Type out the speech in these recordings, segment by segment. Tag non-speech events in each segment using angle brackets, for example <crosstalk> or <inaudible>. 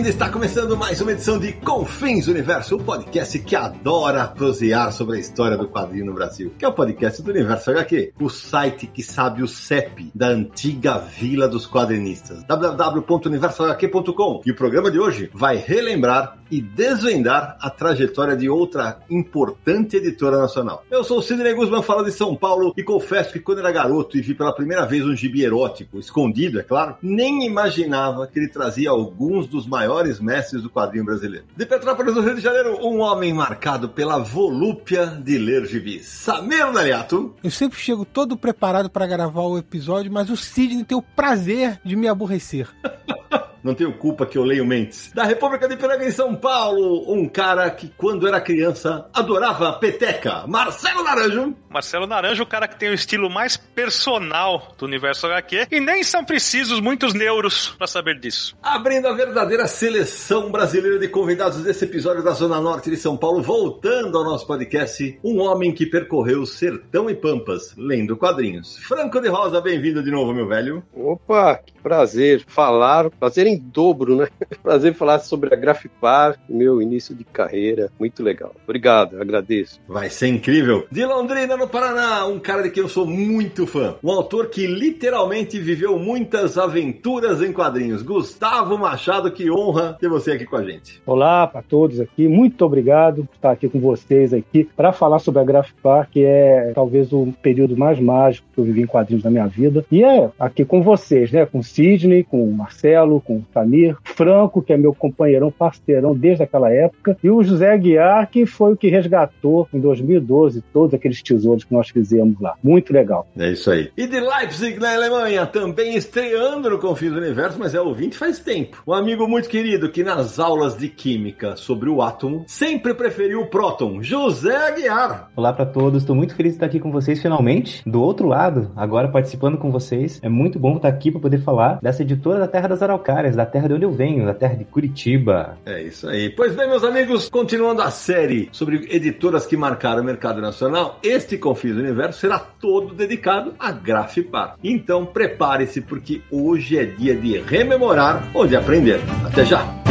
Bem-vindo! Está começando mais uma edição de Confins Universo, o podcast que adora prosear sobre a história do quadrinho no Brasil, que é o podcast do Universo HQ, o site que sabe o CEP da antiga vila dos quadrinistas, www.universohq.com. E o programa de hoje vai relembrar e desvendar a trajetória de outra importante editora nacional. Eu sou o Sidney Guzman, falo de São Paulo e confesso que quando era garoto e vi pela primeira vez um gibi erótico, escondido, é claro, nem imaginava que ele trazia alguns dos maiores mestres do quadrinho brasileiro. De Petrópolis, no Rio de Janeiro, um homem marcado pela volúpia de ler gibis. Samir Naliato. Eu sempre chego todo preparado para gravar o episódio, mas o Sidney tem o prazer de me aborrecer. <laughs> Não tenho culpa que eu leio mentes. Da República de Piranga em São Paulo, um cara que quando era criança adorava peteca, Marcelo Naranjo. Marcelo Naranjo, o cara que tem o estilo mais personal do universo HQ, e nem são precisos muitos neuros para saber disso. Abrindo a verdadeira seleção brasileira de convidados desse episódio da Zona Norte de São Paulo, voltando ao nosso podcast, um homem que percorreu sertão e pampas, lendo quadrinhos. Franco de Rosa, bem-vindo de novo, meu velho. Opa, que prazer falar, prazer em dobro, né? <laughs> Prazer falar sobre a Grafipar, meu início de carreira, muito legal. Obrigado, agradeço. Vai ser incrível. De Londrina, no Paraná, um cara de quem eu sou muito fã. Um autor que literalmente viveu muitas aventuras em quadrinhos. Gustavo Machado, que honra ter você aqui com a gente. Olá para todos aqui, muito obrigado por estar aqui com vocês aqui para falar sobre a Grafipar, que é talvez o período mais mágico que eu vivi em quadrinhos na minha vida. E é aqui com vocês, né? Com o Sidney, com o Marcelo, com Samir, Franco, que é meu companheirão, parceirão desde aquela época, e o José Aguiar, que foi o que resgatou em 2012 todos aqueles tesouros que nós fizemos lá. Muito legal. É isso aí. E de Leipzig, na Alemanha, também estreando no Confins do Universo, mas é ouvinte faz tempo. Um amigo muito querido que nas aulas de química sobre o átomo sempre preferiu o próton, José Aguiar. Olá para todos, estou muito feliz de estar aqui com vocês finalmente. Do outro lado, agora participando com vocês. É muito bom estar aqui para poder falar dessa editora da Terra das Araucárias, da terra de onde eu venho, da terra de Curitiba. É isso aí. Pois bem, meus amigos, continuando a série sobre editoras que marcaram o mercado nacional, este Confis do Universo será todo dedicado a Grafipar. Então prepare-se, porque hoje é dia de rememorar ou de aprender. Até já!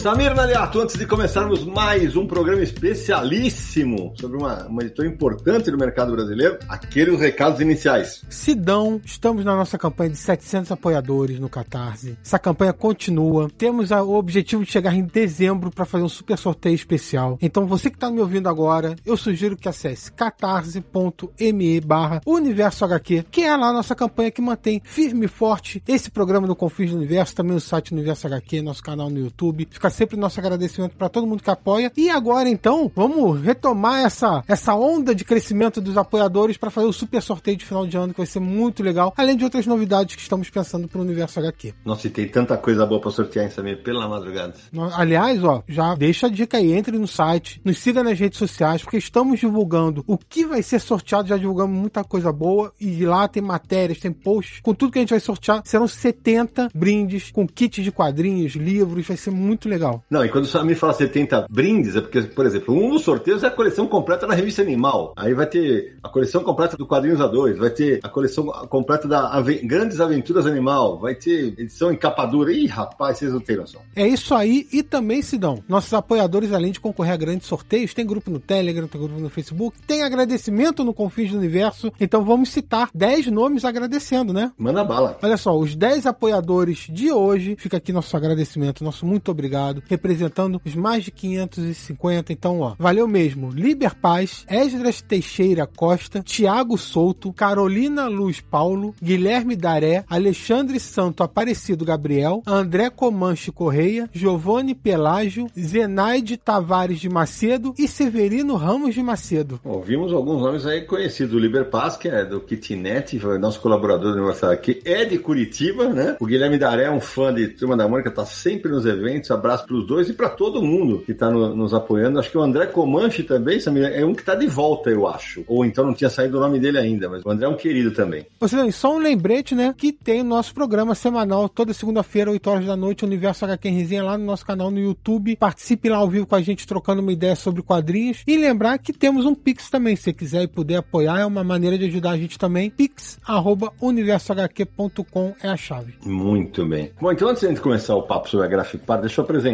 Samir Naliato, antes de começarmos mais um programa especialíssimo sobre uma, uma editora importante do mercado brasileiro, aqueles recados iniciais. Sidão, estamos na nossa campanha de 700 apoiadores no Catarse. Essa campanha continua. Temos o objetivo de chegar em dezembro para fazer um super sorteio especial. Então, você que está me ouvindo agora, eu sugiro que acesse catarse.me barra Universo HQ, que é lá a nossa campanha que mantém firme e forte esse programa do Confins do Universo, também o site Universo HQ, nosso canal no YouTube. Fica sempre nosso agradecimento para todo mundo que apoia. E agora, então, vamos retomar essa, essa onda de crescimento dos apoiadores para fazer o super sorteio de final de ano, que vai ser muito legal, além de outras novidades que estamos pensando para o universo HQ. Nossa, e tem tanta coisa boa para sortear em Samir, pela madrugada. Aliás, ó, já deixa a dica aí, entre no site, nos siga nas redes sociais, porque estamos divulgando o que vai ser sorteado, já divulgamos muita coisa boa, e lá tem matérias, tem posts, com tudo que a gente vai sortear, serão 70 brindes com kits de quadrinhos, livros, vai ser muito legal legal. Não, e quando o Samir fala 70 brindes, é porque, por exemplo, um dos sorteios é a coleção completa da revista Animal. Aí vai ter a coleção completa do Quadrinhos A2, vai ter a coleção completa da Ave Grandes Aventuras Animal, vai ter edição em capa dura. Ih, rapaz, vocês não têm noção. É isso aí, e também, Sidão, nossos apoiadores, além de concorrer a grandes sorteios, tem grupo no Telegram, tem grupo no Facebook, tem agradecimento no Confins do Universo, então vamos citar 10 nomes agradecendo, né? Manda bala. Olha só, os 10 apoiadores de hoje, fica aqui nosso agradecimento, nosso muito obrigado representando os mais de 550. Então, ó, valeu mesmo. Liber Paz, Esdras Teixeira Costa, Tiago Souto, Carolina Luz Paulo, Guilherme Daré, Alexandre Santo Aparecido Gabriel, André Comanche Correia, Giovanni Pelágio, Zenaide Tavares de Macedo e Severino Ramos de Macedo. Ouvimos alguns nomes aí conhecidos. O Liber Paz, que é do Kitnet, nosso colaborador do aniversário aqui, é de Curitiba, né? O Guilherme Daré é um fã de Turma da Mônica, tá sempre nos eventos. Abraço pros dois e para todo mundo que tá no, nos apoiando. Acho que o André Comanche também, Samir, é um que tá de volta, eu acho. Ou então não tinha saído o nome dele ainda, mas o André é um querido também. Você só um lembrete, né? Que tem o nosso programa semanal toda segunda-feira, 8 horas da noite, Universo HQ Resenha, lá no nosso canal no YouTube. Participe lá ao vivo com a gente, trocando uma ideia sobre quadrinhos. E lembrar que temos um Pix também. Se quiser e puder apoiar, é uma maneira de ajudar a gente também. pix.universohq.com é a chave. Muito bem. Bom, então antes de a gente começar o papo sobre a Graphic Par, deixa eu apresentar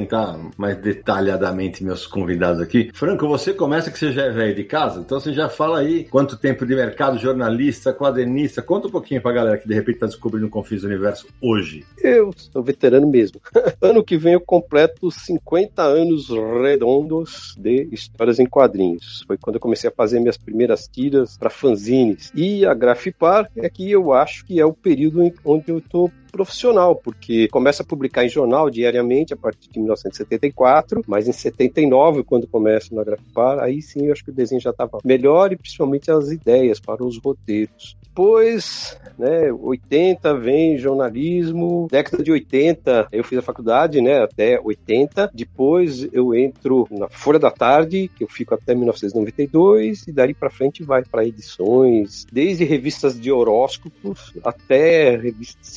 mais detalhadamente meus convidados aqui. Franco, você começa que você já é velho de casa, então você já fala aí quanto tempo de mercado, jornalista, quadernista. Conta um pouquinho pra galera que de repente tá descobrindo o Confins do Universo hoje. Eu sou veterano mesmo. <laughs> ano que vem eu completo 50 anos redondos de histórias em quadrinhos. Foi quando eu comecei a fazer minhas primeiras tiras para fanzines. E a Grafipar é que eu acho que é o período onde eu tô profissional, porque começa a publicar em jornal diariamente a partir de 1974, mas em 79, quando começa na Grafipar, aí sim eu acho que o desenho já estava melhor e principalmente as ideias para os roteiros. Depois, né, 80 vem jornalismo, década de 80 eu fiz a faculdade, né, até 80. Depois eu entro na Folha da Tarde, que eu fico até 1992 e daí para frente vai para edições, desde revistas de horóscopos até revistas de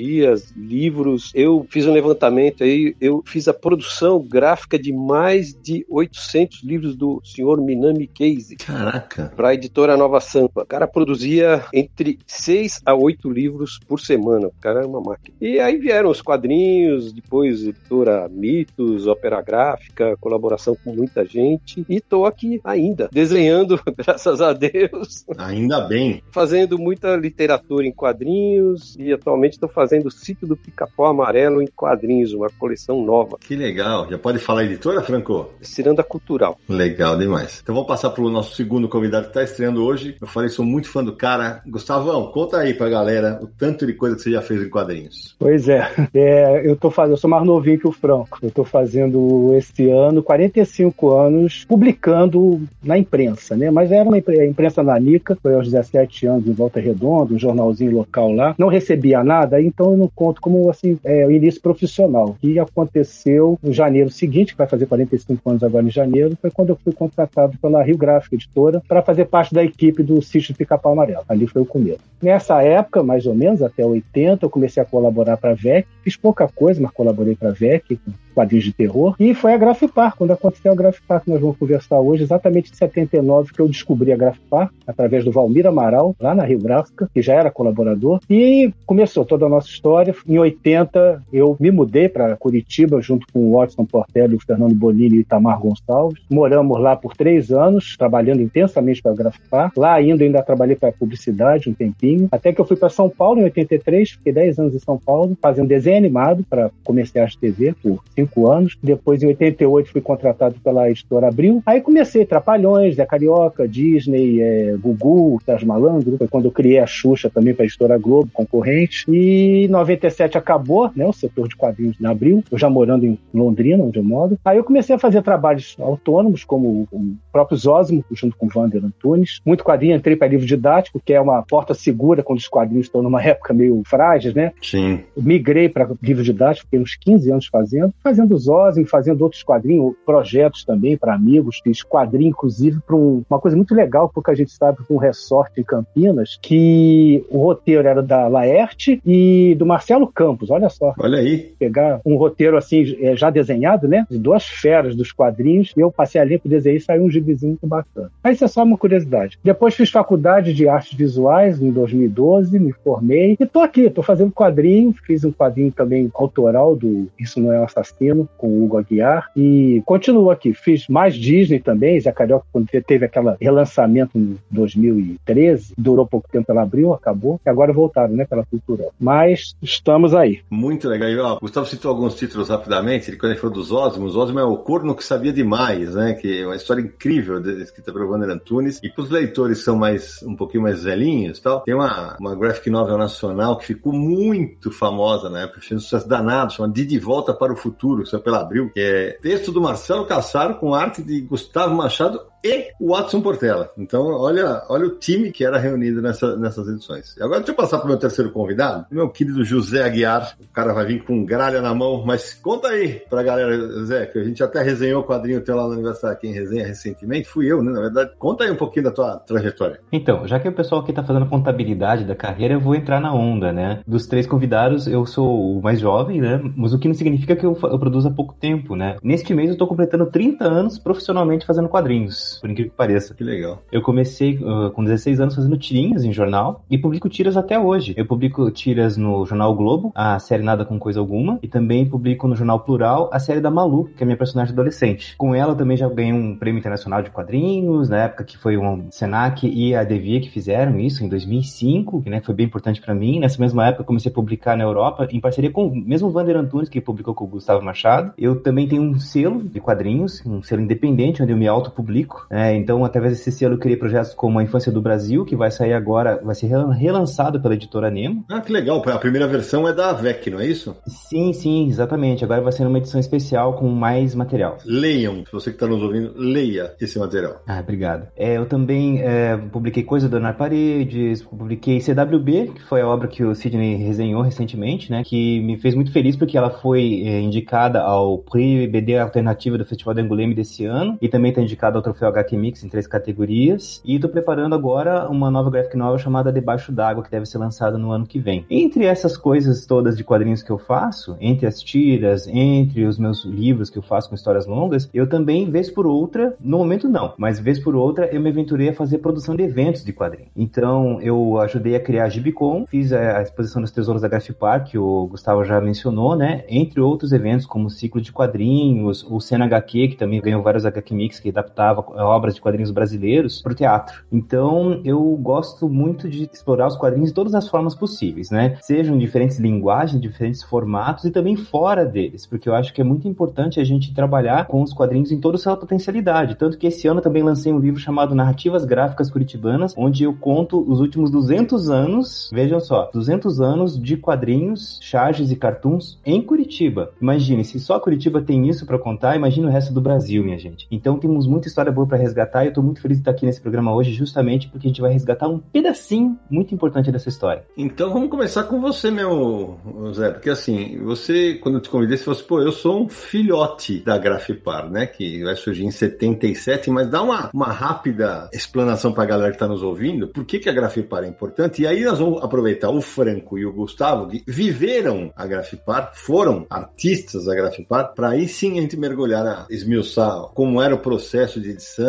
simpatias, livros. Eu fiz um levantamento aí, eu fiz a produção gráfica de mais de 800 livros do senhor Minami Case. Caraca. Para a editora Nova Sampa. O cara produzia entre seis a oito livros por semana. O cara é uma máquina. E aí vieram os quadrinhos, depois editora Mitos, Ópera Gráfica, colaboração com muita gente. E tô aqui ainda, desenhando, <laughs> graças a Deus. Ainda bem. Fazendo muita literatura em quadrinhos e atualmente estou fazendo o Sítio do Pica-Pau Amarelo em quadrinhos, uma coleção nova. Que legal. Já pode falar editora, Franco? Ciranda Cultural. Legal demais. Então vamos passar pro nosso segundo convidado que está estreando hoje. Eu falei, sou muito fã do cara. Gustavão, conta aí pra galera o tanto de coisa que você já fez em quadrinhos. Pois é, é eu tô fazendo, eu sou mais novinho que o Franco. Eu tô fazendo este ano 45 anos publicando na imprensa, né? Mas era uma imprensa nanica, foi aos 17 anos em Volta Redonda, um jornalzinho local lá. Não recebia nada, então eu não conto como assim, é, o início profissional. que aconteceu no janeiro seguinte, que vai fazer 45 anos agora em janeiro, foi quando eu fui contratado pela Rio Gráfica Editora para fazer parte da equipe do Sítio Pica-Pau Amarelo. Ali foi o começo. Nessa época, mais ou menos, até 80, eu comecei a colaborar para a VEC. Fiz pouca coisa, mas colaborei para a VEC, quadrinhos de terror. E foi a Grafipar, quando aconteceu a Grafipar, que nós vamos conversar hoje, exatamente em 79, que eu descobri a Grafipar, através do Valmir Amaral, lá na Rio Gráfica, que já era colaborador. E começou toda a nossa história. Em 80, eu me mudei para Curitiba, junto com o Watson Portelli, o Fernando Bolini e Itamar Gonçalves. Moramos lá por três anos, trabalhando intensamente para a Grafipar. Lá ainda, ainda trabalhei para publicidade um tempinho, até que eu fui para São Paulo em 83, fiquei 10 anos em São Paulo, fazendo desenho animado para comerciais de TV por cinco anos. Depois, em 88, fui contratado pela editora Abril. Aí comecei Trapalhões, Zé Carioca, Disney, é, Gugu, Sérgio Malandro. Foi quando eu criei a Xuxa também para a editora Globo, concorrente. E em 97 acabou né, o setor de quadrinhos na Abril, eu já morando em Londrina, onde eu moro. Aí eu comecei a fazer trabalhos autônomos, como o próprio Zósimo, junto com o Wander Antunes. Muito quadrinho, entrei para livro didático, que é uma porta segura quando os quadrinhos estão numa <laughs> época meio frágeis, né? Sim. Migrei para livro didático, fiquei uns 15 anos fazendo, fazendo Zósimo, fazendo outros quadrinhos, projetos também para amigos, fiz quadrinho, inclusive, para um, uma coisa muito legal, porque a gente sabe com um resort em Campinas, que o roteiro era da Laerte e do Marcelo Campos, olha só. Olha aí. Pegar um roteiro assim, é, já desenhado, né? De duas feras dos quadrinhos, e eu passei ali pro desenho e saiu um gibizinho muito bacana. Mas isso é só uma curiosidade. Depois fiz faculdade de artes visuais em 2012, me formei e tô aqui, tô fazendo quadrinho, fiz um quadrinho também autoral do Isso Não É um Com o Hugo Aguiar, e continuo aqui. Fiz mais Disney também, Zé Carioca, quando teve aquele relançamento em 2013, durou pouco tempo, ela abriu, acabou, e agora voltaram, né, pela cultura. Mas estamos aí. Muito legal. E, ó, Gustavo citou alguns títulos rapidamente, quando ele falou dos Osmos, Osmo é o corno que sabia demais, né, que é uma história incrível, escrita pelo Wander Antunes, e para os leitores são mais, um pouquinho mais velhinhos tal, tem uma, uma graphic novel nacional que ficou muito famosa na época, fez um sucesso danado, chama De De Volta para o Futuro, saiu pela Abril, que é texto do Marcelo Cassaro com arte de Gustavo Machado e o Watson Portela. Então, olha, olha o time que era reunido nessa, nessas edições. E agora deixa eu passar para o meu terceiro convidado, meu querido José Aguiar. O cara vai vir com gralha na mão, mas conta aí pra galera, Zé, que a gente até resenhou o quadrinho teu lá no aniversário, quem resenha recentemente, fui eu, né? Na verdade, conta aí um pouquinho da tua trajetória. Então, já que o pessoal aqui tá fazendo contabilidade da carreira, eu vou entrar na onda, né? Dos três convidados, eu sou o mais jovem, né? Mas o que não significa que eu, eu produzo há pouco tempo, né? Neste mês eu tô completando 30 anos profissionalmente fazendo quadrinhos por incrível que pareça. Que legal. Eu comecei uh, com 16 anos fazendo tirinhas em jornal e publico tiras até hoje. Eu publico tiras no Jornal Globo, a série Nada com Coisa Alguma, e também publico no Jornal Plural a série da Malu, que é minha personagem adolescente. Com ela eu também já ganhei um prêmio internacional de quadrinhos, na época que foi um Senac e a Devia que fizeram isso, em 2005, que né, foi bem importante para mim. Nessa mesma época eu comecei a publicar na Europa, em parceria com o mesmo Vander Antunes, que publicou com o Gustavo Machado. Eu também tenho um selo de quadrinhos, um selo independente, onde eu me auto-publico. É, então, através desse selo, eu criei projetos como A Infância do Brasil, que vai sair agora, vai ser relançado pela editora Nemo. Ah, que legal. A primeira versão é da VEC, não é isso? Sim, sim, exatamente. Agora vai ser uma edição especial com mais material. Leiam, se você que está nos ouvindo, leia esse material. Ah, obrigado. É, eu também é, publiquei Coisa do Anar Paredes, publiquei CWB, que foi a obra que o Sidney resenhou recentemente, né? Que me fez muito feliz porque ela foi é, indicada ao Prix BD Alternativa do Festival de Anguleme desse ano e também está indicada ao Troféu HQ Mix em três categorias. E estou preparando agora uma nova graphic novel chamada Debaixo d'Água, que deve ser lançada no ano que vem. Entre essas coisas todas de quadrinhos que eu faço, entre as tiras, entre os meus livros que eu faço com histórias longas, eu também, vez por outra, no momento não, mas vez por outra, eu me aventurei a fazer produção de eventos de quadrinhos. Então, eu ajudei a criar a Gibicon, fiz a exposição dos tesouros da Graphic Park, que o Gustavo já mencionou, né? Entre outros eventos, como o ciclo de quadrinhos, o Cena HQ, que também ganhou vários HQ Mix, que adaptava obras de quadrinhos brasileiros para o teatro. Então, eu gosto muito de explorar os quadrinhos de todas as formas possíveis, né? Sejam diferentes linguagens, diferentes formatos e também fora deles, porque eu acho que é muito importante a gente trabalhar com os quadrinhos em toda a sua potencialidade. Tanto que esse ano também lancei um livro chamado Narrativas Gráficas Curitibanas, onde eu conto os últimos 200 anos, vejam só, 200 anos de quadrinhos, charges e cartoons em Curitiba. Imagine, se só Curitiba tem isso para contar, imagine o resto do Brasil, minha gente. Então temos muita história boa para resgatar e eu tô muito feliz de estar aqui nesse programa hoje, justamente porque a gente vai resgatar um pedacinho muito importante dessa história. Então vamos começar com você, meu Zé, porque assim, você, quando eu te convidei, você falou assim, pô, eu sou um filhote da Grafipar, né, que vai surgir em 77, mas dá uma, uma rápida explanação pra galera que tá nos ouvindo, por que, que a Grafipar é importante, e aí nós vamos aproveitar o Franco e o Gustavo, que viveram a Grafipar, foram artistas da Grafipar, para aí sim a gente mergulhar, a esmiuçar como era o processo de edição,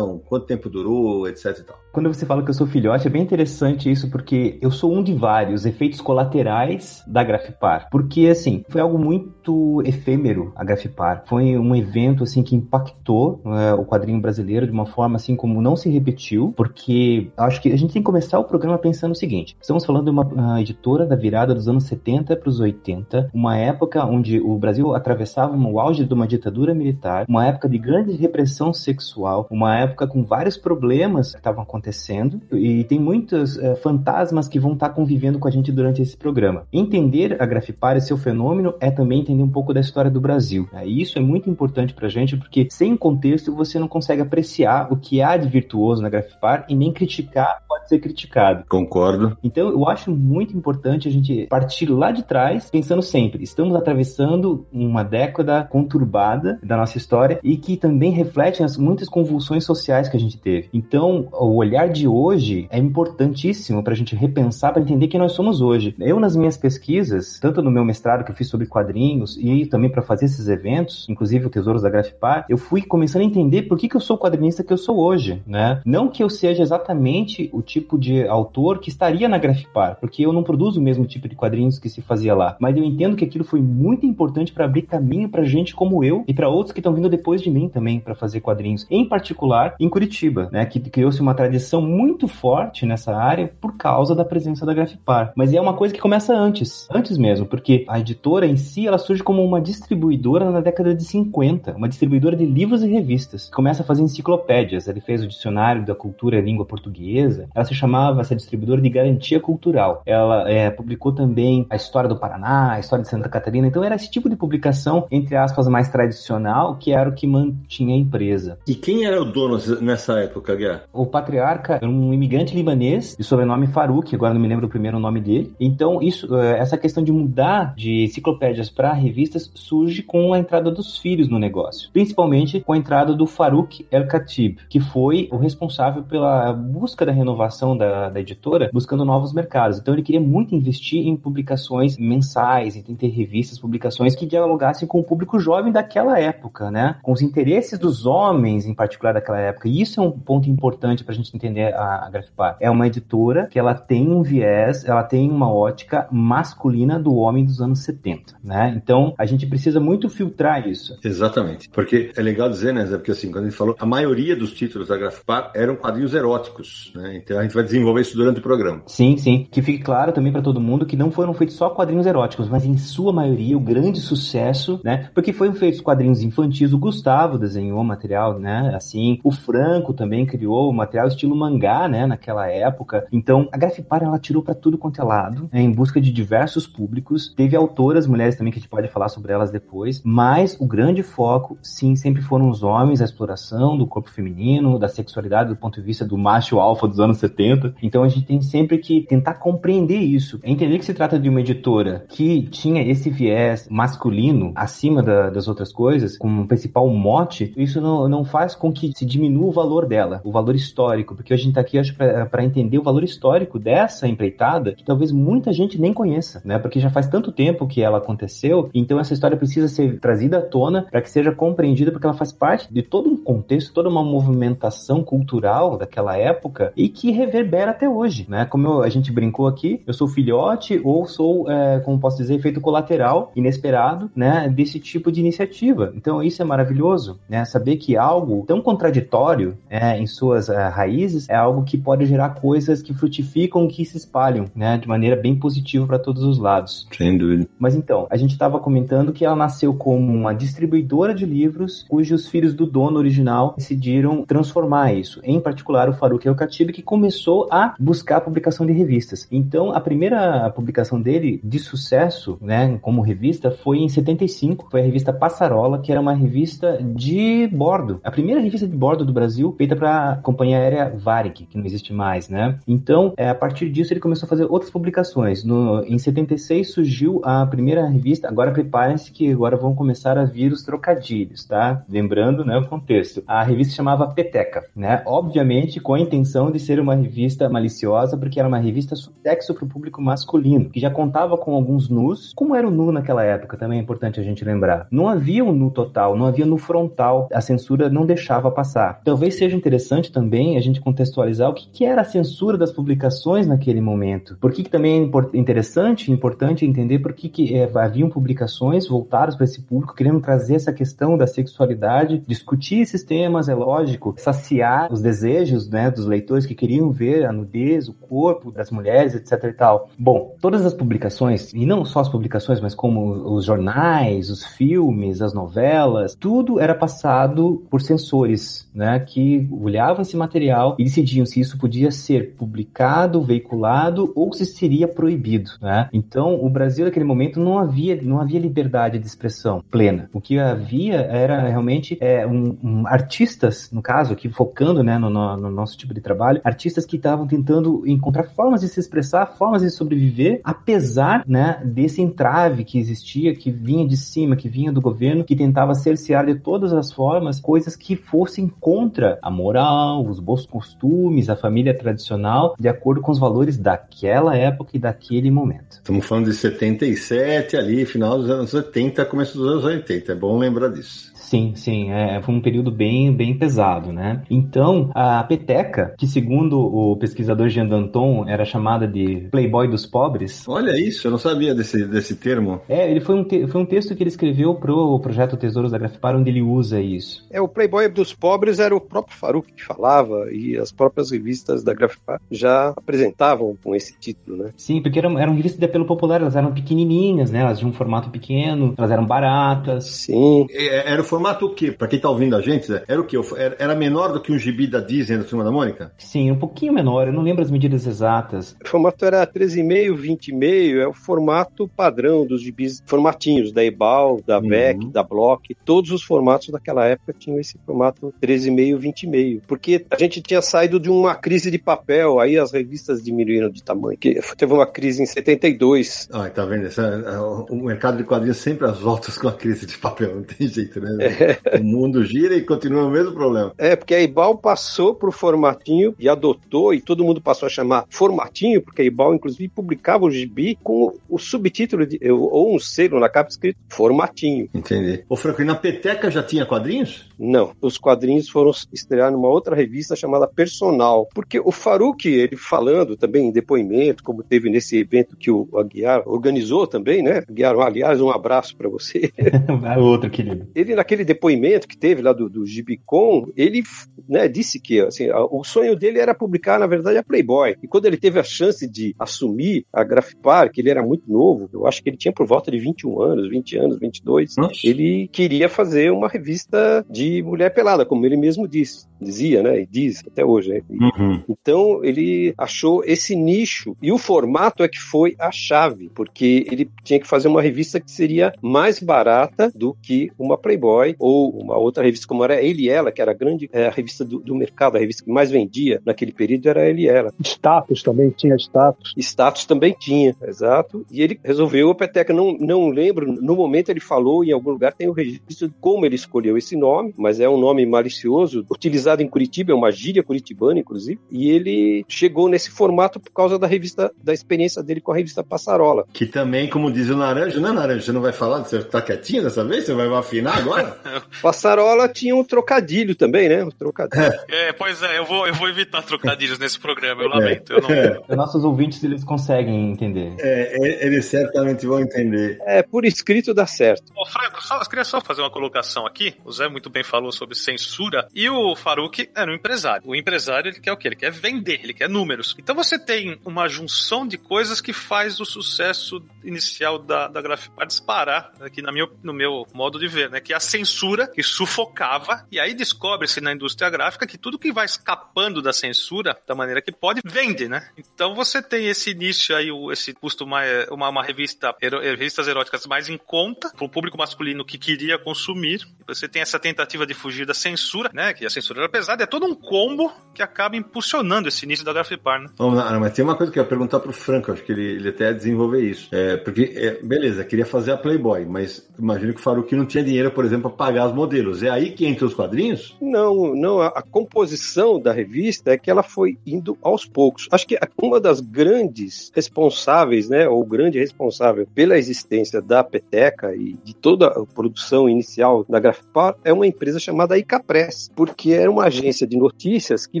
quanto tempo durou, etc e tal. Quando você fala que eu sou filhote, é bem interessante isso, porque eu sou um de vários efeitos colaterais da Grafipar. Porque, assim, foi algo muito efêmero a Grafipar. Foi um evento, assim, que impactou uh, o quadrinho brasileiro de uma forma, assim, como não se repetiu, porque acho que a gente tem que começar o programa pensando o seguinte. Estamos falando de uma uh, editora da virada dos anos 70 para os 80, uma época onde o Brasil atravessava o auge de uma ditadura militar, uma época de grande repressão sexual, uma época com vários problemas que estavam acontecendo acontecendo e tem muitos uh, fantasmas que vão estar tá convivendo com a gente durante esse programa. Entender a Grafipar e seu fenômeno é também entender um pouco da história do Brasil. Né? E isso é muito importante pra gente porque sem contexto você não consegue apreciar o que há de virtuoso na Grafipar e nem criticar pode ser criticado. Concordo. Então eu acho muito importante a gente partir lá de trás pensando sempre, estamos atravessando uma década conturbada da nossa história e que também reflete as muitas convulsões sociais que a gente teve. Então, o olhar olhar de hoje é importantíssimo para a gente repensar, para entender quem nós somos hoje. Eu, nas minhas pesquisas, tanto no meu mestrado que eu fiz sobre quadrinhos e também para fazer esses eventos, inclusive o Tesouros da Grafipar, eu fui começando a entender por que, que eu sou o quadrinista que eu sou hoje, né? Não que eu seja exatamente o tipo de autor que estaria na Grafipar, porque eu não produzo o mesmo tipo de quadrinhos que se fazia lá, mas eu entendo que aquilo foi muito importante para abrir caminho para gente como eu e para outros que estão vindo depois de mim também para fazer quadrinhos, em particular em Curitiba, né? Que criou-se uma tradição muito forte nessa área por causa da presença da Grafipar. Mas é uma coisa que começa antes, antes mesmo, porque a editora em si ela surge como uma distribuidora na década de 50, uma distribuidora de livros e revistas. Começa a fazer enciclopédias. Ele fez o dicionário da cultura e língua portuguesa. Ela se chamava essa distribuidora de garantia cultural. Ela é, publicou também a história do Paraná, a história de Santa Catarina. Então era esse tipo de publicação entre aspas mais tradicional que era o que mantinha a empresa. E quem era o dono nessa época, Guerra? O patriarca era um imigrante libanês de sobrenome Farouk, agora não me lembro o primeiro nome dele. Então isso, eh, essa questão de mudar de enciclopédias para revistas surge com a entrada dos filhos no negócio, principalmente com a entrada do Farouk El Khatib, que foi o responsável pela busca da renovação da, da editora, buscando novos mercados. Então ele queria muito investir em publicações mensais, em ter revistas, publicações que dialogassem com o público jovem daquela época, né? Com os interesses dos homens, em particular daquela época. E isso é um ponto importante para a gente entender a, a Grafipar. É uma editora que ela tem um viés, ela tem uma ótica masculina do homem dos anos 70, né? Então a gente precisa muito filtrar isso. Exatamente. Porque é legal dizer, né, Zé? Porque assim, quando a gente falou, a maioria dos títulos da Grafipar eram quadrinhos eróticos, né? Então a gente vai desenvolver isso durante o programa. Sim, sim. Que fique claro também para todo mundo que não foram feitos só quadrinhos eróticos, mas em sua maioria o grande sucesso, né? Porque foram feitos quadrinhos infantis, o Gustavo desenhou material, né? Assim, o Franco também criou material estilo mangá, né? Naquela época. Então, a Grafipar, ela tirou para tudo quanto é lado, né, em busca de diversos públicos. Teve autoras, mulheres também, que a gente pode falar sobre elas depois, mas o grande foco, sim, sempre foram os homens, a exploração do corpo feminino, da sexualidade do ponto de vista do macho alfa dos anos 70. Então, a gente tem sempre que tentar compreender isso, entender que se trata de uma editora que tinha esse viés masculino acima da, das outras coisas, como principal mote, isso não, não faz com que se diminua o valor dela, o valor histórico, porque a gente está aqui, acho, para entender o valor histórico dessa empreitada, que talvez muita gente nem conheça, né? Porque já faz tanto tempo que ela aconteceu, então essa história precisa ser trazida à tona para que seja compreendida, porque ela faz parte de todo um contexto, toda uma movimentação cultural daquela época e que reverbera até hoje, né? Como eu, a gente brincou aqui, eu sou filhote ou sou, é, como posso dizer, efeito colateral, inesperado, né? Desse tipo de iniciativa. Então isso é maravilhoso, né? Saber que algo tão contraditório é, em suas uh, raízes é algo que pode gerar coisas que frutificam, que se espalham, né? De maneira bem positiva para todos os lados. Sem dúvida. Mas então, a gente estava comentando que ela nasceu como uma distribuidora de livros, cujos filhos do dono original decidiram transformar isso. Em particular, o Farouk El Khatib, que começou a buscar a publicação de revistas. Então, a primeira publicação dele de sucesso, né, como revista, foi em 75. Foi a revista Passarola, que era uma revista de bordo. A primeira revista de bordo do Brasil, feita para a companhia aérea Varig, que não existe mais, né? Então, é, a partir disso, ele começou a fazer outras publicações. No, em 76 surgiu a primeira revista. Agora preparem-se que agora vão começar a vir os trocadilhos, tá? Lembrando, né, o contexto. A revista chamava Peteca, né? Obviamente com a intenção de ser uma revista maliciosa, porque era uma revista sexo para o público masculino, que já contava com alguns nus. Como era o nu naquela época, também é importante a gente lembrar. Não havia um nu total, não havia no frontal. A censura não deixava passar. Talvez seja interessante também a gente contextualizar o que, que era a censura das publicações naquele momento. Por que, que também é interessante, importante entender por que, que é, haviam publicações voltadas para esse público, querendo trazer essa questão da sexualidade, discutir esses temas, é lógico, saciar os desejos né, dos leitores que queriam ver a nudez, o corpo das mulheres, etc e tal. Bom, todas as publicações, e não só as publicações, mas como os jornais, os filmes, as novelas, tudo era passado por censores, né, que olhavam esse material e decidiam se isso podia ser publicado, veiculado ou se seria proibido, né? Então, o Brasil naquele momento não havia não havia liberdade de expressão plena. O que havia era realmente é, um, um, artistas, no caso aqui focando, né, no, no, no nosso tipo de trabalho, artistas que estavam tentando encontrar formas de se expressar, formas de sobreviver, apesar, né, desse entrave que existia, que vinha de cima, que vinha do governo, que tentava cercear de todas as formas coisas que fossem contra a moral, os bons costumes, a família tradicional, de acordo com os valores daquela época e daquele momento. Estamos falando de 77 ali, final dos anos 70, começo dos anos 80. É bom lembrar disso. Sim, sim, é, foi um período bem, bem pesado, né? Então, a peteca, que segundo o pesquisador Jean Danton era chamada de Playboy dos pobres. Olha isso, eu não sabia desse, desse termo. É, ele foi um, te, foi um texto que ele escreveu pro projeto Tesouros da Grafipar, onde ele usa isso. É, o Playboy dos pobres era o próprio Faruq que falava e as próprias revistas da Grafipar já apresentavam com esse título, né? Sim, porque eram, eram revistas de apelo popular, elas eram pequenininhas, né? Elas tinham um formato pequeno, elas eram baratas. Sim. É, Era o formato o quê? Pra quem tá ouvindo a gente, era o quê? Era era menor do que um gibi da Disney da Turma da Mônica? Sim, um pouquinho menor, eu não lembro as medidas exatas. O formato era 13,5, 20,5, é o formato padrão dos gibis formatinhos, da Ebal, da Uhum. VEC, da Block. Todos os formatos daquela época tinham esse formato 13,5, 20,5. Porque a gente tinha saído de uma crise de papel, aí as revistas diminuíram de tamanho. Que teve uma crise em 72. Ah, tá vendo? Essa, o mercado de quadrinhos sempre às voltas com a crise de papel, não tem jeito, né? <laughs> O mundo gira e continua o mesmo problema. É, porque a Ibal passou pro formatinho e adotou, e todo mundo passou a chamar formatinho, porque a Ibal, inclusive, publicava o gibi com o subtítulo, de, ou um selo na capa escrito formatinho. Entendi. Ô, Franco, e na peteca já tinha quadrinhos? Não, os quadrinhos foram estrear numa outra revista chamada Personal, porque o Faruq, ele falando também em depoimento, como teve nesse evento que o Aguiar organizou também, né? Aguiar, aliás, um abraço para você. <laughs> É outro, querido. ele naquele depoimento que teve lá do, do Gibicon, ele né, disse que assim, o sonho dele era publicar, na verdade, a Playboy. E quando ele teve a chance de assumir a Grafipar, que ele era muito novo, eu acho que ele tinha por volta de 21 anos, 20 anos, 22, Nossa. ele queria fazer uma revista de mulher pelada, como ele mesmo disse, dizia, né, e diz até hoje. Né? Uhum. Então ele achou esse nicho e o formato é que foi a chave, porque ele tinha que fazer uma revista que seria mais barata do que uma Playboy ou uma outra revista como era Ele e Ela, que era a grande é, a revista do, do mercado, a revista que mais vendia naquele período era Ele e Ela. Status também tinha status. Status também tinha, exato. E ele resolveu a peteca. Não, não lembro, no momento ele falou, em algum lugar tem o registro de como ele escolheu esse nome, mas é um nome malicioso, utilizado em Curitiba, é uma gíria curitibana, inclusive. E ele chegou nesse formato por causa da revista, da experiência dele com a revista Passarola. Que também, como diz o Naranjo, não é Naranjo? Você não vai falar? Você tá quietinho dessa vez? Você vai afinar agora? <laughs> Passarola tinha um trocadilho também, né? Um trocadilho. É, pois é, eu vou, eu vou evitar trocadilhos nesse programa, eu lamento. Eu não... É, Nossos ouvintes, eles conseguem entender. é, eles certamente vão entender. É, por escrito dá certo. Ô, Franco, só, eu queria só fazer uma colocação aqui. O Zé muito bem falou sobre censura. E o Faruq era um empresário. O empresário, ele quer o quê? Ele quer vender, ele quer números. Então você tem uma junção de coisas que faz o sucesso inicial da, da Grafipar disparar, aqui na minha, no meu modo de ver, né? Que é a censura que sufocava. E aí descobre-se na indústria gráfica que tudo que vai escapando da censura, da maneira que pode, vende, né? Então você tem esse início aí, esse custo mais, uma, uma revista, revistas eróticas mais em conta, para o público masculino que queria consumir. Você tem essa tentativa de fugir da censura, né? Que a censura era pesada. É todo um combo que acaba impulsionando esse início da Grafipar, né? Vamos lá, mas tem uma coisa que eu ia perguntar pro Franco, acho que ele, ele até ia desenvolver isso. É, porque, é, beleza, queria fazer a Playboy, mas imagino que o Faruq não tinha dinheiro, por exemplo, para pagar os modelos. É aí que entra os quadrinhos? Não, não. A, a composição da revista é que ela foi indo aos poucos. Acho que uma das grandes responsáveis, né, ou grande responsável pela existência da Peteca e de toda a produção inicial da Grafipar é uma empresa chamada Icapress, porque era uma agência de notícias que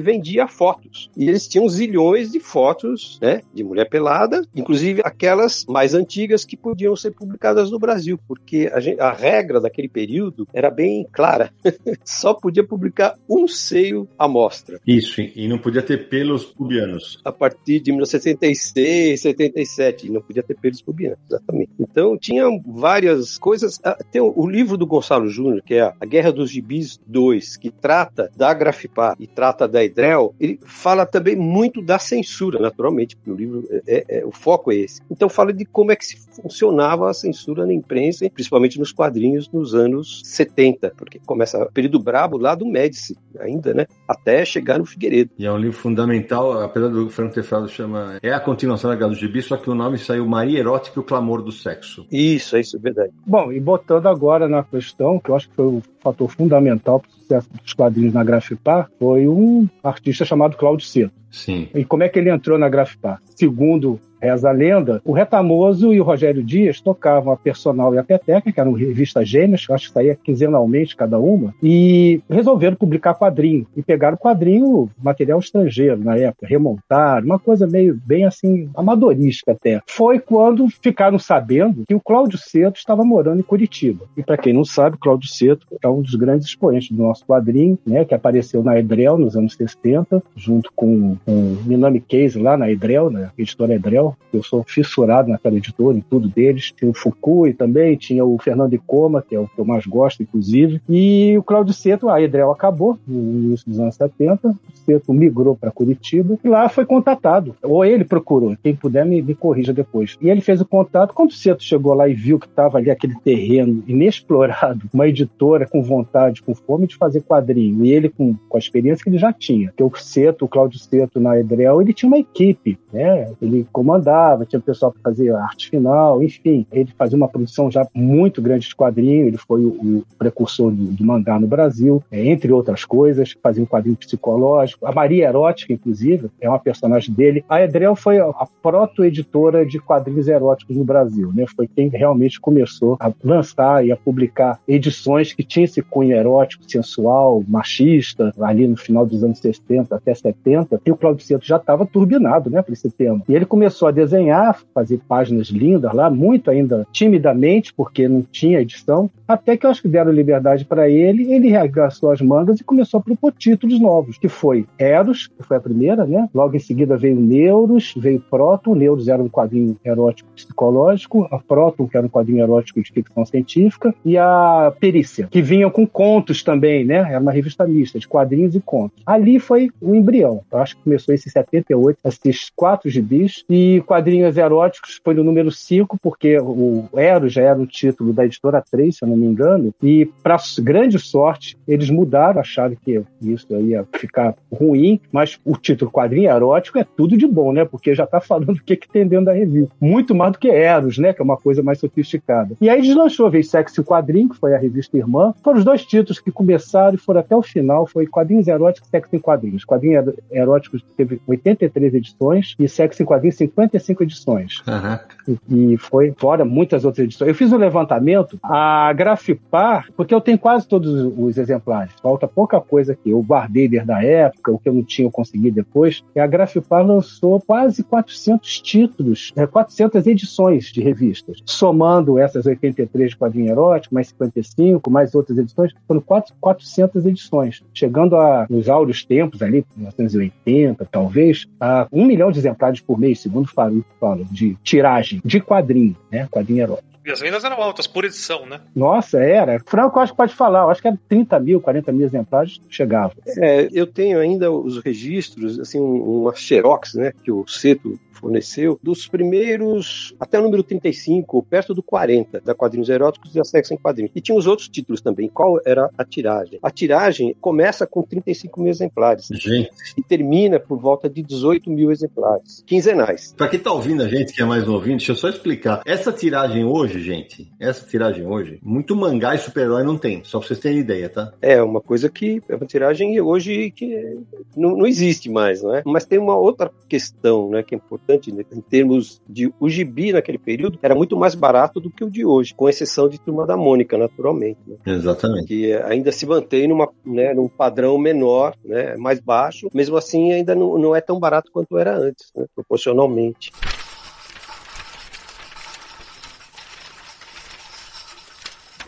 vendia fotos. E eles tinham zilhões de fotos, né, de mulher pelada, inclusive aquelas mais antigas que podiam ser publicadas no Brasil, porque a, gen- a regra daquele período era bem clara <laughs> só podia publicar um seio à mostra. Isso, e não podia ter pelos pubianos. A partir de 1976, 77, e não podia ter pelos pubianos, exatamente. Então tinha várias coisas. Ah, Tem o, livro do Gonçalo Júnior, que é a A Guerra dos Gibis 2, que trata da Grafipar e trata da Edrel, ele fala também muito da censura, naturalmente, porque o livro é, é- é- o foco é esse. Então fala de como é que se funcionava a censura na imprensa, principalmente nos quadrinhos nos anos 70, porque começa o período brabo lá do Médici, ainda, né? Até chegar no Figueiredo. E é um livro fundamental, apesar do Franco ter falado, chama. É a continuação da Guerra do Gibi, só que o nome saiu Maria Erótica e o Clamor do Sexo. Isso, é isso, é verdade. Bom, e botando agora na questão, que eu acho que foi o fator fundamental para o sucesso dos quadrinhos na Grafipar foi um artista chamado Cláudio Seto. Sim. E como é que ele entrou na Grafipar? Segundo reza a lenda, o Retamoso e o Rogério Dias tocavam a Personal e a Peteca, que eram revistas gêmeas, acho que saía quinzenalmente cada uma, e resolveram publicar quadrinho. E pegaram quadrinho, material estrangeiro na época, remontaram, uma coisa meio bem assim, amadorística até. Foi quando ficaram sabendo que o Cláudio Seto estava morando em Curitiba. E para quem não sabe, Cláudio Seto é um dos grandes expoentes do nosso quadrinho, né, que apareceu na Edrel nos anos 60, junto com, com Minami Case lá na Edrel, na editora Edrel, eu sou fissurado naquela editora, em tudo deles. Tinha o Fukui também, tinha o Fernando Icoma, que é o que eu mais gosto, inclusive. E o Cláudio Seto, a Edrel acabou no início dos anos 70, o Seto migrou para Curitiba e lá foi contatado. Ou ele procurou, quem puder me, me corrija depois. E ele fez o contato. Quando o Seto chegou lá e viu que estava ali aquele terreno inexplorado, uma editora com vontade, com fome de fazer quadrinho, e ele com, com a experiência que ele já tinha, que o Seto, o Cláudio Seto na Edrel, ele tinha uma equipe, né? Ele comandava mandava, tinha pessoal que fazia arte final, enfim. Ele fazia uma produção já muito grande de quadrinho, ele foi o, o precursor do, do, mangá no Brasil, é, entre outras coisas, fazia um quadrinho psicológico. A Maria Erótica, inclusive, é uma personagem dele. A Edrel foi a proto-editora de quadrinhos eróticos no Brasil, né? Foi quem realmente começou a lançar e a publicar edições que tinham esse cunho erótico, sensual, machista, ali no final dos anos 60 até 70, e o Claudio Centro já estava turbinado, né, para esse tema. E ele começou a desenhar, fazer páginas lindas lá, muito ainda timidamente, porque não tinha edição, até que eu acho que deram liberdade para ele, ele regaçou as mangas e começou a propor títulos novos, que foi Eros, que foi a primeira, né? Logo em seguida veio Neuros, veio Proton, Neuros era um quadrinho erótico psicológico, a Proton, que era um quadrinho erótico de ficção científica, e a Perícia, que vinham com contos também, né? Era uma revista mista de quadrinhos e contos. Ali foi o embrião. Eu acho que começou esse 78, esses quatro gibis, e quadrinhos eróticos foi no número 5, porque o Eros já era um título da editora 3, se eu não me engano, e para grande sorte, eles mudaram, acharam que isso ia ficar ruim, mas o título quadrinho erótico é tudo de bom, né? Porque já tá falando o que, que tem dentro da revista. Muito mais do que Eros, né? Que é uma coisa mais sofisticada. E aí deslanchou, veio Sexo e Quadrinho, que foi a revista irmã. Foram os dois títulos que começaram e foram até o final, foi Quadrinhos Eróticos e Sexo em Quadrinhos. Quadrinhos Eróticos teve 83 edições e Sexo em Quadrinhos 50 55 edições. Uhum. E, e, foi fora muitas outras edições. Eu fiz um levantamento, a Grafipar, porque eu tenho quase todos os exemplares, falta pouca coisa aqui. Eu guardei desde a época, o que eu não tinha eu consegui depois. E a Grafipar lançou quase 400 títulos, 400 edições de revistas. Somando essas 83 de quadrinho erótico, mais 55, mais outras edições, foram 400 edições. Chegando a, nos áureos tempos ali, 1980, talvez, a um milhão de exemplares por mês, segundo o Faruco fala, de tiragem, de quadrinho, né? Quadrinho erótico. E as vendas eram altas, por edição, né? Nossa, era. Franco, acho que pode falar. Eu acho que era 30 mil, 40 mil exemplares chegava. É, eu tenho ainda os registros, assim, uma xerox, né? Que o Seto forneceu, dos primeiros até o número 35, perto do 40, da Quadrinhos Eróticos e a Sexo em Quadrinhos. E tinha os outros títulos também. Qual era a tiragem? A tiragem começa com 35 mil exemplares. Gente. E termina por volta de 18 mil exemplares. Quinzenais. Pra quem tá ouvindo a gente, que é mais novinho, deixa eu só explicar. Essa tiragem hoje, gente, essa tiragem hoje, muito mangá e super-herói não tem. Só pra vocês terem ideia, tá? É, uma coisa que é uma tiragem hoje que não, não existe mais, não é? Mas tem uma outra questão, né, que é importante importante né? em termos de o gibi naquele período era muito mais barato do que o de hoje, com exceção de Turma da Mônica, naturalmente. Né? Exatamente. Que ainda se mantém numa, né, num padrão menor, né, mais baixo, mesmo assim ainda não, não é tão barato quanto era antes, né, proporcionalmente.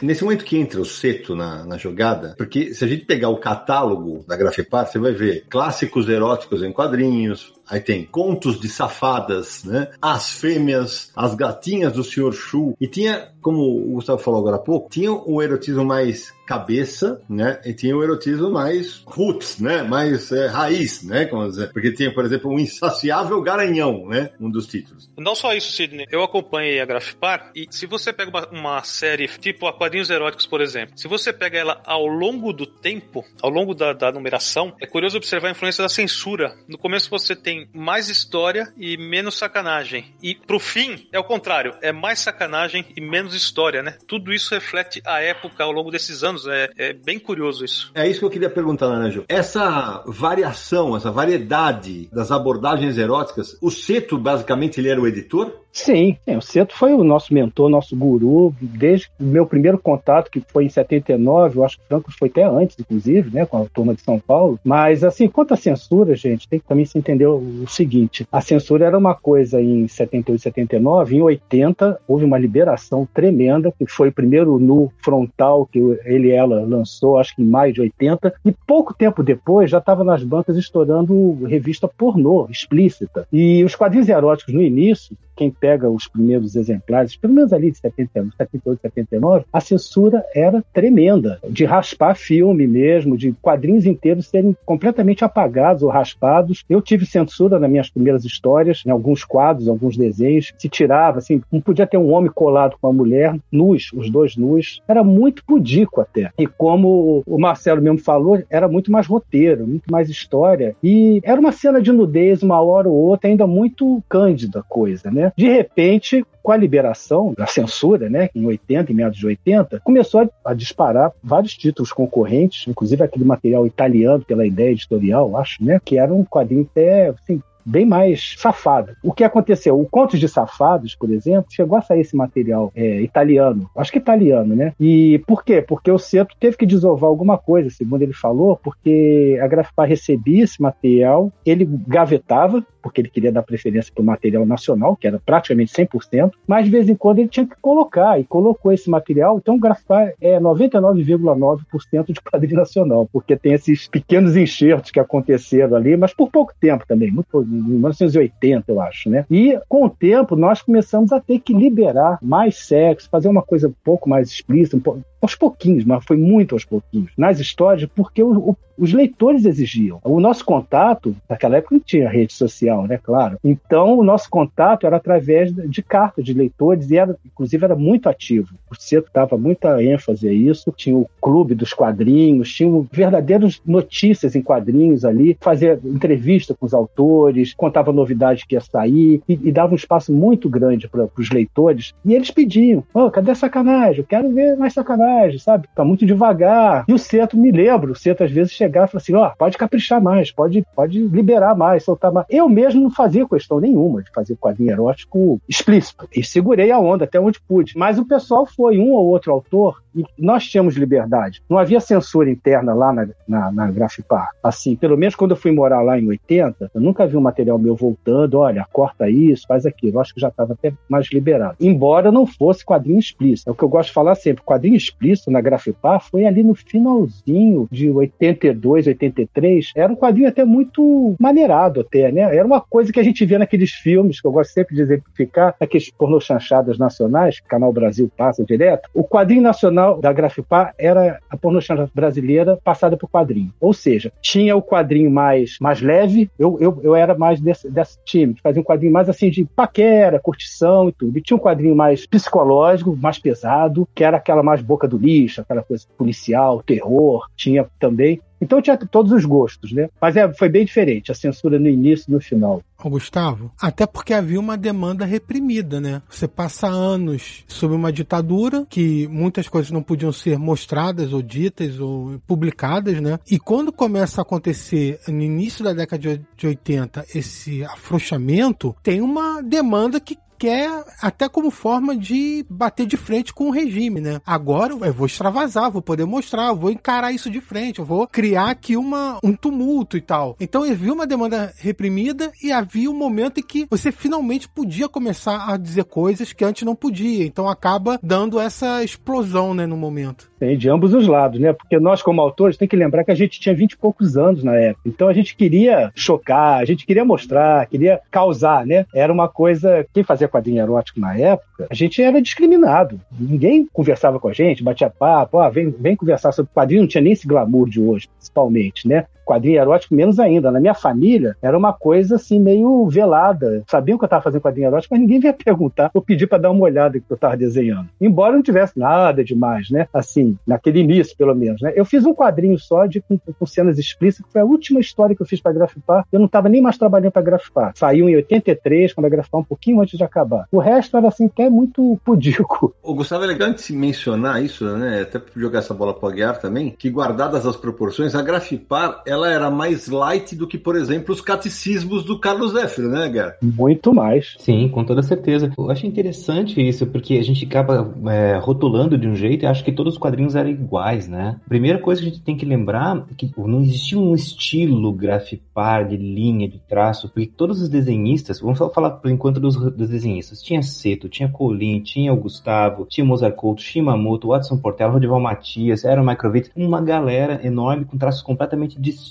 Nesse momento que entra o Seto na, na, jogada, porque se a gente pegar o catálogo da Grafipar, você vai ver clássicos eróticos em quadrinhos, Aí tem contos de safadas, né? As fêmeas, as gatinhas do Sr. Shu. E tinha, como o Gustavo falou agora há pouco, tinha o erotismo mais cabeça, né? E tinha o erotismo mais roots, né? Mais é, raiz, né? Como dizer. Porque tinha, por exemplo, um insaciável garanhão, né? Um dos títulos. Não só isso, Sidney. Eu acompanhei a Grafipar e se você pega uma, uma série tipo Quadrinhos Eróticos, por exemplo, se você pega ela ao longo do tempo, ao longo da, da numeração, é curioso observar a influência da censura. No começo você tem tem mais história e menos sacanagem. E pro fim, é o contrário, é mais sacanagem e menos história, né? Tudo isso reflete a época ao longo desses anos. É, é bem curioso isso. É isso que eu queria perguntar, Naranjo. Essa variação, essa variedade das abordagens eróticas, o Seto, basicamente, ele era o editor? Sim, o Seto foi o nosso mentor, nosso guru, desde o meu primeiro contato, que foi em 79, eu acho que o Franco foi até antes, inclusive, né, com a turma de São Paulo. Mas, assim, quanto à censura, gente, tem que também se entender o seguinte: a censura era uma coisa em 78, 79, em 80 houve uma liberação tremenda, que foi o primeiro nu frontal que ele e ela lançou, acho que em maio de 80, e pouco tempo depois já estava nas bancas estourando revista pornô explícita. E os quadrinhos eróticos no início, quem pega os primeiros exemplares, pelo menos ali de 71, 78, 79, a censura era tremenda, de raspar filme mesmo, de quadrinhos inteiros serem completamente apagados ou raspados. Eu tive censura nas minhas primeiras histórias, em alguns quadros, alguns desenhos, se tirava, assim, não podia ter um homem colado com uma mulher, nus, os dois nus. Era muito pudico até. E como o Marcelo mesmo falou, era muito mais roteiro, muito mais história. E era uma cena de nudez, uma hora ou outra, ainda muito cândida coisa, né? De repente, com a liberação da censura, né, em 80, em meados de 80, começou a, disparar vários títulos concorrentes, inclusive aquele material italiano pela ideia editorial, acho, né, que era um quadrinho até assim, bem mais safado. O que aconteceu? O Contos de Safados, por exemplo, chegou a sair esse material é, italiano, acho que italiano, né? E por quê? Porque o Centro teve que desovar alguma coisa, segundo ele falou, porque a Grafipar recebia esse material, ele gavetava, porque ele queria dar preferência para o material nacional, que era praticamente 100%, mas de vez em quando ele tinha que colocar, e colocou esse material. Então, o Grafipar é 99,9% de quadrinho nacional, porque tem esses pequenos enxertos que aconteceram ali, mas por pouco tempo também, muito pouco, 1980, eu acho, né? E com o tempo nós começamos a ter que liberar mais sexo, fazer uma coisa um pouco mais explícita, um pouco, aos pouquinhos, mas foi muito aos pouquinhos, nas histórias, porque o, o, os leitores exigiam. O nosso contato, naquela época não tinha rede social, né, claro. Então, o nosso contato era através de cartas de leitores e, era, inclusive, era muito ativo. O Ceto dava muita ênfase a isso. Tinha o clube dos quadrinhos, tinha verdadeiras notícias em quadrinhos ali, fazia entrevista com os autores, contava novidades que ia sair e, e dava um espaço muito grande para os leitores. E eles pediam: oh, cadê sacanagem? Eu quero ver mais sacanagem, sabe? Tá muito devagar. E o Ceto, me lembro, o Ceto às vezes chegar e falar assim: ó, oh, pode caprichar mais, pode, pode liberar mais, soltar mais. Eu mesmo não fazia questão nenhuma de fazer quadrinho erótico explícito. E segurei a onda até onde pude. Mas o pessoal foi um ou outro autor e nós tínhamos liberdade. Não havia censura interna lá na, na, na Grafipar. Assim, pelo menos quando eu fui morar lá em 80, eu nunca vi um material meu voltando, olha, corta isso, faz aquilo. Eu acho que já estava até mais liberado. Embora não fosse quadrinho explícito. É o que eu gosto de falar sempre. Quadrinho explícito na Grafipar foi ali no finalzinho de 82, 83. Era um quadrinho até muito maneirado até, né? Era uma coisa que a gente vê naqueles filmes, que eu gosto sempre de exemplificar, aqueles pornochanchadas nacionais, que o Canal Brasil passa direto. O quadrinho nacional da Grafipar era a pornografia brasileira passada por quadrinho. Ou seja, tinha o quadrinho mais, mais leve, eu, eu, eu era mais desse, desse time, fazia um quadrinho mais assim de paquera, curtição e tudo. E tinha um quadrinho mais psicológico, mais pesado, que era aquela mais boca do lixo, aquela coisa policial, terror. Tinha também então tinha todos os gostos, né? Mas é, foi bem diferente, a censura no início e no final. Ô, Gustavo, até porque havia uma demanda reprimida, né? Você passa anos sob uma ditadura que muitas coisas não podiam ser mostradas ou ditas ou publicadas, né? E quando começa a acontecer no início da década de 80 esse afrouxamento, tem uma demanda que quer até como forma de bater de frente com o regime, né? Agora eu vou extravasar, vou poder mostrar, vou encarar isso de frente, eu vou criar aqui uma, um tumulto e tal. Então havia uma demanda reprimida e havia um momento em que você finalmente podia começar a dizer coisas que antes não podia. Então acaba dando essa explosão, né, no momento. Tem de ambos os lados, né? Porque nós, como autores, tem que lembrar que a gente tinha vinte e poucos anos na época. Então a gente queria chocar, a gente queria mostrar, queria causar, né? Era uma coisa. Quem fazia quadrinho erótico na época, a gente era discriminado. Ninguém conversava com a gente, batia papo, ah, vem, vem conversar sobre quadrinho, não tinha nem esse glamour de hoje, principalmente, né? Quadrinho erótico menos ainda. Na minha família, era uma coisa assim meio velada. Sabiam que eu estava fazendo quadrinho erótico, mas ninguém <laughs> vinha perguntar ou pedir para dar uma olhada que eu estava desenhando. Embora não tivesse nada demais, né? Assim, naquele início, pelo menos, né? Eu fiz um quadrinho só de com, com cenas explícitas, que foi a última história que eu fiz para Grafipar. Eu não estava nem mais trabalhando para Grafipar. Saiu em 83, quando a Grafipar um pouquinho antes de acabar. O resto era assim, até muito pudico. O <laughs> Gustavo, é legal de mencionar isso, né? Até jogar essa bola para Guiar também, que guardadas as proporções, a Grafipar, ela era mais light do que, por exemplo, os catecismos do Carlos Zéfiro, né, Guiar? Muito mais. Sim, com toda certeza. Eu acho interessante isso, porque a gente acaba é, rotulando de um jeito e acha que todos os quadrinhos eram iguais, né? Primeira coisa que a gente tem que lembrar é que não existia um estilo grafipar de linha, de traço, porque todos os desenhistas, vamos só falar por enquanto dos, dos desenhistas, tinha Seto, tinha Colin, tinha o Gustavo, tinha Mozart Couto, Shimamoto, Watson Portela, Rodival Matias, Aaron Microvitz, uma galera enorme com traços completamente distintos.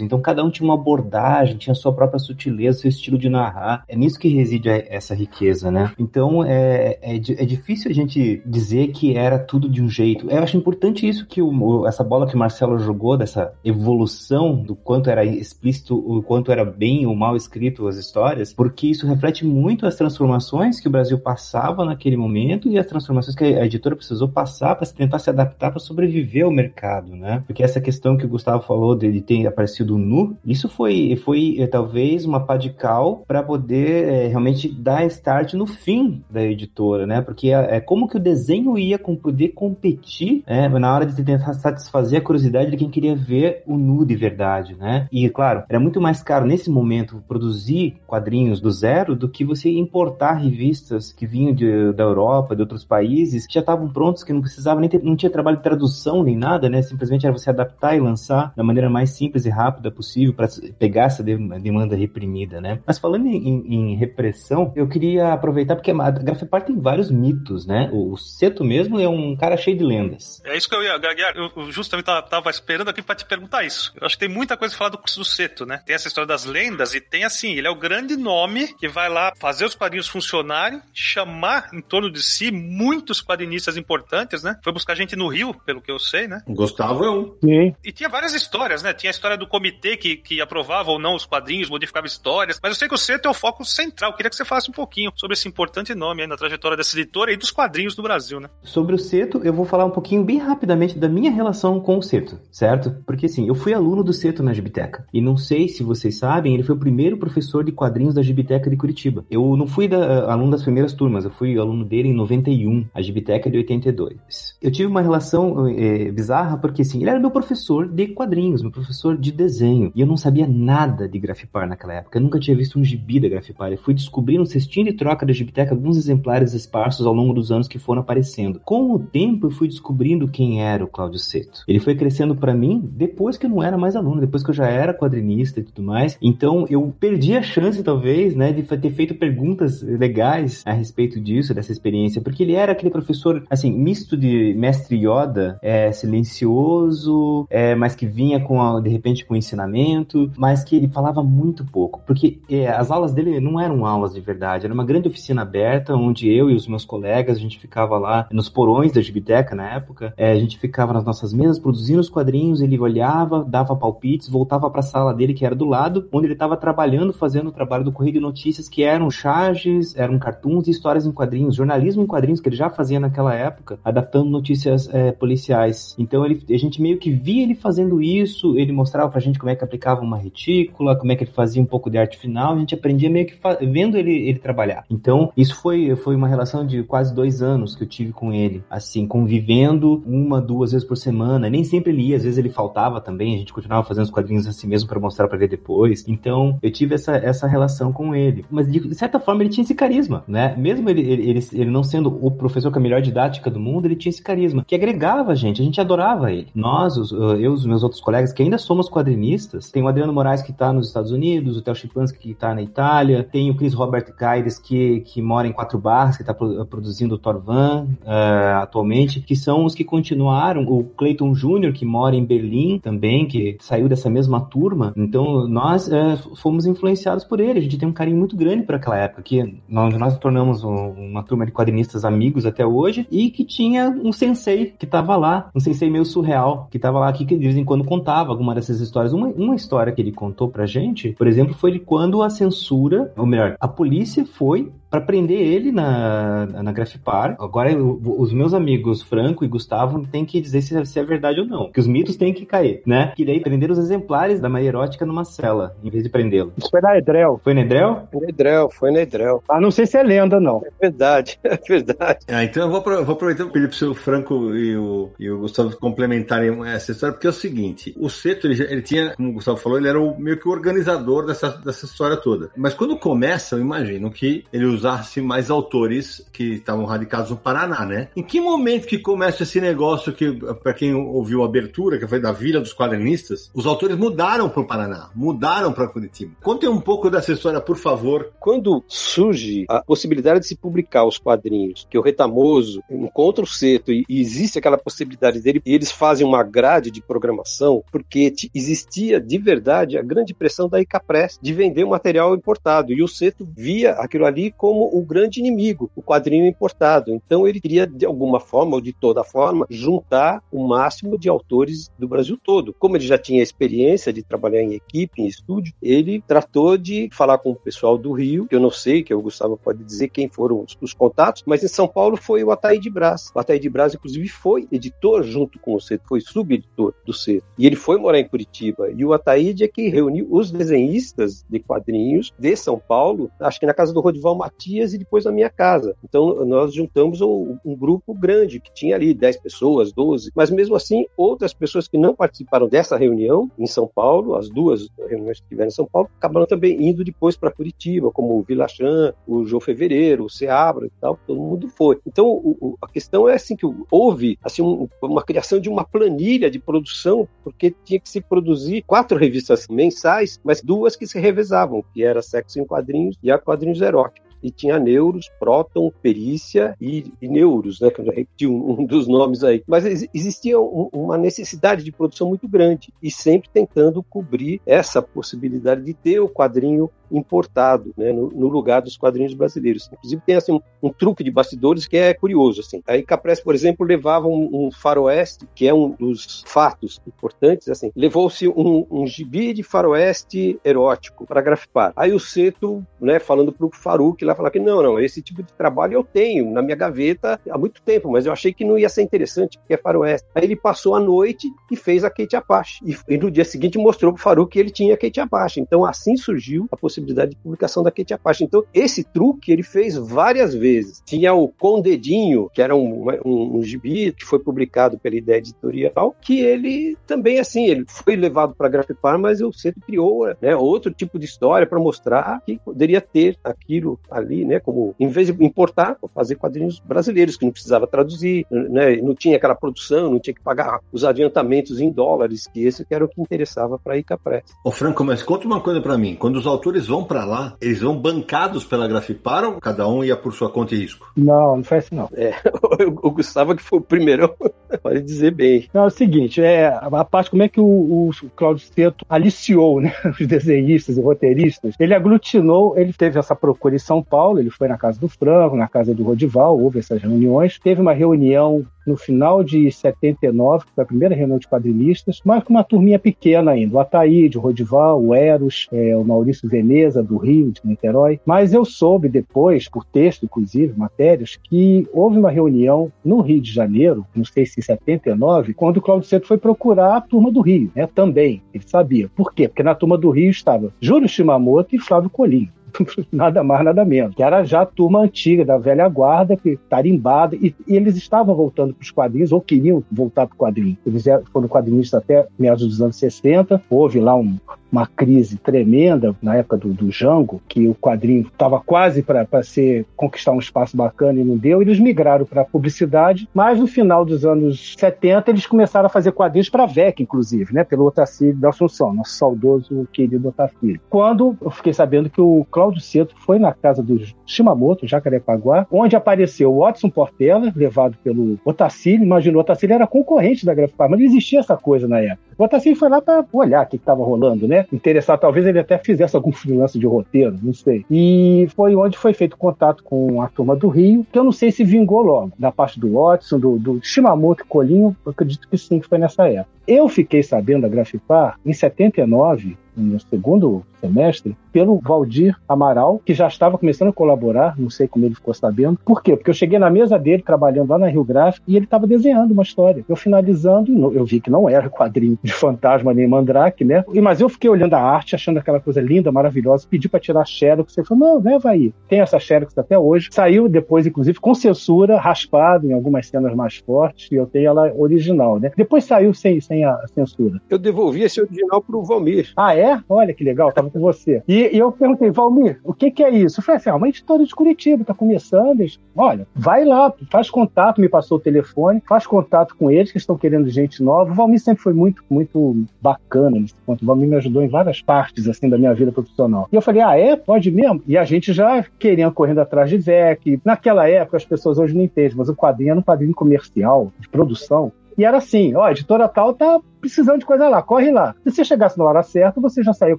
Então cada um tinha uma abordagem, tinha sua própria sutileza, seu estilo de narrar. É nisso que reside essa riqueza, né? Então é, é, é difícil a gente dizer que era tudo de um jeito. Eu acho importante isso que o, essa bola que o Marcelo jogou, dessa evolução do quanto era explícito, o quanto era bem ou mal escrito as histórias, porque isso reflete muito as transformações que o Brasil passava naquele momento e as transformações que a editora precisou passar para tentar se adaptar para sobreviver ao mercado, né? Porque essa questão que o Gustavo falou de ter aparecido nu, isso foi, foi é, talvez uma pá de cal para poder é, realmente dar start no fim da editora, né? Porque é, é como que o desenho ia com, poder competir né? na hora de tentar satisfazer a curiosidade de quem queria ver o nu de verdade, né? E claro, era muito mais caro nesse momento produzir quadrinhos do zero do que você importar revistas que vinham de, da Europa, de outros países, que já estavam prontos, que não precisava nem ter, não tinha trabalho de tradução nem nada, né? Simplesmente era você adaptar e lançar da maneira mais simples e rápida possível para pegar essa demanda reprimida, né? Mas falando em, em, repressão, eu queria aproveitar porque a Grafipar tem vários mitos, né? O, o Seto mesmo é um cara cheio de lendas. É isso que eu ia, Gaguiar, eu justamente tava esperando aqui para te perguntar isso. Eu acho que tem muita coisa falar do, do Seto, né? Tem essa história das lendas e tem assim, ele é o grande nome que vai lá fazer os quadrinhos funcionarem, chamar em torno de si muitos quadrinistas importantes, né? Foi buscar gente no Rio, pelo que eu sei, né? Gustavo é um. Sim. E tinha várias histórias, né? Tinha a história do comitê que, que aprovava ou não os quadrinhos, modificava histórias, mas eu sei que o Seto é o foco central. Eu queria que você falasse um pouquinho sobre esse importante nome aí na trajetória dessa editora e dos quadrinhos do Brasil, né? Sobre o Seto, eu vou falar um pouquinho bem rapidamente da minha relação com o Seto, certo? Porque assim, eu fui aluno do Seto na Gibiteca. E não sei se vocês sabem, ele foi o primeiro professor de quadrinhos da Gibiteca de Curitiba. Eu não fui da, aluno das primeiras turmas, eu fui aluno dele em 91, a Gibiteca de 82. Eu tive uma relação é, bizarra porque assim, ele era meu professor de quadrinhos, meu professor de desenho. E eu não sabia nada de grafipar naquela época. Eu nunca tinha visto um gibi da grafipar. Eu fui descobrir no cestinho de troca da Gibiteca alguns exemplares esparsos ao longo dos anos que foram aparecendo. Com o tempo, eu fui descobrindo quem era o Cláudio Seto. Ele foi crescendo para mim depois que eu não era mais aluno, depois que eu já era quadrinista e tudo mais. Então, eu perdi a chance, talvez, né, de ter feito perguntas legais a respeito disso, dessa experiência, porque ele era aquele professor, assim, misto de mestre Yoda, é, silencioso, é, mas que vinha com, a, de repente, com ensinamento, mas que ele falava muito pouco, porque é, as aulas dele não eram aulas de verdade, era uma grande oficina aberta, onde eu e os meus colegas, a gente ficava lá nos porões da Gibiteca na época, é, a gente ficava nas nossas mesas produzindo os quadrinhos, ele olhava, dava palpites, voltava para a sala dele, que era do lado, onde ele estava trabalhando, fazendo o trabalho do Correio de Notícias, que eram charges, eram cartoons e histórias em quadrinhos, jornalismo em quadrinhos, que ele já fazia naquela época, adaptando notícias é, policiais. Então ele, a gente meio que via ele fazendo isso, ele mostrava pra gente como é que aplicava uma retícula, como é que ele fazia um pouco de arte final, a gente aprendia meio que vendo ele, ele trabalhar. Então, isso foi, foi uma relação de quase dois anos que eu tive com ele, assim, convivendo uma, duas vezes por semana. Nem sempre ele ia, às vezes ele faltava também, a gente continuava fazendo os quadrinhos assim mesmo para mostrar para ver depois. Então, eu tive essa, essa relação com ele. Mas, de certa forma, ele tinha esse carisma, né? Mesmo ele, ele, ele, ele não sendo o professor com a melhor didática do mundo, ele tinha esse carisma, que agregava a gente, a gente adorava ele. Nós, eu e os meus outros colegas, que ainda somos quadrinistas, tem o Adriano Moraes que tá nos Estados Unidos, o Theo Chipansky que tá na Itália, tem o Chris Robert Gaires que, que mora em Quatro Barras, que tá produzindo o Torvan uh, atualmente, que são os que continuaram, o Clayton Jr., que mora em Berlim também, que saiu dessa mesma turma. Então, nós uh, fomos influenciados por ele, a gente tem um carinho muito grande por aquela época, que nós, nós tornamos um, uma turma de quadrinistas amigos até hoje, e que tinha um sensei que tava lá, um sensei meio surreal, que tava lá, que de vez em quando contava alguma dessas histórias. Uma, uma história que ele contou pra gente, por exemplo, foi de quando a censura, ou melhor, a polícia foi para prender ele na, na Grafipar. Agora, os meus amigos Franco e Gustavo têm que dizer se, se, é verdade ou não. Que os mitos têm que cair, né? Que daí prender os exemplares da Maria Erótica numa cela, em vez de prendê-lo. Isso foi na Edrel. Foi na Edrel? Foi na Edrel, foi na Edrel. Ah, não sei se é lenda, não. É verdade, <laughs> é verdade. É, então eu vou, vou aproveitar e pedir pro Franco e o, e o Gustavo complementarem essa história, porque é o seguinte, o Seto, ele, ele tinha, como o Gustavo falou, ele era o, meio que o organizador dessa, dessa história toda. Mas quando começa, eu imagino que ele usasse mais autores que estavam radicados no Paraná, né? Em que momento que começa esse negócio que, para quem ouviu a abertura, que foi da Vila dos Quadrinistas, os autores mudaram para o Paraná, mudaram para Curitiba. Conte um pouco dessa história, por favor. Quando surge a possibilidade de se publicar os quadrinhos, que o Retamoso encontra o Seto e existe aquela possibilidade dele, e eles fazem uma grade de programação, porque existia de verdade a grande pressão da Icapress de vender o material importado, e o Seto via aquilo ali como o grande inimigo, o quadrinho importado. Então ele queria, de alguma forma, ou de toda forma, juntar o máximo de autores do Brasil todo. Como ele já tinha experiência de trabalhar em equipe, em estúdio, ele tratou de falar com o pessoal do Rio, que eu não sei, que o Gustavo pode dizer quem foram os, os contatos, mas em São Paulo foi o Ataí de Brás. O Ataí de Brás, inclusive, foi editor junto com o Cedo, foi subeditor do Cedo. E ele foi morar em Curitiba. E o Ataíde é que reuniu os desenhistas de quadrinhos de São Paulo, acho que na casa do Rodival Matias e depois na minha casa. Então nós juntamos um, um grupo grande, que tinha ali 10 pessoas, 12, mas mesmo assim, outras pessoas que não participaram dessa reunião em São Paulo, as duas reuniões que tiveram em São Paulo, acabaram também indo depois para Curitiba, como o Vilachan, o João Fevereiro, o Seabra e tal, todo mundo foi. Então o, o, a questão é assim que houve assim um, uma criação de uma planilha de produção, porque tinha que se produzir quatro revistas mensais, mas duas que se revezavam, que era Sexo em Quadrinhos e a Quadrinhos Eróticos e tinha neuros, próton, perícia e, e neuros, né? Que eu já repeti um, um, dos nomes aí. Mas existia um, uma necessidade de produção muito grande e sempre tentando cobrir essa possibilidade de ter o quadrinho importado, né, no, no, lugar dos quadrinhos brasileiros. Inclusive tem assim, um, um, truque de bastidores que é curioso. Assim. Aí Capress, por exemplo, levava um, um faroeste, que é um dos fatos importantes, assim, levou-se um, um gibi de faroeste erótico para grafipar. Aí o Seto, né, falando para o Faruk lá, falar que não, não, esse tipo de trabalho eu tenho na minha gaveta há muito tempo, mas eu achei que não ia ser interessante, porque é faroeste. Aí ele passou a noite e fez a Kate Apache. E, e no dia seguinte mostrou para o Faruk que ele tinha a Kate Apache. Então assim surgiu a possibilidade possibilidade de publicação da Kate Apache. Então, esse truque ele fez várias vezes. Tinha o Condedinho, que era um, um, um gibi que foi publicado pela ideia editorial, que ele também, assim, ele foi levado para Grafipar, mas o centro criou né, outro tipo de história para mostrar que poderia ter aquilo ali, né, como, em vez de importar, fazer quadrinhos brasileiros, que não precisava traduzir, né, não tinha aquela produção, não tinha que pagar os adiantamentos em dólares, que esse que era o que interessava para a Ica Press. Ô Franco, mas conta uma coisa para mim, quando os autores vão para lá, eles vão bancados pela Grafipar ou cada um ia por sua conta e risco? Não, não foi assim não. É, <laughs> o Gustavo que foi o primeiro, <laughs> pode dizer bem. Não, é o seguinte, é, a parte como é que o, o Cláudio Seto aliciou né, <laughs> os desenhistas e roteiristas, ele aglutinou, ele teve essa procura em São Paulo, ele foi na casa do Franco, na casa do Rodival, houve essas reuniões, teve uma reunião no final de 79, que foi a primeira reunião de quadrinistas, mas com uma turminha pequena ainda. O Ataíde, o Rodival, o Eros, é, o Maurício Veneza, do Rio, de Niterói. Mas eu soube depois, por texto, inclusive, matérias, que houve uma reunião no Rio de Janeiro, não sei se em 79, quando o Cláudio Seto foi procurar a turma do Rio, né? Também, ele sabia. Por quê? Porque na turma do Rio estava Júlio Shimamoto e Flávio Colinho. <laughs> nada mais, nada menos. Que era já a turma antiga, da velha guarda, que tarimbada, e, e eles estavam voltando para os quadrinhos, ou queriam voltar para o quadrinho. Eles foram quadrinistas até meados dos anos 60, houve lá um, uma crise tremenda na época do, do Jango, que o quadrinho estava quase para ser conquistar um espaço bacana e não deu. Eles migraram para publicidade, mas no final dos anos 70 eles começaram a fazer quadrinhos para VEC, inclusive, né, pelo Otacílio da Assunção, nosso saudoso querido Otacílio. Quando eu fiquei sabendo que o Cláudio Seto foi na casa do Shimamoto, Jacarepaguá, onde apareceu o Watson Portela, levado pelo Otacílio. Imagina, o Otacílio era concorrente da Grafipar, mas não existia essa coisa na época. O Otacílio foi lá para olhar o que estava rolando, né? Interessar, talvez ele até fizesse algum freelance de roteiro, não sei. E foi onde foi feito contato com a turma do Rio, que eu não sei se vingou logo, da parte do Watson, do, do Shimamoto Colinho, eu acredito que sim, que foi nessa época. Eu fiquei sabendo da Grafipar em 79, no segundo semestre, pelo Valdir Amaral, que já estava começando a colaborar, não sei como ele ficou sabendo. Por quê? Porque eu cheguei na mesa dele, trabalhando lá na Rio Gráfico, e ele estava desenhando uma história. Eu finalizando, eu vi que não era <laughs> quadrinho de fantasma nem mandrake, né? Mas eu fiquei olhando a arte, achando aquela coisa linda, maravilhosa, pedi para tirar xerox, ele falou, não, leva aí. Tem essa xerox até hoje. Saiu depois, inclusive, com censura, raspado em algumas cenas mais fortes, e eu tenho ela original, né? Depois saiu sem, sem a censura. Eu devolvi esse original pro Valmir. Ah, é? Olha que legal, tava com você. E, e eu perguntei, Valmir, o que, que é isso? Eu falei assim, ah, uma editora de Curitiba, tá começando. Eles, Olha, vai lá, faz contato, me passou o telefone, faz contato com eles que estão querendo gente nova. O Valmir sempre foi muito, muito bacana nesse ponto. O Valmir me ajudou em várias partes, assim, da minha vida profissional. E eu falei, ah, é? Pode mesmo? E a gente já querendo correndo atrás de VEC. Naquela época, as pessoas hoje não entendem, mas o quadrinho era um quadrinho comercial, de produção. E era assim, ó, a editora tal tá precisando de coisa lá, corre lá. Se você chegasse na hora certa, você já saiu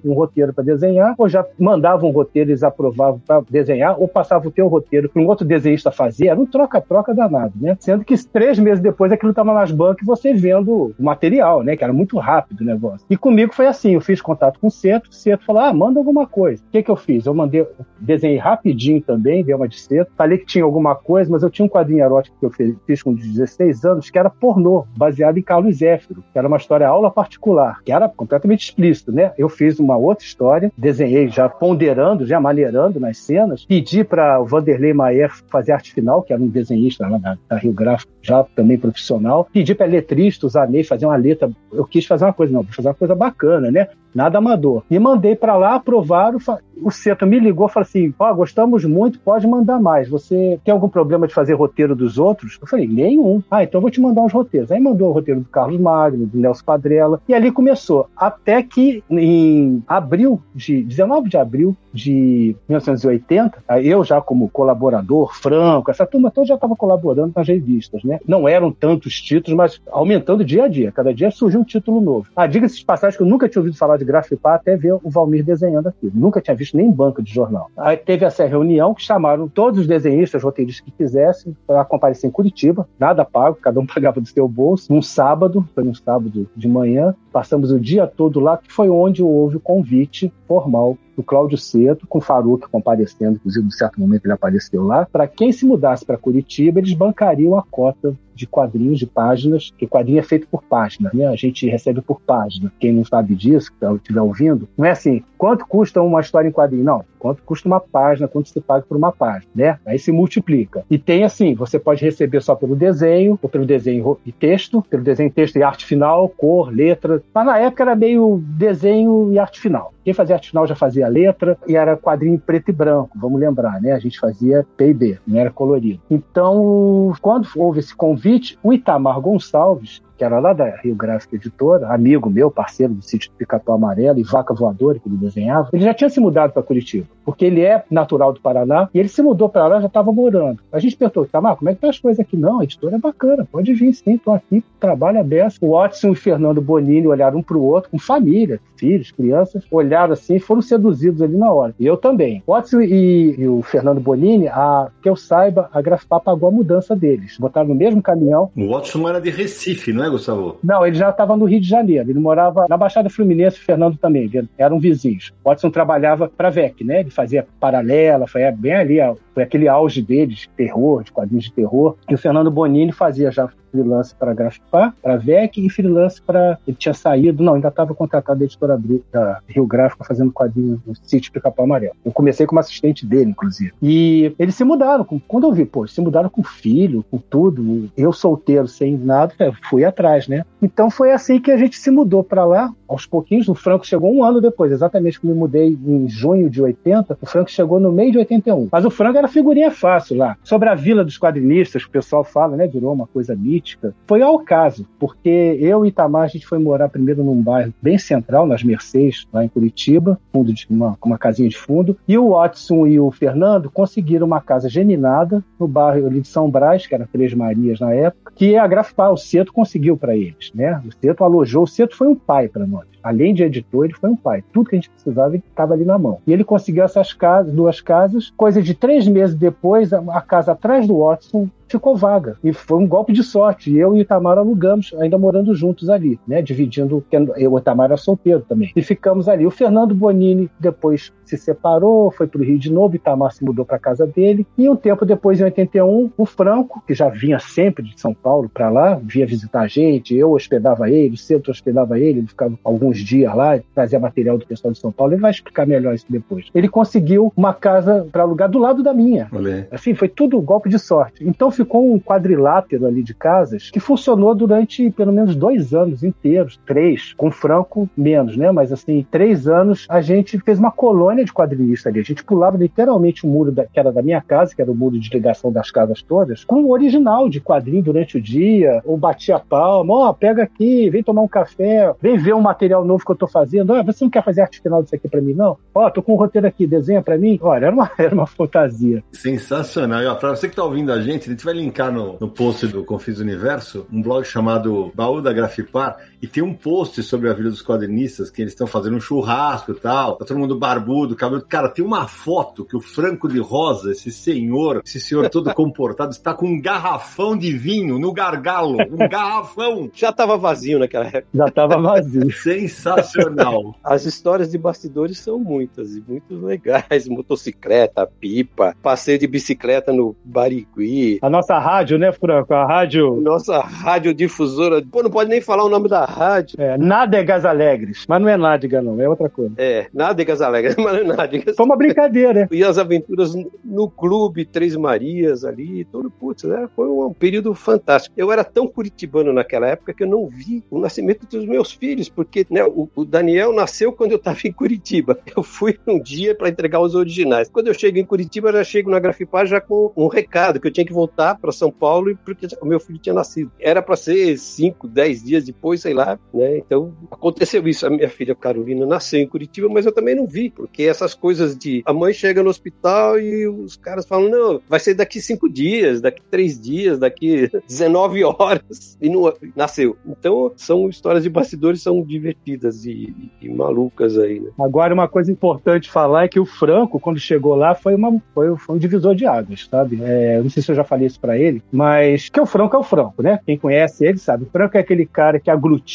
com um roteiro para desenhar, ou já mandava um roteiro, eles aprovavam para desenhar, ou passava o teu roteiro para um outro desenhista fazer. Era um troca-troca danado, né? Sendo que três meses depois aquilo estava nas bancas e você vendo o material, né? Que era muito rápido o negócio. E comigo foi assim, eu fiz contato com o Ceto, o Ceto falou, ah, manda alguma coisa. O que que eu fiz? Eu mandei, desenhei rapidinho também, dei uma de Ceto, falei que tinha alguma coisa, mas eu tinha um quadrinho erótico que eu fiz com 16 anos, que era pornô, baseado em Carlos Zéfiro, que era uma história aula particular, que era completamente explícito, né? Eu fiz uma outra história, desenhei já ponderando, já maneirando nas cenas, pedi para o Vanderlei Maier fazer arte final, que era um desenhista lá da, da Rio Gráfico, já também profissional, pedi para letrista, o Zanei, fazer uma letra, eu quis fazer uma coisa, não, fazer uma coisa bacana, né? Nada amador. E mandei para lá, aprovaram, o Seto me ligou e falou assim: ó, oh, gostamos muito, pode mandar mais. Você tem algum problema de fazer roteiro dos outros? Eu falei: nenhum. Ah, então eu vou te mandar uns roteiros. Aí mandou o roteiro do Carlos Magno, do Nelson Padrella, e ali começou. Até que em abril, de 19 de abril de 1980, eu já como colaborador, Franco, essa turma toda já estava colaborando nas revistas, né? Não eram tantos títulos, mas aumentando dia a dia. Cada dia surgiu um título novo. Ah, diga-se de passagem que eu nunca tinha ouvido falar de Grafipá até ver o Valmir desenhando aquilo. Nunca tinha visto nem banca de jornal. Aí teve essa reunião que chamaram todos os desenhistas, roteiristas que quisessem para comparecer em Curitiba, nada pago, cada um <laughs> pagava do seu bolso, num sábado, foi um sábado de manhã, passamos o dia todo lá, que foi onde houve o convite formal do Cláudio Ceto, com o Faruque comparecendo, inclusive, no certo momento ele apareceu lá. Para quem se mudasse para Curitiba, eles bancariam a cota de quadrinhos, de páginas, que quadrinho é feito por página, né? A gente recebe por página. Quem não sabe disso, que estiver ouvindo, não é assim, quanto custa uma história em quadrinho? Não, quanto custa uma página, quanto se paga por uma página, né? Aí se multiplica. E tem assim, você pode receber só pelo desenho, ou pelo desenho e texto, pelo desenho, texto e arte final, cor, letra. Mas na época era meio desenho e arte final. Quem fazia arte final já fazia letra e era quadrinho preto e branco, vamos lembrar, né? A gente fazia P&B, não era colorido. Então, quando houve esse convite, o Itamar Gonçalves, que era lá da Rio Gráfica Editora, amigo meu, parceiro do sítio Picatou Amarelo e Vaca Voadora, que ele desenhava, ele já tinha se mudado para Curitiba, porque ele é natural do Paraná, e ele se mudou para lá, já estava morando. A gente perguntou, Tamar, como é que tá as coisas aqui? Não, a editora é bacana, pode vir sim, estou aqui, trabalho aberto. O Watson e o Fernando Bonini olharam um para o outro, com família, filhos, crianças, olharam assim e foram seduzidos ali na hora. E eu também. O Watson e, e, o Fernando Bonini, a, que eu saiba, a Grafipá pagou a mudança deles. Botaram no mesmo caminhão. O Watson era de Recife, não é? Gustavo? Não, ele já estava no Rio de Janeiro. Ele morava na Baixada Fluminense, o Fernando também. Eram vizinhos. Watson trabalhava para VEC, né? Ele fazia paralela, foi bem ali, foi aquele auge dele de terror, de quadrinhos de terror. E o Fernando Bonini fazia já freelance para Grafipar, para VEC e freelance para. Ele tinha saído, não, ainda estava contratado da editora da Rio Gráfico fazendo quadrinhos no sítio Pica-Pau Amarelo. Eu comecei como assistente dele, inclusive. E eles se mudaram. Quando eu vi, pô, eles se mudaram com filho, com tudo. Eu solteiro, sem nada, fui atrás, né? Então foi assim que a gente se mudou para lá, aos pouquinhos. O Franco chegou um ano depois, exatamente eu me mudei em junho de 80. O Franco chegou no meio de 81. Mas o Franco era figurinha fácil lá. Sobre a Vila dos Quadrinistas, que o pessoal fala, né? Virou uma coisa mítica. Foi ao caso, porque eu e Itamar, a gente foi morar primeiro num bairro bem central, nas Mercedes, lá em Curitiba, fundo de uma, uma casinha de fundo. E o Watson e o Fernando conseguiram uma casa geminada no bairro ali de São Brás, que era Três Marias na época, que a Grafipar, o Ceto, conseguiu para eles. né? O Seto alojou, o Seto foi um pai para nós. Além de editor, ele foi um pai. Tudo que a gente precisava estava ali na mão. E ele conseguiu essas casas, duas casas. Coisa de três meses depois, a casa atrás do Watson ficou vaga. E foi um golpe de sorte. Eu e o Itamar alugamos, ainda morando juntos ali, né? Dividindo. Eu, o Itamar era solteiro também. E ficamos ali. O Fernando Bonini depois se separou, foi para o Rio de novo, Itamar se mudou para casa dele. E um tempo depois, em 81, o Franco, que já vinha sempre de São Paulo para lá, via visitar a gente, eu hospedava ele, o centro hospedava ele, ele ficava alguns dias lá, trazia material do pessoal de São Paulo. Ele vai explicar melhor isso depois. Ele conseguiu uma casa para alugar do lado da minha. Olê. Assim, foi tudo golpe de sorte. Então ficou um quadrilátero ali de casas que funcionou durante pelo menos dois anos inteiros, três, com Franco menos, né? Mas assim, três anos a gente fez uma colônia de quadrinista ali. A gente pulava literalmente o muro da, que era da minha casa, que era o muro de ligação das casas todas, com o original de quadrinho durante o dia, ou batia palma, ó, oh, pega aqui, vem tomar um café, vem ver um material novo que eu tô fazendo. Oh, você não quer fazer arte final disso aqui para mim, não? Ó, tô com um roteiro aqui, desenha para mim. Olha, era uma, <laughs> era uma fantasia. Sensacional. E ó, pra você que tá ouvindo a gente, a gente vai linkar no, no post do Confis Universo um blog chamado Baú da Grafipar e tem um post sobre a vida dos quadrinistas que eles estão fazendo um churrasco e tal. Tá todo mundo barbudo, cabelo. Cara, tem uma foto que o Franco de Rosa, esse senhor, esse senhor todo <laughs> comportado, está com um garrafão de vinho no gargalo. Um garrafão. Já tava vazio naquela época. Já tava vazio. <laughs> Sensacional. As histórias de bastidores são muitas e muito legais. <laughs> Motocicleta, pipa, passeio de bicicleta no Barigui. A nossa rádio, né, Franco? A rádio. Nossa radiodifusora. Pô, não pode nem falar o nome da rádio. É, Nádegas Alegres. Mas não é Nádega, não, é outra coisa. É, Nádegas Alegres, <laughs> mas não é Nádegas. Foi uma brincadeira. E as aventuras no clube Três Marias ali, tudo, putz, né? foi um período fantástico. Eu era tão curitibano naquela época que eu não vi o nascimento dos meus filhos, porque né, o, o Daniel nasceu quando eu estava em Curitiba. <laughs> Eu fui um dia para entregar os originais. Quando eu chego em Curitiba, eu já chego na Grafipar já com um recado que eu tinha que voltar para São Paulo porque o meu filho tinha nascido. Era para ser cinco, dez dias depois, sei lá, né? Então aconteceu isso. A minha filha Carolina nasceu em Curitiba, mas eu também não vi, porque essas coisas de a mãe chega no hospital e os caras falam: não, vai ser daqui cinco dias, daqui três dias, daqui <laughs> 19 horas, e não nasceu. Então são histórias de bastidores são divertidas e, e, e malucas aí, né? Agora, uma coisa importante falar é que o Franco, quando chegou lá, foi, uma, foi, foi um divisor de águas, sabe? É, não sei se eu já falei isso para ele, mas que o Franco é o Franco, né? Quem conhece ele sabe. O Franco é aquele cara que aglutina,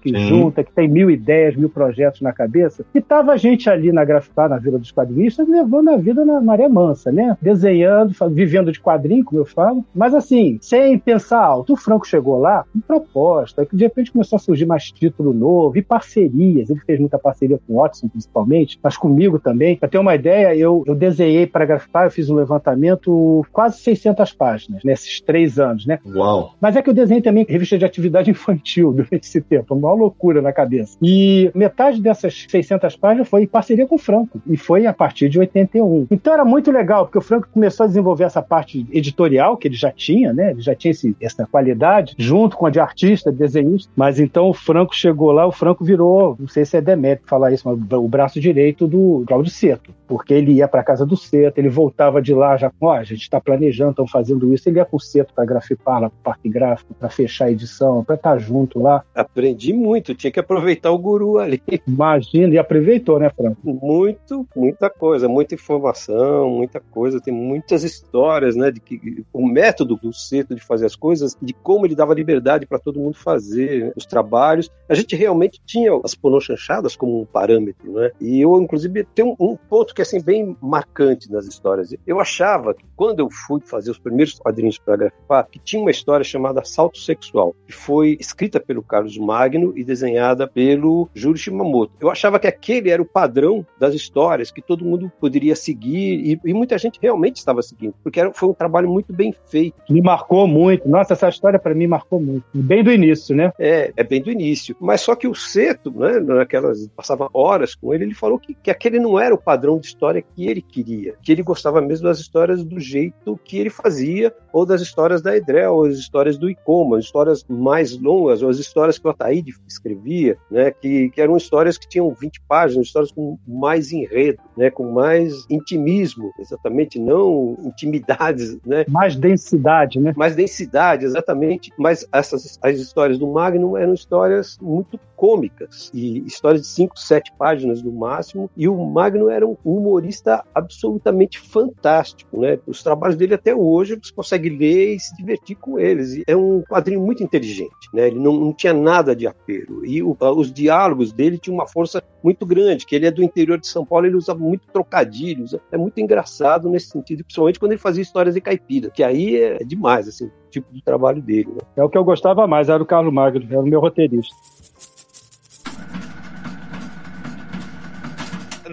que Sim. junta, que tem mil ideias, mil projetos na cabeça. E tava a gente ali na Grafipar, na Vila dos Quadrinistas, levando a vida na maré mansa, né? Desenhando, vivendo de quadrinho, como eu falo, mas assim, sem pensar alto. O Franco chegou lá com proposta, que de repente começou a surgir mais título novo e parcerias. Ele fez muita parceria com o Watson, principalmente, mas comigo também. Pra ter uma ideia, eu, eu desenhei para Grafipar, eu fiz um levantamento quase 600 páginas nesses três anos, né? Uau! Mas é que eu desenhei também revista de atividade <laughs> infantil durante esse tempo, uma loucura na cabeça. E metade dessas 600 páginas foi em parceria com o Franco, e foi a partir de 81. Então era muito legal, porque o Franco começou a desenvolver essa parte editorial que ele já tinha, né? Ele já tinha esse, essa qualidade, junto com a de artista, de desenhista. Mas então o Franco chegou lá, o Franco virou, não sei se é demérito falar isso, mas o braço direito do Claudio Seto, porque ele ia para casa do Seto, ele voltava de lá já com, oh, a gente está planejando, estão fazendo isso, ele ia com o Seto para grafipar lá pro Parque Gráfico, para fechar a edição, para estar tá junto lá. Aprendi muito, tinha que aproveitar o guru ali. <laughs> Imagina, e aproveitou, né, Franco? Muito, muita coisa, muita informação, muita coisa, tem muitas histórias, né, de que o método do Seto de fazer as coisas, de como ele dava liberdade para todo mundo fazer né, os trabalhos. A gente realmente tinha as ponochanchadas como um parâmetro, né? E eu, inclusive, tenho um, um ponto que é assim, bem marcante nas histórias. Eu achava que quando eu fui fazer os primeiros quadrinhos para grafar, que tinha uma história chamada Salto Sexual, que foi escrita pelo Carlos Magno e desenhada pelo Júlio Shimamoto. Eu achava que aquele era o padrão das histórias que todo mundo poderia seguir e, e muita gente realmente estava seguindo, porque era, foi um trabalho muito bem feito. Me marcou muito. Nossa, essa história para mim marcou muito. Bem do início, né? É, é bem do início. Mas só que o Seto, né, naquelas passava horas com ele, ele falou que, que aquele não era o padrão de história que ele queria, que ele gostava mesmo das histórias do jeito que ele fazia, ou das histórias da Edrel, ou as histórias do Icoma, as histórias mais longas, ou as histórias histórias que o Ataíde escrevia, né, que, que eram histórias que tinham 20 páginas, histórias com mais enredo, né, com mais intimismo, exatamente, não intimidades, né? Mais densidade, né? Mais densidade, exatamente. Mas essas as histórias do Magnum eram histórias muito cômicas e histórias de 5, 7 páginas no máximo. E o Magno era um humorista absolutamente fantástico, né? Os trabalhos dele até hoje você consegue ler e se divertir com eles. É um quadrinho muito inteligente, né? Ele não, não tinha nada de apelo e o, os diálogos dele tinham uma força muito grande. Que ele é do interior de São Paulo, ele usa muito trocadilhos. É muito engraçado nesse sentido, principalmente quando ele fazia histórias de caipira, que aí é demais, assim, o tipo de trabalho dele. Né? É o que eu gostava mais, era o Carlos Magno, era o meu roteirista.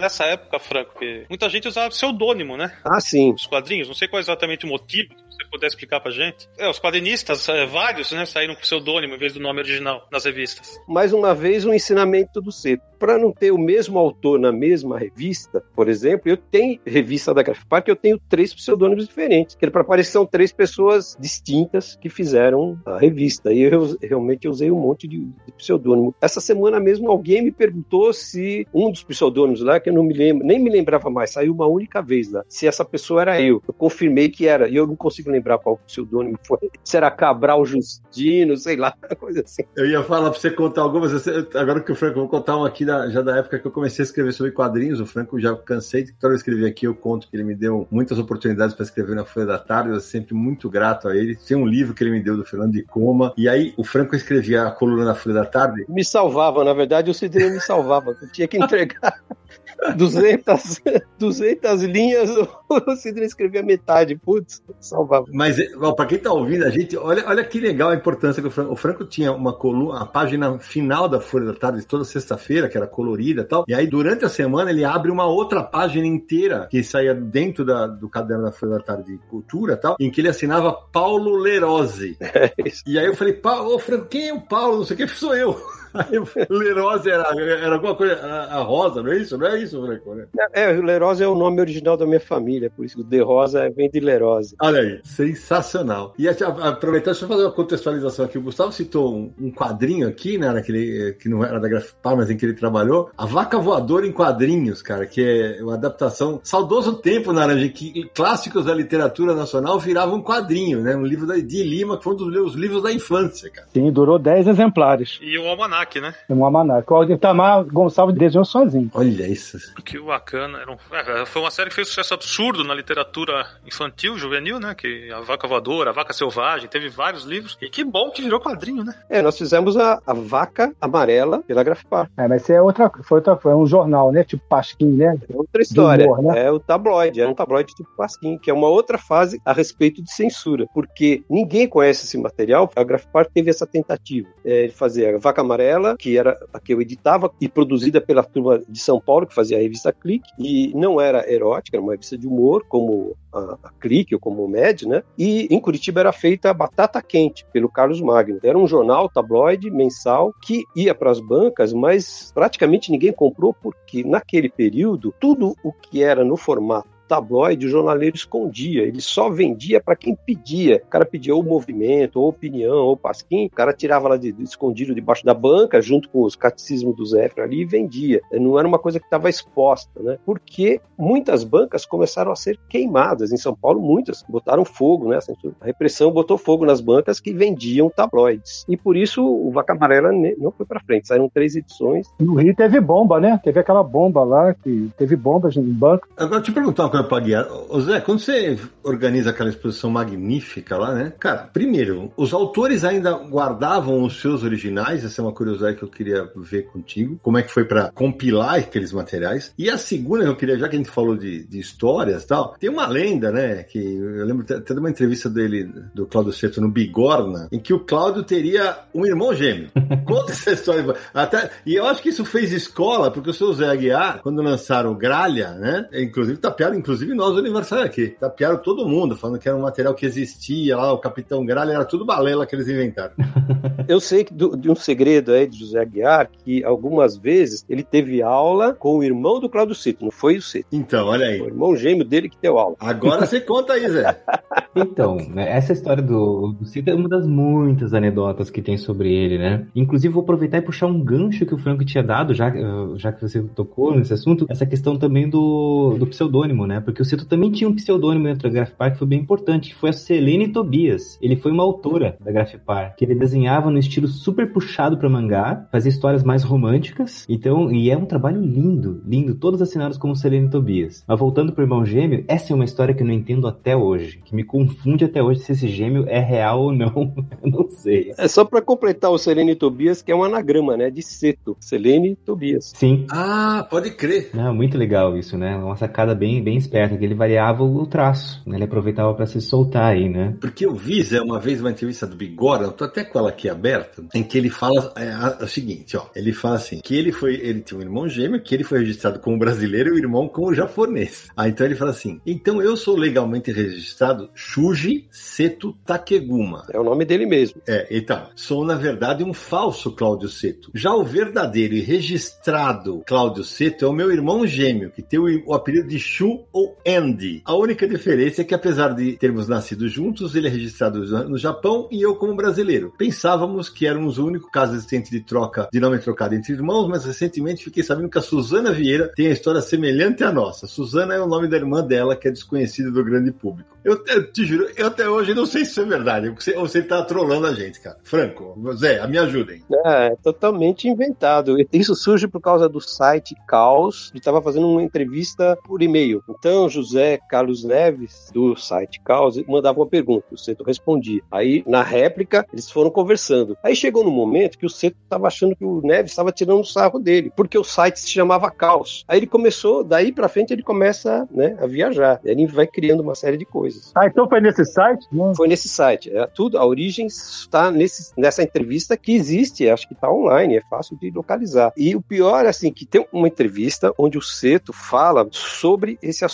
Nessa época, Franco, muita gente usava pseudônimo, né? Ah, sim. Os quadrinhos, não sei qual é exatamente o motivo, você puder explicar pra gente. É, os quadrinistas, é, vários, né, saíram com pseudônimo em vez do nome original nas revistas. Mais uma vez, um ensinamento do Seto. Para não ter o mesmo autor na mesma revista, por exemplo, eu tenho revista da Graphic Park, eu tenho três pseudônimos diferentes, que para parecer são três pessoas distintas que fizeram a revista. E eu realmente usei um monte de, de pseudônimo. Essa semana mesmo alguém me perguntou se um dos pseudônimos lá, que eu não me lembro, nem me lembrava mais, saiu uma única vez lá, se essa pessoa era eu. Eu confirmei que era, e eu não consigo lembrar qual pseudônimo foi. Se era Cabral Justino, sei lá, <laughs> coisa assim. Eu ia falar para você contar algumas, agora que o Franco, vou contar um aqui da, já da época que eu comecei a escrever sobre quadrinhos. O Franco já cansei de toda vez que escrever aqui, eu conto que ele me deu muitas oportunidades para escrever na Folha da Tarde. Eu sempre muito grato a ele. Tem um livro que ele me deu do Fernando de Coma. E aí o Franco escrevia a coluna na Folha da Tarde. Me salvava, na verdade, o Cidrinho me salvava. Eu tinha que entregar <laughs> 200, 200 <laughs> linhas, <laughs> o Cidre escrevia metade. Putz, salvava. Mas, para quem tá ouvindo a gente, olha, olha que legal a importância que o Franco, o Franco tinha uma coluna, a página final da Folha da Tarde, toda sexta-feira, que era colorida e tal. E aí, durante a semana, ele abre uma outra página inteira, que saía dentro da, do caderno da Folha da Tarde de Cultura e tal, em que ele assinava Paulo Lerose. <laughs> É e aí eu falei, ô Franco, quem é o Paulo? Não sei o que, sou eu. <laughs> Aí Lerose era, era alguma coisa, a, a, Rosa, não é isso? Não é isso, Franco? Né? É, o Lerose é o nome original da minha família, por isso o De Rosa vem de Lerose. Olha aí, sensacional. E aproveitar, deixa eu fazer uma contextualização aqui. O Gustavo citou um, um quadrinho aqui, né, naquele, que não era da Grafipar, mas em que ele trabalhou. A Vaca Voadora em Quadrinhos, cara, que é uma adaptação, saudoso tempo, Naranja, que clássicos da literatura nacional viravam um quadrinho, né? Um livro da Edi Lima, que foi um dos livros da infância, cara. Sim, durou 10 exemplares. E o Almanac almanac, né? Um almanac. O Itamar Gonçalves desenhou sozinho. Olha isso. Que bacana. Era um... é, foi uma série que fez sucesso absurdo na literatura infantil, juvenil, né? Que a Vaca Voadora, a Vaca Selvagem, teve vários livros. E que bom que virou quadrinho, né? É, nós fizemos a, a Vaca Amarela pela Grafipar. É, mas isso é outra, foi, outra, foi um jornal, né? Tipo Pasquim, né? É outra história. Humor, né? É o tabloide, é um tabloide tipo Pasquim, que é uma outra fase a respeito de censura, porque ninguém conhece esse material. A Grafipar teve essa tentativa é, de fazer a Vaca Amarela, que era a que eu editava e produzida pela turma de São Paulo, que fazia a revista Clique, e não era erótica, era uma revista de humor, como a, a Clique ou como o Med, né? E em Curitiba era feita a Batata Quente, pelo Carlos Magno. Era um jornal tabloide mensal que ia para as bancas, mas praticamente ninguém comprou porque naquele período tudo o que era no formato tabloide, o jornaleiro escondia, ele só vendia para quem pedia. O cara pedia ou movimento, ou opinião, ou pasquim, o cara tirava lá de, de escondido debaixo da banca, junto com os catecismos do Zé ali e vendia. Não era uma coisa que estava exposta, né? Porque muitas bancas começaram a ser queimadas. Em São Paulo, muitas botaram fogo, né? A repressão botou fogo nas bancas que vendiam tabloides. E por isso o Vaca Amarela não foi para frente. Saíram três edições. No Rio teve bomba, né? Teve aquela bomba lá, que teve bombas em banco. Agora, te perguntar uma coisa para guiar. Ô Zé, quando você organiza aquela exposição magnífica lá, né? Cara, primeiro, os autores ainda guardavam os seus originais, essa é uma curiosidade que eu queria ver contigo. Como é que foi para compilar aqueles materiais? E a segunda que eu queria, já que a gente falou de, de histórias e tal, tem uma lenda, né? Que eu lembro até de uma entrevista dele, do Cláudio Seto, no Bigorna, em que o Cláudio teria um irmão gêmeo. <laughs> Conta essa história. Até, e eu acho que isso fez escola, porque o seu Zé Aguiar, quando lançaram o Gralha, né? Inclusive tá piada em inclusive nós, o Universal aqui. Tapearam todo mundo, falando que era um material que existia lá, o Capitão Gralha, era tudo balela que eles inventaram. <laughs> Eu sei que do, de um segredo aí de José Aguiar, que algumas vezes ele teve aula com o irmão do Cláudio Cito, não foi o Cito. Então, olha aí. Foi o irmão gêmeo dele que deu aula. Agora você conta aí, Zé. <laughs> Então, né, essa história do, do Cito é uma das muitas anedotas que tem sobre ele, né? Inclusive, vou aproveitar e puxar um gancho que o Franco tinha dado, já, já que você tocou nesse assunto, essa questão também do, do pseudônimo, né? Porque o Cito também tinha um pseudônimo dentro da Grafipar que foi bem importante, que foi a Selene Tobias. Ele foi uma autora da Grafipar, que ele desenhava no estilo super puxado para mangá, fazia histórias mais românticas, então, e é um trabalho lindo, lindo, todos assinados como Selene Tobias. Mas voltando pro Irmão Gêmeo, essa é uma história que eu não entendo até hoje, que me confunde até hoje se esse gêmeo é real ou não, <laughs> eu não sei. É só para completar o Selene Tobias, que é um anagrama, né, de Seto, Selene Tobias. Sim. Ah, pode crer. Não, muito legal isso, né? Uma sacada bem, bem esperta, que ele variava o traço, né? Ele aproveitava para se soltar aí, né? Porque eu vi, Zé, uma vez uma entrevista do Bigora, eu tô até com ela aqui aberta, em que ele fala é, é, o seguinte, ó, ele fala assim, que ele foi, ele tinha um irmão gêmeo, que ele foi registrado como brasileiro e o irmão como japonês. Ah, então ele fala assim, então eu sou legalmente registrado Shuji Seto Takeguma. É o nome dele mesmo. É, então, sou na verdade um falso Cláudio Seto. Já o verdadeiro e registrado Cláudio Seto é o meu irmão gêmeo, que tem o, o apelido de Shu ou Andy. A única diferença é que apesar de termos nascido juntos, ele é registrado no Japão e eu como brasileiro. Pensávamos que éramos o único caso existente de troca de nome trocado entre irmãos, mas recentemente fiquei sabendo que a Suzana Vieira tem a história semelhante à nossa. Suzana é o nome da irmã dela, que é desconhecida do grande público. Eu, eu te juro, eu até hoje não sei se isso é verdade, ou você, você tá trolando a gente, cara. Franco, Zé, me ajudem. É, é totalmente inventado. Isso surge por causa do site Caos, ele estava fazendo uma entrevista por e-mail. Então, José Carlos Neves, do site Caos, mandava uma pergunta, o Seto respondia. Aí, na réplica, eles foram conversando. Aí chegou no momento que o Seto estava achando que o Neves estava tirando o sarro dele, porque o site se chamava Caos. Aí ele começou, daí para frente ele começa né, a viajar. Ele vai criando uma série de coisas. Ah, então foi nesse site? Não. Foi nesse site. É, tudo, a origem está nesse, nessa entrevista que existe, acho que está online, é fácil de localizar. E o pior, assim, que tem uma entrevista onde o Seto fala sobre esse assunto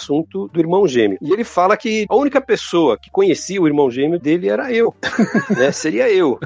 do irmão gêmeo. E ele fala que a única pessoa que conhecia o irmão gêmeo dele era eu, <laughs> né? Seria eu.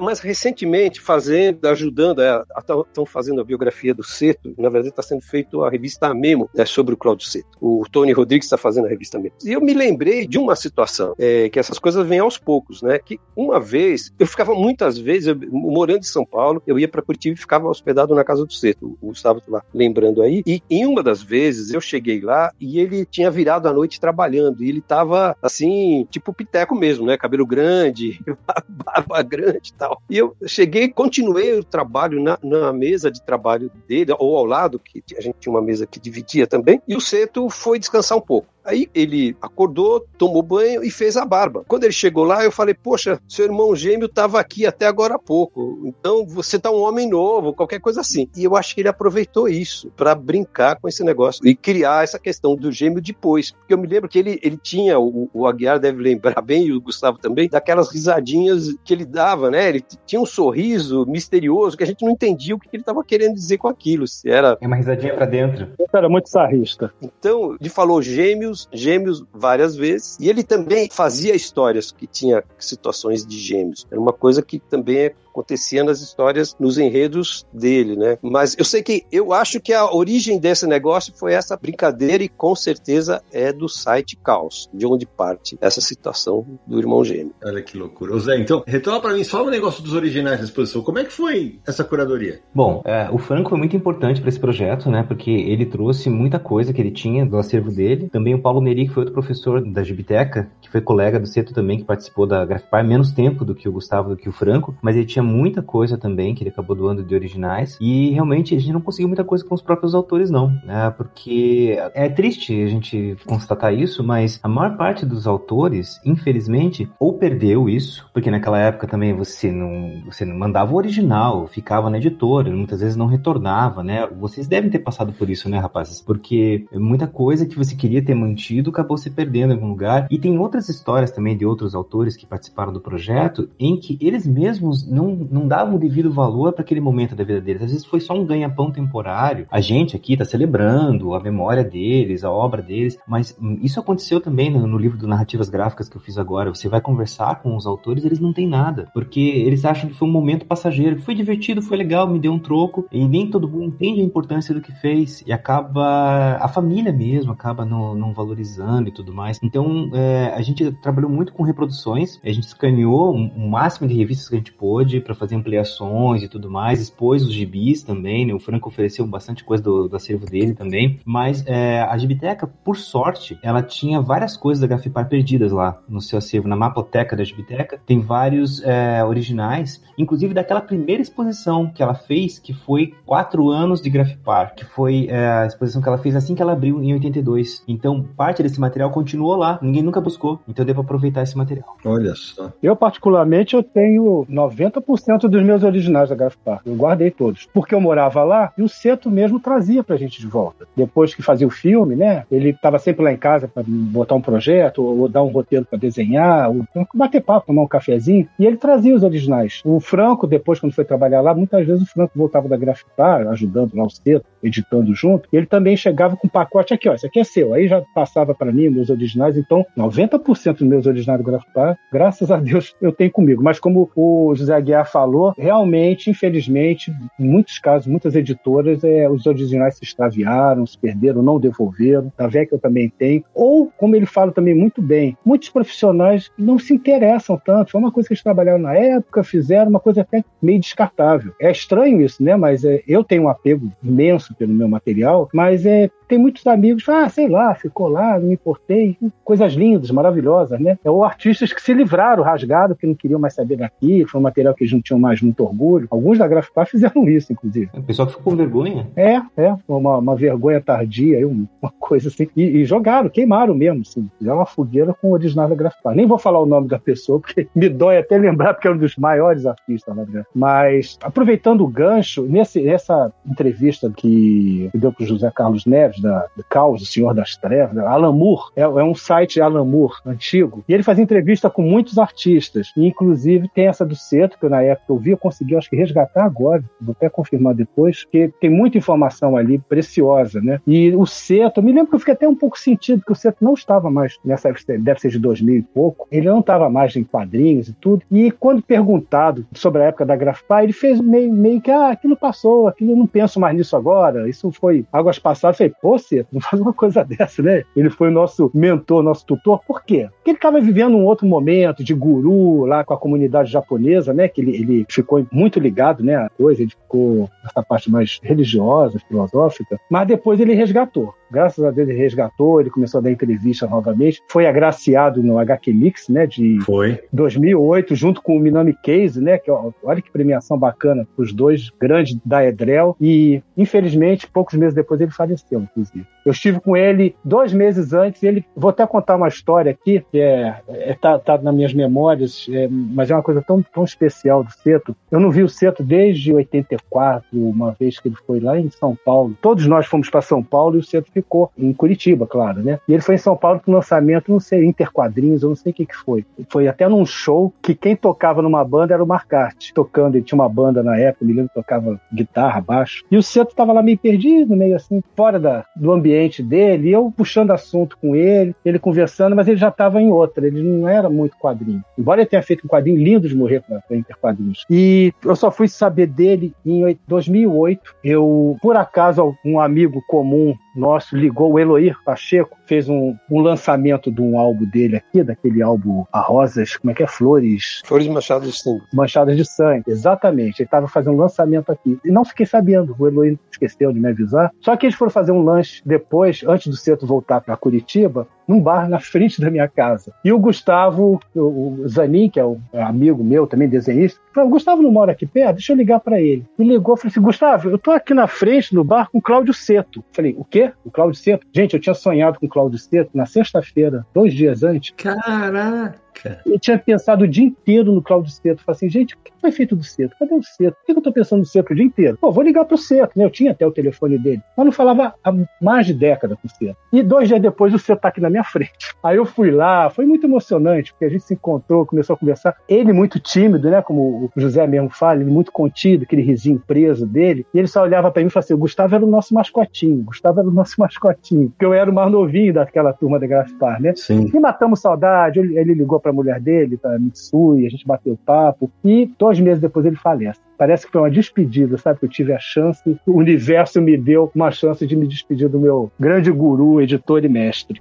Mas recentemente, fazendo, ajudando, estão é, fazendo a biografia do Seto, na verdade está sendo feito a revista Memo, né, sobre o Claudio Seto. O Tony Rodrigues está fazendo a revista Memo. E eu me lembrei de uma situação, é, que essas coisas vêm aos poucos, né? Que uma vez, eu ficava muitas vezes, eu, morando em São Paulo, eu ia para Curitiba e ficava hospedado na casa do Seto. O Gustavo tá lá lembrando aí. E em uma das vezes eu cheguei lá e ele tinha virado a noite trabalhando. E ele tava assim, tipo piteco mesmo, né? Cabelo grande, <laughs> barba grande e tal. E eu cheguei, continuei o trabalho na, na mesa de trabalho dele, ou ao lado, que a gente tinha uma mesa que dividia também. E o Seto foi descansar um pouco. Aí ele acordou, tomou banho e fez a barba. Quando ele chegou lá, eu falei: Poxa, seu irmão gêmeo estava aqui até agora há pouco. Então você tá um homem novo, qualquer coisa assim. E eu acho que ele aproveitou isso para brincar com esse negócio e criar essa questão do gêmeo depois. Porque eu me lembro que ele, ele tinha, o, o Aguiar deve lembrar bem, e o Gustavo também, daquelas risadinhas que ele dava, né? Ele tinha um sorriso misterioso que a gente não entendia o que ele estava querendo dizer com aquilo. Se era. É uma risadinha para dentro. Era muito sarrista. Então, ele falou gêmeos gêmeos, gêmeos várias vezes. E ele também fazia histórias que tinha situações de gêmeos. Era uma coisa que também acontecia nas histórias, nos enredos dele, né? Mas eu sei que eu acho que a origem desse negócio foi essa brincadeira e com certeza é do site Caos, de onde parte essa situação do irmão gêmeo. Olha que loucura. Ô Zé, então, retoma para mim só o negócio dos originais da exposição. Como é que foi essa curadoria? Bom, é, o Franco foi muito importante para esse projeto, né? Porque ele trouxe muita coisa que ele tinha do acervo dele. Também o Paulo Neri, que foi outro professor da Gibiteca, que foi colega do Seto também, que participou da Grafipar menos tempo do que o Gustavo, do que o Franco, mas ele tinha muita coisa também que ele acabou doando de originais. E realmente a gente não conseguiu muita coisa com os próprios autores, não. Né? Porque é triste a gente constatar isso, mas a maior parte dos autores, infelizmente, ou perdeu isso, porque naquela época também você não, você não mandava o original, ficava na editora, muitas vezes não retornava, né? Vocês devem ter passado por isso, né, rapazes? Porque muita coisa que você queria ter mantido acabou se perdendo em algum lugar. E tem outras histórias também de outros autores que participaram do projeto em que eles mesmos não não davam o devido valor para aquele momento da vida deles. Às vezes foi só um ganha-pão temporário. A gente aqui está celebrando a memória deles, a obra deles, mas isso aconteceu também no, no livro do Narrativas Gráficas que eu fiz agora. Você vai conversar com os autores, eles não têm nada, porque eles acham que foi um momento passageiro, foi divertido, foi legal, me deu um troco, e nem todo mundo entende a importância do que fez, e acaba a família mesmo acaba não, não valorizando e tudo mais. Então, é, a gente trabalhou muito com reproduções, a gente escaneou o máximo de revistas que a gente pôde para fazer ampliações e tudo mais, expôs os gibis também, né? O Franco ofereceu bastante coisa do, do acervo dele também, mas é, a Gibiteca, por sorte, ela tinha várias coisas da Grafipar perdidas lá no seu acervo, na mapoteca da Gibiteca, tem vários é, originais, inclusive daquela primeira exposição que ela fez, que foi quatro anos de Grafipar, que foi é, a exposição que ela fez assim que ela abriu em 82. Então, parte desse material continuou lá, ninguém nunca buscou, então deu para aproveitar esse material. Olha só. Eu, particularmente, eu tenho 90% dos meus originais da Grafipar. Eu guardei todos. Porque eu morava lá e o Seto mesmo trazia pra gente de volta. Depois que fazia o filme, né? Ele estava sempre lá em casa para botar um projeto, ou dar um roteiro para desenhar, ou bater papo, tomar um cafezinho. E ele trazia os originais. O Franco, depois, quando foi trabalhar lá, muitas vezes o Franco voltava da Grafipar, ajudando lá o Seto, editando junto. Ele também chegava com um pacote aqui, ó, esse aqui é seu. Aí já passava para mim meus originais. Então, 90% dos meus originais do Grafipar, graças a Deus, eu tenho comigo. Mas como o José Aguiar falou, realmente, infelizmente, em muitos casos, muitas editoras, é, os originais se extraviaram, se perderam, não devolveram. A VEC eu também tenho. Ou, como ele fala também muito bem, muitos profissionais não se interessam tanto. Foi uma coisa que eles trabalharam na época, fizeram uma coisa até meio descartável. É estranho isso, né? Mas é, eu tenho um apego imenso pelo meu material, mas é tem muitos amigos, ah, sei lá, ficou lá, não me importei. Coisas lindas, maravilhosas, né? Ou artistas que se livraram, rasgaram, que não queriam mais saber daqui, foi um material que eles não tinham mais muito orgulho. Alguns da Grafipar fizeram isso, inclusive. O pessoal que ficou com vergonha? É, é, uma, uma vergonha tardia, uma coisa assim. E, e, jogaram, queimaram mesmo, assim. Fizeram uma fogueira com o original da Grafipar. Nem vou falar o nome da pessoa, porque <laughs> me dói até lembrar, porque é um dos maiores artistas lá né? Mas, aproveitando o gancho, nesse, nessa entrevista que deu para o José Carlos Neves, da, do Caos, o Senhor das Trevas, Alan Moore, é, é, um site Alan Moore antigo, e ele fazia entrevista com muitos artistas, e inclusive tem essa do Seto, que eu, na época eu vi, eu consegui, acho que resgatar agora, vou até confirmar depois, porque tem muita informação ali preciosa, né? E o Seto, eu me lembro que eu fiquei até um pouco sentido que o Seto não estava mais nessa deve ser de 2000 e pouco, ele não estava mais em quadrinhos e tudo, e quando perguntado sobre a época da Grafipar, ele fez meio, meio que, ah, aquilo passou, aquilo eu não penso mais nisso agora, isso foi águas passadas, eu falei, você, não faz uma coisa <laughs> dessa, né? Ele foi o nosso mentor, nosso tutor. Por quê? Porque ele estava vivendo um outro momento de guru lá com a comunidade japonesa, né? Que ele, ele ficou muito ligado, né? A coisa, ele ficou nessa parte mais religiosa, filosófica. Mas depois ele resgatou. Graças a Deus ele resgatou, ele começou a dar entrevista novamente. Foi agraciado no HQ Mix, né? De Foi. 2008, junto com o Minami Case, né? Que olha que premiação bacana, os dois grandes da Edrel. E infelizmente, poucos meses depois ele faleceu, inclusive. Eu estive com ele dois meses antes. ele, vou até contar uma história aqui que é, é tá, tá nas minhas memórias, é, mas é uma coisa tão, tão especial do Seto. Eu não vi o Seto desde 84, uma vez que ele foi lá em São Paulo. Todos nós fomos para São Paulo e o Seto ficou em Curitiba, claro, né? E ele foi em São Paulo para o lançamento, não sei, Interquadrinhos, eu não sei o que, que foi. Foi até num show que quem tocava numa banda era o Marcarte, tocando. Ele tinha uma banda na época, me lembro que tocava guitarra, baixo. E o Seto estava lá meio perdido, meio assim, fora da, do ambiente dele, e eu puxando assunto com ele, ele conversando, mas ele já estava em outra, ele não era muito quadrinho. Embora ele tenha feito um quadrinho lindo de morrer para Interquadrinhos. E eu só fui saber dele em 2008. Eu, por acaso, um amigo comum nosso ligou o Eloir Pacheco, fez um, um lançamento de um álbum dele aqui, daquele álbum A Rosas, como é que é? Flores. Flores Manchadas de Sangue. Manchadas de Sangue, exatamente. Ele estava fazendo um lançamento aqui. E não fiquei sabendo, o Eloir esqueceu de me avisar. Só que eles foram fazer um lanche depois, antes do Ceto voltar para Curitiba, num bar na frente da minha casa. E o Gustavo, o Zanin, que é um amigo meu, também desenhista, falou: Gustavo não mora aqui perto, deixa eu ligar para ele. E ligou, falei assim: Gustavo, eu tô aqui na frente no bar com o Cláudio Seto. Falei: o quê? O Cláudio Seto? Gente, eu tinha sonhado com o Cláudio Seto na sexta-feira, dois dias antes. Caraca! Caraca! Eu tinha pensado o dia inteiro no Cláudio Seto. Falei assim, gente, o que foi feito do Seto? Cadê o Seto? Por que eu tô pensando no Seto o dia inteiro? Pô, vou ligar pro Seto, né? Eu tinha até o telefone dele. Mas não falava há mais de década com o Seto. E dois dias depois o Seto tá aqui na minha frente. Aí eu fui lá, foi muito emocionante, porque a gente se encontrou, começou a conversar. Ele muito tímido, né? Como o José mesmo fala, ele muito contido, aquele risinho preso dele. E ele só olhava para mim e falava assim: o Gustavo era o nosso mascotinho, o Gustavo era o nosso <laughs> mascotinho. Porque eu era o mais novinho daquela turma da Grafipar, né? Sim. E matamos saudade. Ele, ele ligou pra mulher dele, pra Mitsui, a gente bateu papo. E dois meses depois ele falece. Parece que foi uma despedida, sabe? Que eu tive a chance, o universo me deu uma chance de me despedir do meu grande guru, editor e mestre.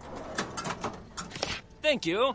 Thank you.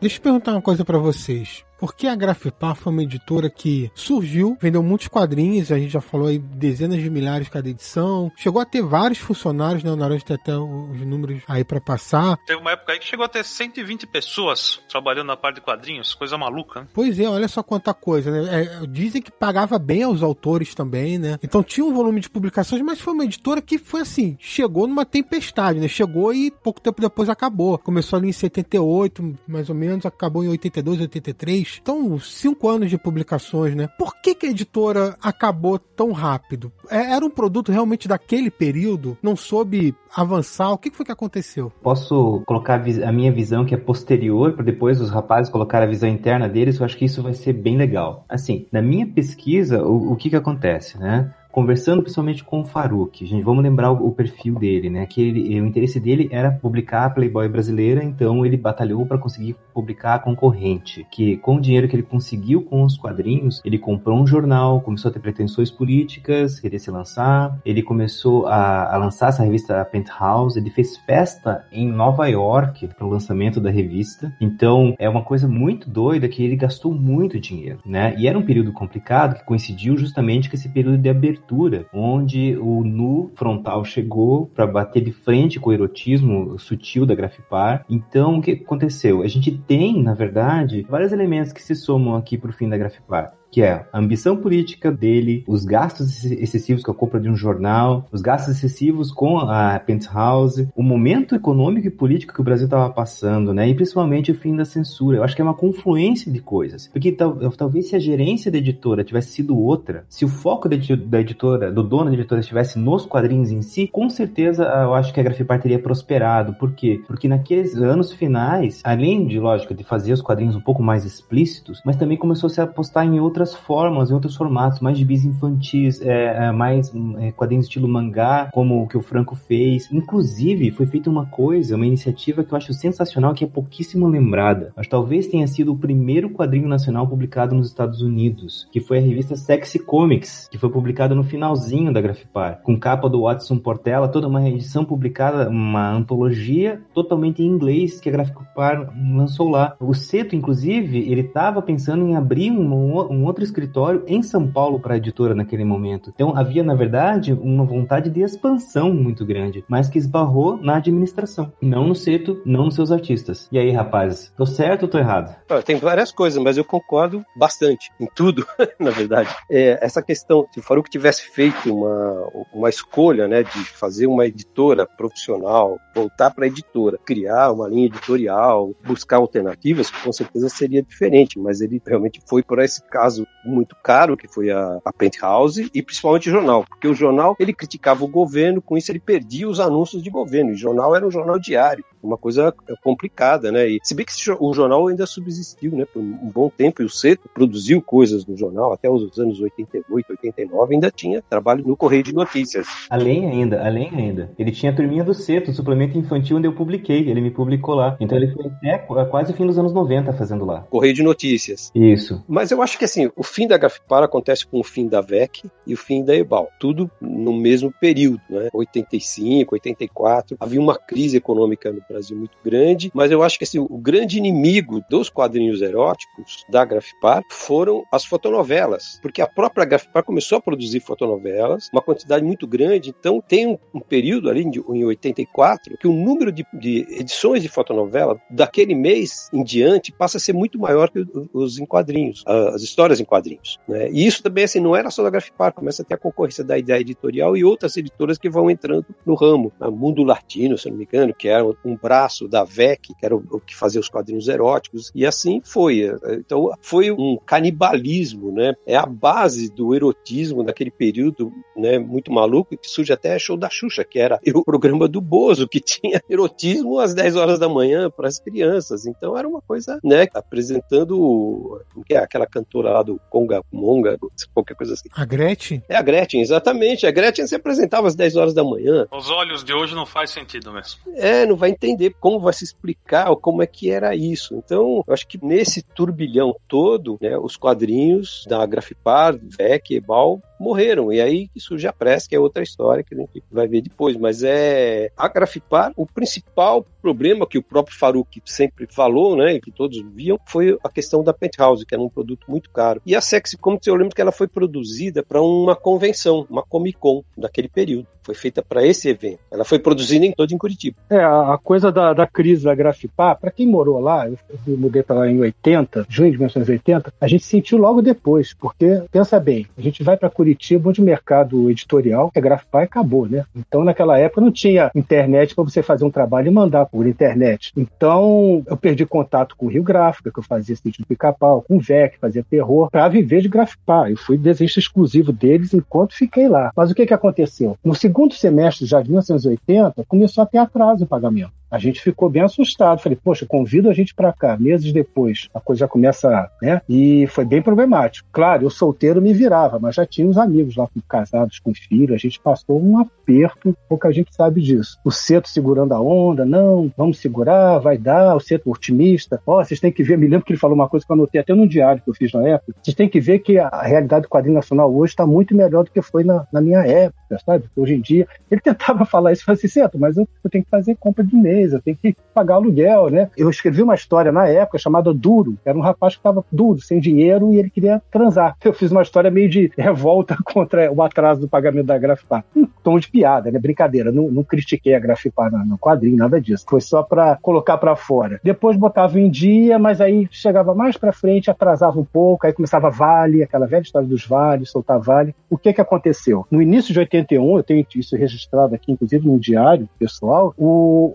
Deixa eu perguntar uma coisa para vocês. Porque a Grafipar foi uma editora que surgiu, vendeu muitos quadrinhos, a gente já falou aí dezenas de milhares cada edição, chegou a ter vários funcionários, né? O Naranjo tem até os números aí para passar. Teve uma época aí que chegou a ter 120 pessoas trabalhando na parte de quadrinhos, coisa maluca. Né? Pois é, olha só quanta coisa, né? É, dizem que pagava bem aos autores também, né? Então tinha um volume de publicações, mas foi uma editora que foi assim, chegou numa tempestade, né? Chegou e pouco tempo depois acabou. Começou ali em 78, mais ou menos, acabou em 82, 83. Então, cinco anos de publicações, né? Por que, que a editora acabou tão rápido? É, era um produto realmente daquele período? Não soube avançar? O que foi que aconteceu? Posso colocar a minha visão que é posterior, para depois os rapazes colocar a visão interna deles? Eu acho que isso vai ser bem legal. Assim, na minha pesquisa, o, o que que acontece, né? Conversando principalmente com o Farouk. Gente, vamos lembrar o, o perfil dele, né? Que ele, o interesse dele era publicar a Playboy brasileira, então ele batalhou para conseguir publicar a concorrente. Que com o dinheiro que ele conseguiu com os quadrinhos, ele comprou um jornal, começou a ter pretensões políticas, queria se lançar. Ele começou a, a lançar essa revista Penthouse. Ele fez festa em Nova York para o lançamento da revista. Então é uma coisa muito doida que ele gastou muito dinheiro, né? E era um período complicado que coincidiu justamente com esse período de abertura abertura, onde o nu frontal chegou para bater de frente com o erotismo sutil da Grafipar. Então, o que aconteceu? A gente tem, na verdade, vários elementos que se somam aqui para o fim da Grafipar que é a ambição política dele, os gastos excessivos com a compra de um jornal, os gastos excessivos com a Penthouse, o momento econômico e político que o Brasil estava passando, né? E principalmente o fim da censura. Eu acho que é uma confluência de coisas. Porque tal, talvez se a gerência da editora tivesse sido outra, se o foco da, da editora, do dono da editora estivesse nos quadrinhos em si, com certeza eu acho que a Grafipar teria prosperado. Por quê? Porque naqueles anos finais, além de, lógico, de fazer os quadrinhos um pouco mais explícitos, mas também começou a se apostar em outras outras formas, em outros formatos, mais gibis infantis, é, é, mais é, quadrinhos estilo mangá, como o que o Franco fez. Inclusive, foi feita uma coisa, uma iniciativa que eu acho sensacional, que é pouquíssimo lembrada. Mas talvez tenha sido o primeiro quadrinho nacional publicado nos Estados Unidos, que foi a revista Sexy Comics, que foi publicada no finalzinho da Grafipar, com capa do Watson Portela, toda uma edição publicada, uma antologia totalmente em inglês que a Grafipar lançou lá. O Seto, inclusive, ele estava pensando em abrir um, um outro escritório em São Paulo para a editora naquele momento. Então havia, na verdade, uma vontade de expansão muito grande, mas que esbarrou na administração, não no seto, não nos seus artistas. E aí, rapazes, tô certo ou tô errado? Tem várias coisas, mas eu concordo bastante em tudo, <laughs> na verdade. É, essa questão, se o Faruq tivesse feito uma, uma escolha, né, de fazer uma editora profissional, voltar para a editora, criar uma linha editorial, buscar alternativas, com certeza seria diferente, mas ele realmente foi por esse caso caso muito caro, que foi a, a Penthouse, e principalmente o jornal, porque o jornal ele criticava o governo, com isso ele perdia os anúncios de governo. E o jornal era um jornal diário, uma coisa complicada, né? E se bem que o jornal ainda subsistiu, né, por um bom tempo, e o Seto produziu coisas no jornal até os anos 88, 89, ainda tinha trabalho no Correio de Notícias. Além ainda, além ainda. Ele tinha a turminha do Seto, suplemento infantil, onde eu publiquei, ele me publicou lá. Então ele foi até quase fim dos anos 90 fazendo lá. Correio de Notícias. Isso. Mas eu acho que assim, o fim da Grafipar acontece com o fim da VEC e o fim da EBAL, tudo no mesmo período, né? 85, 84. Havia uma crise econômica no Brasil muito grande, mas eu acho que assim, o grande inimigo dos quadrinhos eróticos da Grafipar foram as fotonovelas, porque a própria Grafipar começou a produzir fotonovelas, uma quantidade muito grande, então tem um, um período ali em 84 que o número de, de edições de fotonovela daquele mês em diante passa a ser muito maior que os em quadrinhos. As histórias em quadrinhos quadrinhos. Né? E isso também assim, não era só da Grafipar, começa a ter a concorrência da ideia editorial e outras editoras que vão entrando no ramo. A Mundo Latino, se não me engano, que era um braço da VEC, que era o que fazia os quadrinhos eróticos, e assim foi. Então foi um canibalismo, né? É a base do erotismo naquele período né, muito maluco, que surge até show da Xuxa, que era o programa do Bozo, que <laughs> tinha erotismo às 10 horas da manhã para as crianças. Então era uma coisa, né, apresentando que é aquela cantora lá do Conga Monga, qualquer coisa assim. A Gretchen? É a Gretchen, exatamente. A Gretchen se apresentava às 10 horas da manhã. Os olhos de hoje não faz sentido mesmo. É, não vai entender como vai se explicar como é que era isso. Então, eu acho que nesse turbilhão todo, né, os quadrinhos da Grafipar, VEC, Ebal, morreram. E aí que surge a pressa, que é outra história que a gente vai ver depois. Mas é a Grafipar, o principal problema que o próprio Farouk sempre falou, né, e que todos viam, foi a questão da Penthouse, que era um produto muito caro. E a Sexy Comics, eu lembro que ela foi produzida para uma convenção, uma Comic Con daquele período. Foi feita para esse evento. Ela foi produzida em todo em Curitiba. É, a coisa da, da crise da Grafipar, para quem morou lá, eu, mudei para lá em 80, junho de 1980, a gente sentiu logo depois, porque, pensa bem, a gente vai para Curitiba, onde o mercado editorial é Grafipar e acabou, né? Então, naquela época, não tinha internet para você fazer um trabalho e mandar por internet. Então, eu perdi contato com o Rio Gráfica, que eu fazia sítio do pica-pau, com o VEC, fazia terror, para viver de Grafipar. Eu fui desenhista exclusivo deles enquanto fiquei lá. Mas o que, que aconteceu? No segundo semestre já de 1980, começou a ter atraso o pagamento. A gente ficou bem assustado. Falei, poxa, convido a gente para cá. Meses depois, a coisa já começa, né? E foi bem problemático. Claro, eu solteiro me virava, mas já tinha os amigos lá casados com filho. A gente passou um aperto, pouca gente sabe disso. O Ceto segurando a onda, não, vamos segurar, vai dar. O Ceto otimista. Ó, oh, vocês têm que ver, me lembro que ele falou uma coisa que eu anotei até no diário que eu fiz na época. Vocês têm que ver que a realidade do quadrinho nacional hoje está muito melhor do que foi na, na minha época, sabe? Porque hoje em dia, ele tentava <laughs> falar isso, eu falei assim, Ceto, mas eu, eu tenho que fazer compra de tenho que <laughs> pagar aluguel, né? Eu escrevi uma história na época chamada Duro, era um rapaz que estava duro, sem dinheiro, e ele queria transar. Eu fiz uma história meio de revolta <laughs> contra o atraso do pagamento da Grafipar. Um tom de piada, né? Brincadeira, não, não critiquei a Grafipar no quadrinho, nada disso. Foi só para colocar para fora. Depois botava em dia, mas aí chegava mais para frente, atrasava um pouco, aí começava Vale, aquela velha história dos vales, soltar Vale. O que que aconteceu? No início de 81, eu tenho isso registrado aqui, inclusive no diário pessoal, o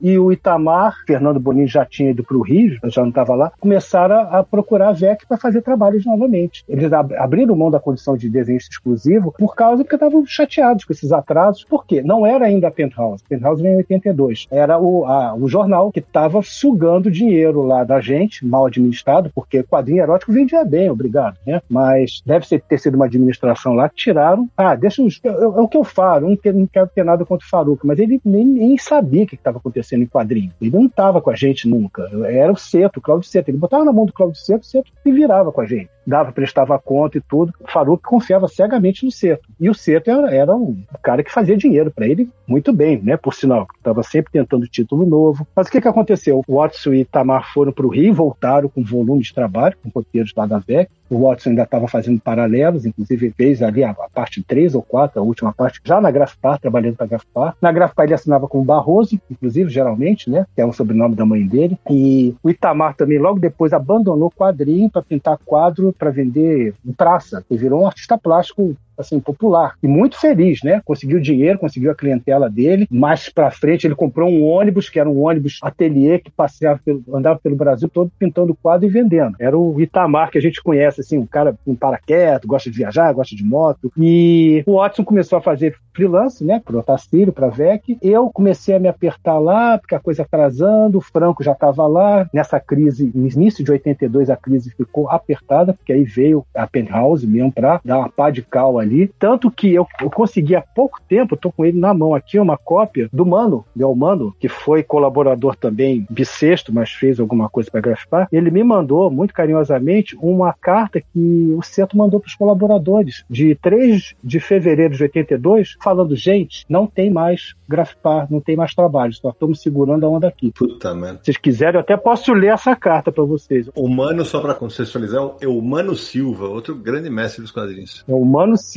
E o Itamar, Fernando Bonini já tinha ido para o Rio, já não estava lá, começaram a, procurar a VEC para fazer trabalhos novamente. Eles ab abriram mão da condição de desenhista exclusivo por causa que estavam chateados com esses atrasos. Por quê? Não era ainda a Penthouse. Penthouse veio em 82. Era o, a, o jornal que estava sugando dinheiro lá da gente, mal administrado, porque quadrinho erótico vendia bem, obrigado, né? Mas deve ser, ter sido uma administração lá que tiraram. Ah, deixa os. É o que eu falo, não, quero ter nada contra o Faruco, mas ele nem, nem sabia que estava acontecendo em quadrinho. Ele não estava com a gente nunca. Era o Seto, o Claudio Seto. Ele botava na mão do Claudio Seto, o Seto se virava com a gente. Dava, prestava conta e tudo. O Faruque confiava cegamente no Seto. E o Seto era, era um cara que fazia dinheiro para ele muito bem, né? Por sinal, estava sempre tentando título novo. Mas o que, que aconteceu? O Watson e Tamar foram para o Rio, voltaram com volume de trabalho, com roteiros lá da VEC. O Watson ainda estava fazendo paralelos, inclusive fez ali a, a, parte 3 ou 4, a última parte, já na Grafpar, trabalhando para a Grafpar. Na Grafpar ele assinava com Barroso, inclusive, geralmente, né? Que é o sobrenome da mãe dele. E o Itamar também, logo depois, abandonou quadrinho para pintar quadro para vender em praça. Ele virou um artista plástico assim, popular. E muito feliz, né? Conseguiu dinheiro, conseguiu a clientela dele. Mais pra frente, ele comprou um ônibus, que era um ônibus ateliê que passeava pelo, andava pelo Brasil todo pintando quadro e vendendo. Era o Itamar, que a gente conhece, assim, um cara um paraquedo, gosta de viajar, gosta de moto. E o Watson começou a fazer freelance, né? Pro Otacílio, pra VEC. Eu comecei a me apertar lá, porque a coisa atrasando, o Franco já estava lá. Nessa crise, no início de 82, a crise ficou apertada, porque aí veio a Penthouse mesmo para dar uma pá de cal ali ali. Tanto que eu, eu consegui há pouco tempo, tô com ele na mão aqui, uma cópia do Mano, Del Mano, que foi colaborador também bissexto, mas fez alguma coisa para Grafipar. Ele me mandou, muito carinhosamente, uma carta que o Centro mandou para os colaboradores, de 3 de fevereiro de 82, falando: gente, não tem mais Grafipar, não tem mais trabalho, só estamos segurando a onda aqui. Puta merda. Se vocês quiserem, eu até posso ler essa carta para vocês. O Mano, só para contextualizar, é o Mano Silva, outro grande mestre dos quadrinhos. É o Mano Silva.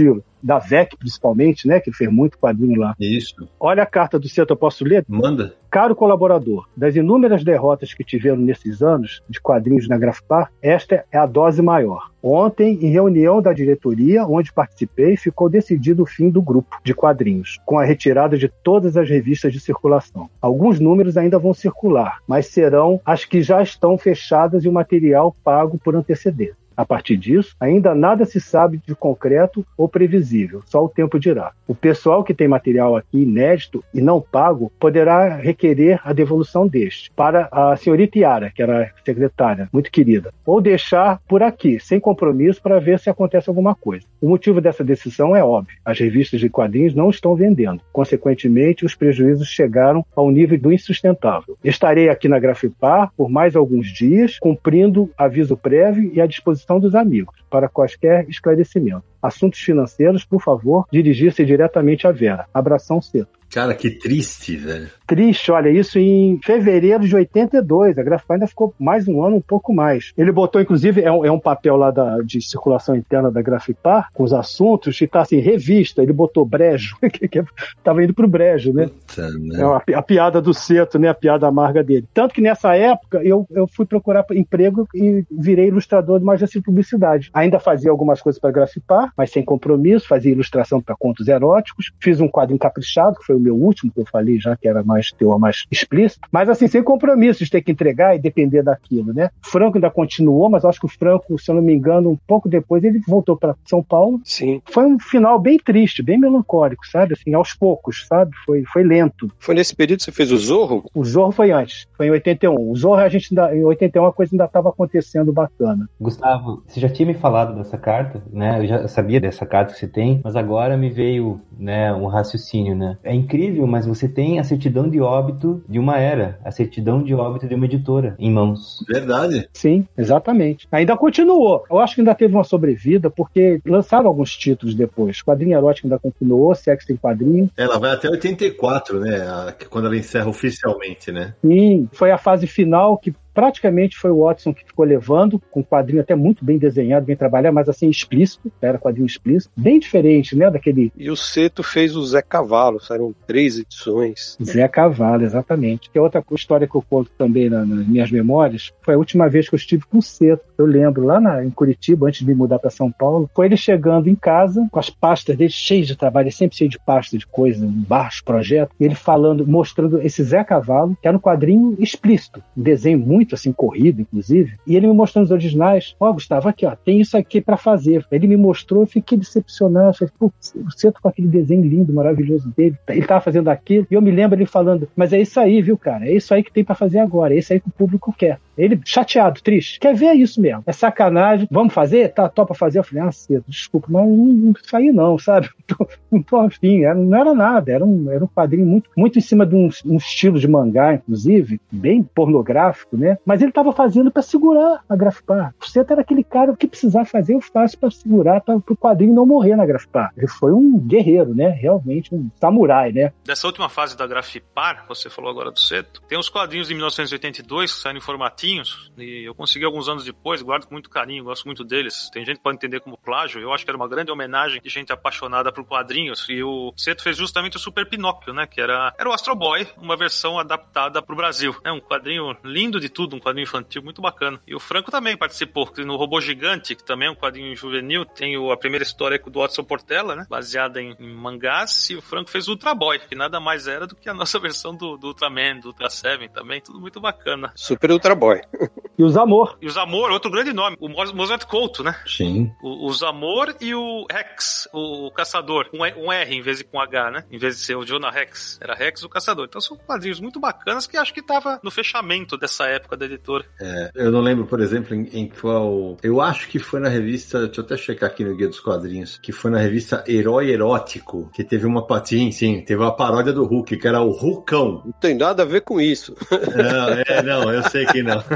Da VEC principalmente, né? Que fez muito quadrinho lá. Isso. Olha a carta do Seto, eu posso ler? Manda. Caro colaborador, das inúmeras derrotas que tiveram nesses anos de quadrinhos na Grafipar, esta é a dose maior. Ontem, em reunião da diretoria, onde participei, ficou decidido o fim do grupo de quadrinhos, com a retirada de todas as revistas de circulação. Alguns números ainda vão circular, mas serão as que já estão fechadas e o material pago por antecedência. A partir disso, ainda nada se sabe de concreto ou previsível, só o tempo dirá. O pessoal que tem material aqui inédito e não pago poderá requerer a devolução deste para a senhorita Yara, que era secretária, muito querida, ou deixar por aqui, sem compromisso, para ver se acontece alguma coisa. O motivo dessa decisão é óbvio: as revistas de quadrinhos não estão vendendo. Consequentemente, os prejuízos chegaram ao nível do insustentável. Estarei aqui na Grafipar por mais alguns dias, cumprindo aviso prévio e à disposição dos amigos para quaisquer esclarecimento. Assuntos financeiros, por favor, dirigir-se diretamente à Vera. Abração cedo. Cara, que triste, velho. Triste, olha, isso em fevereiro de 82. A Grafipar ainda ficou mais um ano, um pouco mais. Ele botou, inclusive, é um, é um papel lá da, de circulação interna da Grafipar, com os assuntos, e tá assim, revista. Ele botou brejo, <laughs> que tava indo pro brejo, né? Puta, né? É uma, a piada do Seto, né? A piada amarga dele. Tanto que nessa época eu, eu fui procurar emprego e virei ilustrador de uma agência de publicidade. Ainda fazia algumas coisas para Grafipar, mas sem compromisso, fazia ilustração para contos eróticos. Fiz um quadro encaprichado, que foi o meu último, que eu falei já, que era mais teor mais explícito, mas assim, sem compromisso de ter que entregar e depender daquilo, né? Franco ainda continuou, mas acho que o Franco, se eu não me engano, um pouco depois ele voltou para São Paulo. Sim. Foi um final bem triste, bem melancólico, sabe? Assim, aos poucos, sabe? Foi, foi lento. Foi nesse período que você fez o Zorro? O Zorro foi antes, foi em 81. O Zorro, a gente ainda, em 81 a coisa ainda estava acontecendo bacana. Gustavo, você já tinha me falado dessa carta, né? Eu já sabia dessa carta que você tem, mas agora me veio, né, um raciocínio, né? É incrível, mas você tem a certidão de óbito de uma era, a certidão de óbito de uma editora em mãos. Verdade. Sim, exatamente. Ainda continuou. Eu acho que ainda teve uma sobrevida, porque lançaram alguns títulos depois. Quadrinho erótico ainda continuou, sexo em quadrinho. Ela vai até 84, né? a- quando ela encerra oficialmente, né? E foi a fase final que praticamente foi o Watson que ficou levando, com um quadrinho até muito bem desenhado, bem trabalhado, mas assim explícito, era quadrinho explícito, bem diferente, né, daquele E o Seto fez o Zé Cavalo, saíram três edições. Zé Cavalo, exatamente. Que é outra história que eu conto também na- nas minhas memórias. Foi a última vez que eu estive com o Seto. Eu lembro, lá na- em Curitiba, antes de me mudar para São Paulo, foi ele chegando em casa, com as pastas dele cheias de trabalho, sempre cheio de pasta de coisa, baixo, projeto, e ele falando, mostrando esse Zé Cavalo, que era um quadrinho explícito, um desenho muito assim, corrido, inclusive, e ele me mostrando os originais. Ó, Gustavo, aqui, ó, tem isso aqui para fazer. Ele me mostrou, eu fiquei decepcionado. Eu falei, putz, o Seto com aquele desenho lindo, maravilhoso dele, ele tava fazendo aquilo, e eu me lembro ele falando, mas é isso aí, viu, cara? É isso aí que tem para fazer agora, é isso aí que o público quer. Ele chateado, triste, quer ver isso mesmo. É sacanagem, vamos fazer? Tá, topa fazer? Eu falei, ah, Seto, desculpa, mas não, não isso aí não, sabe? <laughs> Tô- Não tô afim, era, não era nada, era um, era um quadrinho muito, muito em cima de um, um estilo de mangá, inclusive, bem pornográfico, né? Mas ele estava fazendo para segurar a Grafipar. O Seto era aquele cara que precisar fazer, eu faço para segurar, para o quadrinho não morrer na Grafipar. Ele foi um guerreiro, né? Realmente um samurai, né? Dessa última fase da Grafipar, você falou agora do Seto, tem uns quadrinhos de 1982 que saíram em formatinhos, e eu consegui alguns anos depois, guardo com muito carinho, gosto muito deles. Tem gente que pode entender como plágio, eu acho que era uma grande homenagem de gente apaixonada por quadrinhos, e o Seto fez justamente o Super Pinóquio, né, que era, era o Astro Boy, uma versão adaptada pro Brasil. É um quadrinho lindo de tudo, um quadrinho infantil muito bacana. E o Franco também participou, no Robô Gigante, que também é um quadrinho juvenil, tem o- a primeira história do Watson Portela, né, baseada em, em mangás, e o Franco fez o Ultra Boy, que nada mais era do que a nossa <laughs> versão do, do Ultraman, do Ultra Seven também, tudo muito bacana. Super Ultra Boy. <laughs> E os Amor. E o Zamor, outro grande nome, o Mo- Mozart Couto, né? Sim. O, o Zamor e o Rex, o, o caçador. Um, um R em vez de com H, né? Em vez de ser o Jonah Rex. Era Rex o caçador. Então são quadrinhos muito bacanas que acho que tava no fechamento dessa época da editora. É, eu não lembro, por exemplo, em, em qual. Eu acho que foi na revista. Deixa eu até checar aqui no Guia dos Quadrinhos. Que foi na revista Herói Erótico. Que teve uma patinha, sim. Teve uma paródia do Hulk, que era o Hulkão. Não tem nada a ver com isso. Não, é, não, eu sei que não. <laughs>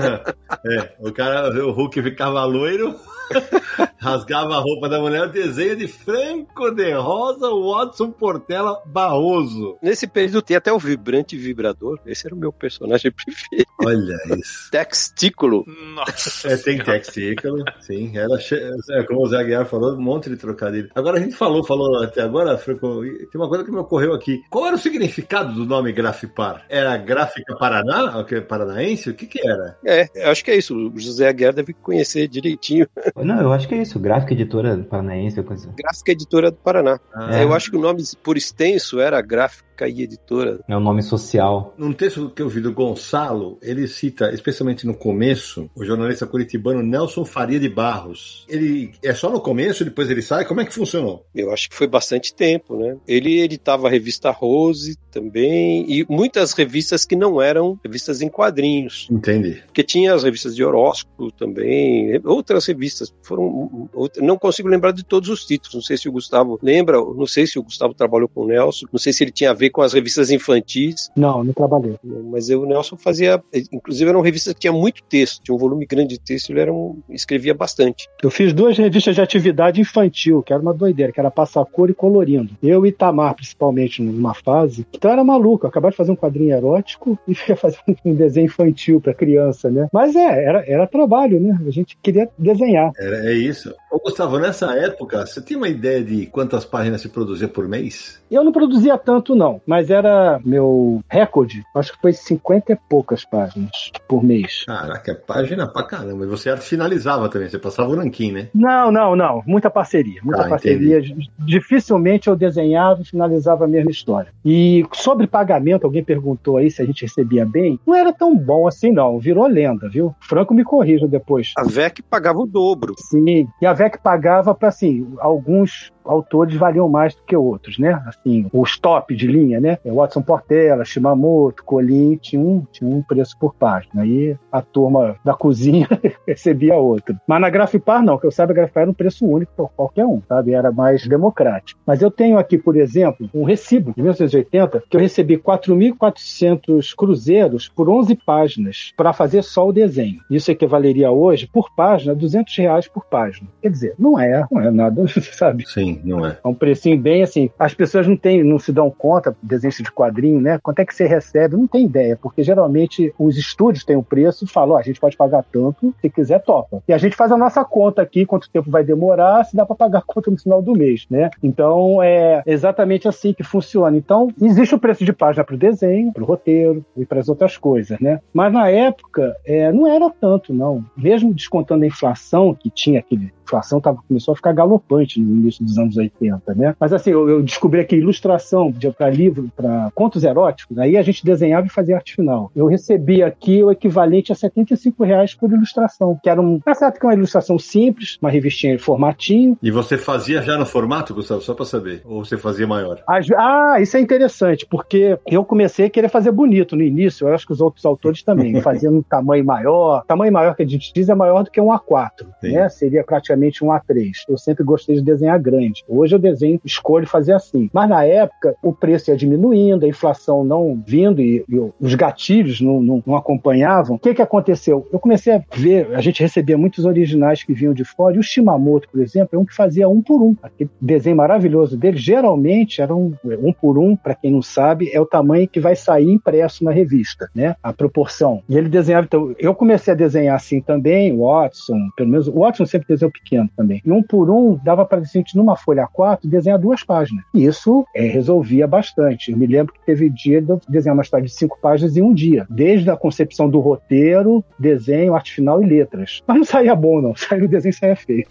É, o cara, o Hulk ficava loiro. <laughs> Rasgava a roupa da mulher, o desenho de Franco de Rosa Watson Portela Barroso. Nesse período tem até o vibrante vibrador. Esse era o meu personagem <laughs> preferido. Olha isso. Textículo. Nossa. É, tem textículo, sim. Ela che... é, como o Zé Aguiar falou, um monte de trocadilho. Agora a gente falou, falou até agora, Franco, tem uma coisa que me ocorreu aqui. Qual era o significado do nome Grafipar? Era Gráfica Paraná? O que, Paranaense? O que que era? É, eu acho que é isso. O José Aguiar deve conhecer direitinho. Não, eu acho que é isso. Gráfica editora paranaense, coisa. Gráfica Editora do Paraná. Ah, Eu acho que o nome, por extenso, era Gráfica e Editora. É o nome social. Num texto que eu vi do Gonçalo, ele cita, especialmente no começo, o jornalista curitibano Nelson Faria de Barros. Ele é só no começo, depois ele sai? Como é que funcionou? Eu acho que foi bastante tempo, né? Ele editava a revista Rose também, e muitas revistas que não eram revistas em quadrinhos. Entendi. Porque tinha as revistas de horóscopo também, outras revistas. Foram. Não consigo lembrar de todos os títulos. Não sei se o Gustavo lembra, não sei se o Gustavo trabalhou com o Nelson, não sei se ele tinha a ver com as revistas infantis, Não, não trabalhei. mas eu, o Nelson fazia. Inclusive eram revistas que tinha muito texto, tinha um volume grande de texto, ele era um, escrevia bastante. Eu fiz duas revistas de atividade infantil, que era uma doideira, que era passar cor e colorindo. Eu e Itamar, principalmente, numa fase. Então era maluco, eu acabava de fazer um quadrinho erótico <laughs> e ia fazer um desenho infantil para criança, né? Mas é, era, era trabalho, né? A gente queria desenhar. Era, é isso. Ô, Gustavo, nessa época, você tem uma ideia de quantas páginas se produzia por mês? Eu não produzia tanto, não, mas era meu recorde, acho que foi 50 e poucas páginas por mês. Caraca, é página pra caramba. E você finalizava também, você passava o ranking, né? Não, não, não. Muita parceria. Muita Ah, parceria. Dificilmente eu desenhava e finalizava a mesma história. E sobre pagamento, alguém perguntou aí se a gente recebia bem. Não era tão bom assim, não. Virou lenda, viu? Franco me corrija depois. A VEC pagava o dobro. Sim. E a VEC pagava para, assim, alguns autores valiam mais do que outros, né? Assim, os top de linha, né? Watson Portela, Shimamoto, Colin, tinha um, tinha um preço por página. Aí a turma da cozinha <laughs> recebia outro. Mas na Grafipar, não, que eu saiba, a Grafipar era um preço único para qualquer um, sabe? Era mais democrático. Mas eu tenho aqui, por exemplo, um recibo de 1980 que eu recebi 4.400 cruzeiros por 11 páginas para fazer só o desenho. Isso equivaleria hoje, por página, 200 reais por página. Quer dizer, não é, não é nada, <laughs> sabe? Sim, não é. É um precinho bem assim. As pessoas não têm, não se dão conta, desenho de quadrinho, né? Quanto é que você recebe? Não tem ideia, porque geralmente os estúdios têm um preço e falam, ó, a gente pode pagar tanto, se quiser, topa. E a gente faz a nossa conta aqui, quanto tempo vai demorar, se dá para pagar a conta no final do mês, né? Então é exatamente assim que funciona. Então, existe o preço de página para o desenho, para o roteiro e para as outras coisas, né? Mas na época é, não era tanto, não. Mesmo descontando a inflação que tinha aquele inflação tava, começou a ficar galopante no início dos anos 80, né? Mas assim, eu, eu descobri que ilustração para livro, para contos eróticos, aí a gente desenhava e fazia arte final. Eu recebi aqui o equivalente a 75 reais por ilustração, que era um, tá certo que é uma ilustração simples, uma revistinha em formatinho. E você fazia já no formato, Gustavo, só pra saber? Ou você fazia maior? As- ah, isso é interessante, porque eu comecei a querer fazer bonito no início, eu acho que os outros autores também, <laughs> faziam um tamanho maior. Tamanho maior que a gente diz é maior do que um A4, Sim. né? Seria praticamente um A3. Eu sempre gostei de desenhar grande. Hoje eu desenho, escolho fazer assim. Mas na época, o preço ia diminuindo, a inflação não vindo e, e os gatilhos não, não- não acompanhavam. O que que aconteceu? Eu comecei a ver, a gente recebia muitos originais que vinham de fora, e o Shimamoto, por exemplo, é um que fazia um por um. Aquele desenho maravilhoso dele, geralmente era um, um por um, para quem não sabe, é o tamanho que vai sair impresso na revista, né? A proporção. E ele desenhava, então, eu comecei a desenhar assim também, o Watson, pelo menos, o Watson sempre desenhou pequeno também. E um por um, dava para gente, numa folha A4, desenhar duas páginas. E isso é, resolvia bastante. Eu me lembro que teve dia de eu desenhar uma história de cinco páginas em um dia. Desde a concepção do roteiro, desenho, arte final e letras. Mas não saía bom, não. <laughs> Saía o desenho saía feio.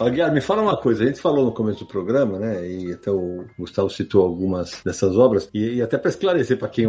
Aguiar, me fala uma coisa. A gente falou no começo do programa, né? E até o Gustavo citou algumas dessas obras. E, e até para esclarecer para quem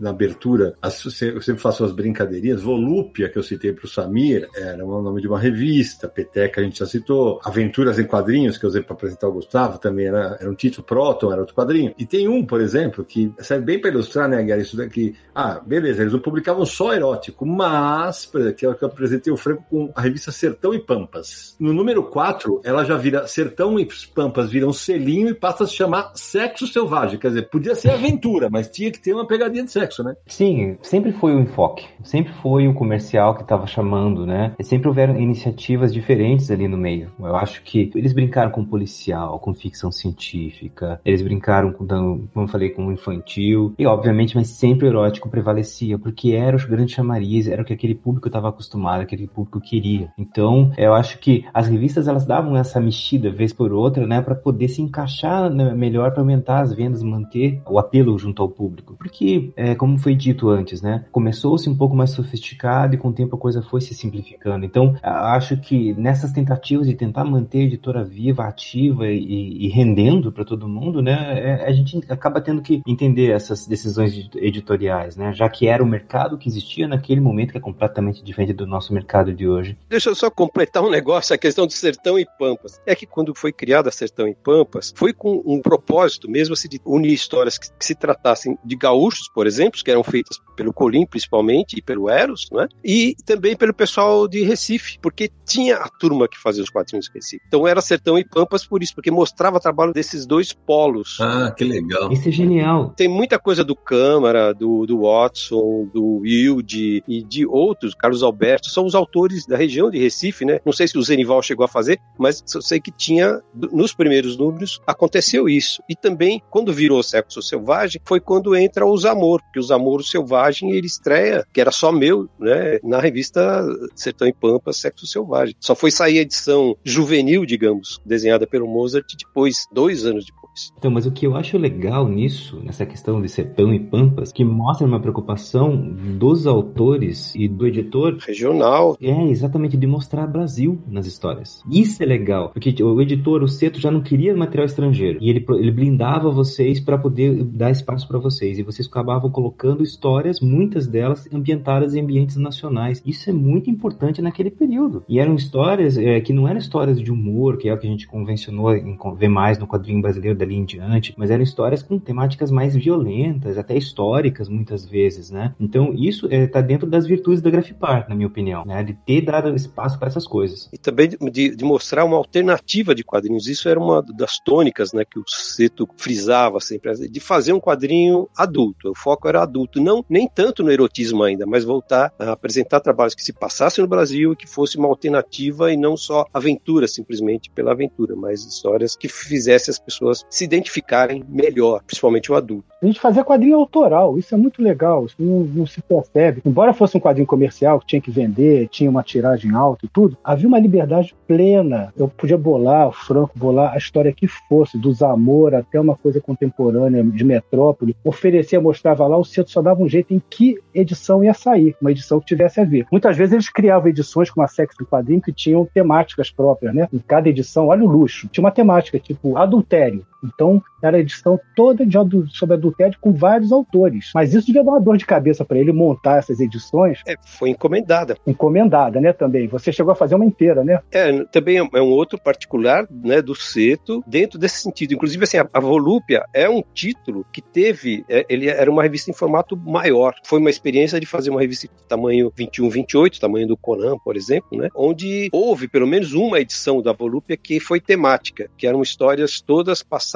na abertura, as- eu sempre faço as brincadeirinhas. Volúpia, que eu citei para o Samir, era o nome de uma revista. Peteca, a gente já citou. Aventuras em Quadrinhos, que eu usei para apresentar o Gustavo, também era, era um título. Proton era outro quadrinho. E tem um, por exemplo, que serve bem para ilustrar, né, Aguiar? Isso daqui. Ah, beleza, eles não publicavam só erótico, mas, por exemplo, que é eu apresentei o Franco com a revista Sertão e Pampas. No número 4, 4, ela já vira Sertão e Pampas viram selinho e passa a se chamar Sexo Selvagem. Quer dizer, podia ser aventura, mas tinha que ter uma pegadinha de sexo, né? Sim, sempre foi o enfoque. Sempre foi o comercial que estava chamando, né? E sempre houveram iniciativas diferentes ali no meio. Eu acho que eles brincaram com policial, com ficção científica, eles brincaram com, como eu falei, com infantil, e obviamente, mas sempre o erótico prevalecia, porque era o grande chamariz, era o que aquele público estava acostumado, aquele público queria. Então, eu acho que as revistas elas davam essa mexida vez por outra, né, para poder se encaixar né, melhor para aumentar as vendas, manter o apelo junto ao público. Porque, é, como foi dito antes, né, começou-se um pouco mais sofisticado e com o tempo a coisa foi se simplificando. Então, acho que nessas tentativas de tentar manter a editora viva, ativa e, e rendendo para todo mundo, né, é, a gente acaba tendo que entender essas decisões editoriais, né, já que era o mercado que existia naquele momento que é completamente diferente do nosso mercado de hoje. Deixa eu só completar um negócio, a questão do Sertão e Pampas. É que quando foi criada Sertão e Pampas, foi com um propósito mesmo assim, de unir histórias que, que se tratassem de gaúchos, por exemplo, que eram feitas pelo Colim principalmente e pelo Eros, né? E também pelo pessoal de Recife, porque tinha a turma que fazia os quadrinhos de Recife. Então era Sertão e Pampas por isso, porque mostrava o trabalho desses dois polos. Ah, que legal. Isso é genial. Tem muita coisa do Câmara, do, do Watson, do Wilde e de outros, Carlos Alberto, são os autores da região de Recife, né? Não sei se o Zenival chegou a fazer, mas eu sei que tinha, nos primeiros números, aconteceu isso. E também, quando virou Sexo Selvagem, foi quando entra o Zamor, porque o Zamor Selvagem, ele estreia, que era só meu, né? Na revista Sertão e Pampa, Sexo Selvagem. Só foi sair a edição juvenil, digamos, desenhada pelo Mozart, depois, dois anos depois. Então, mas o que eu acho legal nisso, nessa questão de sertão e pampas, que mostra uma preocupação dos autores e do editor regional. É, exatamente, de mostrar Brasil nas histórias. Isso é legal, porque o editor, o Seto, já não queria material estrangeiro. E ele, ele blindava vocês para poder dar espaço para vocês. E vocês acabavam colocando histórias, muitas delas ambientadas em ambientes nacionais. Isso é muito importante naquele período. E eram histórias é, que não eram histórias de humor, que é o que a gente convencionou em ver mais no quadrinho brasileiro dali em diante, mas eram histórias com temáticas mais violentas, até históricas muitas vezes, né? Então isso está é, dentro das virtudes da Grafipar, na minha opinião, né? De ter dado espaço para essas coisas. E também de, de, mostrar uma alternativa de quadrinhos. Isso era uma das tônicas, né, que o Seto frisava sempre, de fazer um quadrinho adulto. O foco era adulto, não nem tanto no erotismo ainda, mas voltar a apresentar trabalhos que se passassem no Brasil e que fosse uma alternativa e não só aventura simplesmente pela aventura, mas histórias que fizessem as pessoas se identificarem melhor, principalmente o adulto. A gente fazia quadrinho autoral, isso é muito legal, isso não, não, se percebe. Embora fosse um quadrinho comercial que tinha que vender, tinha uma tiragem alta e tudo, havia uma liberdade plena. Eu podia bolar, o Franco bolar a história que fosse, do Zamor até uma coisa contemporânea de Metrópole. Oferecia, mostrava lá, o centro só dava um jeito em que edição ia sair, uma edição que tivesse a ver. Muitas vezes eles criavam edições com uma sexo de quadrinho que tinham temáticas próprias, né? Em cada edição, olha o luxo, tinha uma temática, tipo adultério. Então, era a edição toda de, sobre adultério com vários autores. Mas isso devia dar uma dor de cabeça para ele montar essas edições. É, foi encomendada. Encomendada, né, também. Você chegou a fazer uma inteira, né? É, também é um outro particular, né, do Seto, dentro desse sentido. Inclusive, assim, a, a Volúpia é um título que teve, é, ele era uma revista em formato maior. Foi uma experiência de fazer uma revista de tamanho 21, 28, tamanho do Conan, por exemplo, né, onde houve pelo menos uma edição da Volúpia que foi temática, que eram histórias todas passadas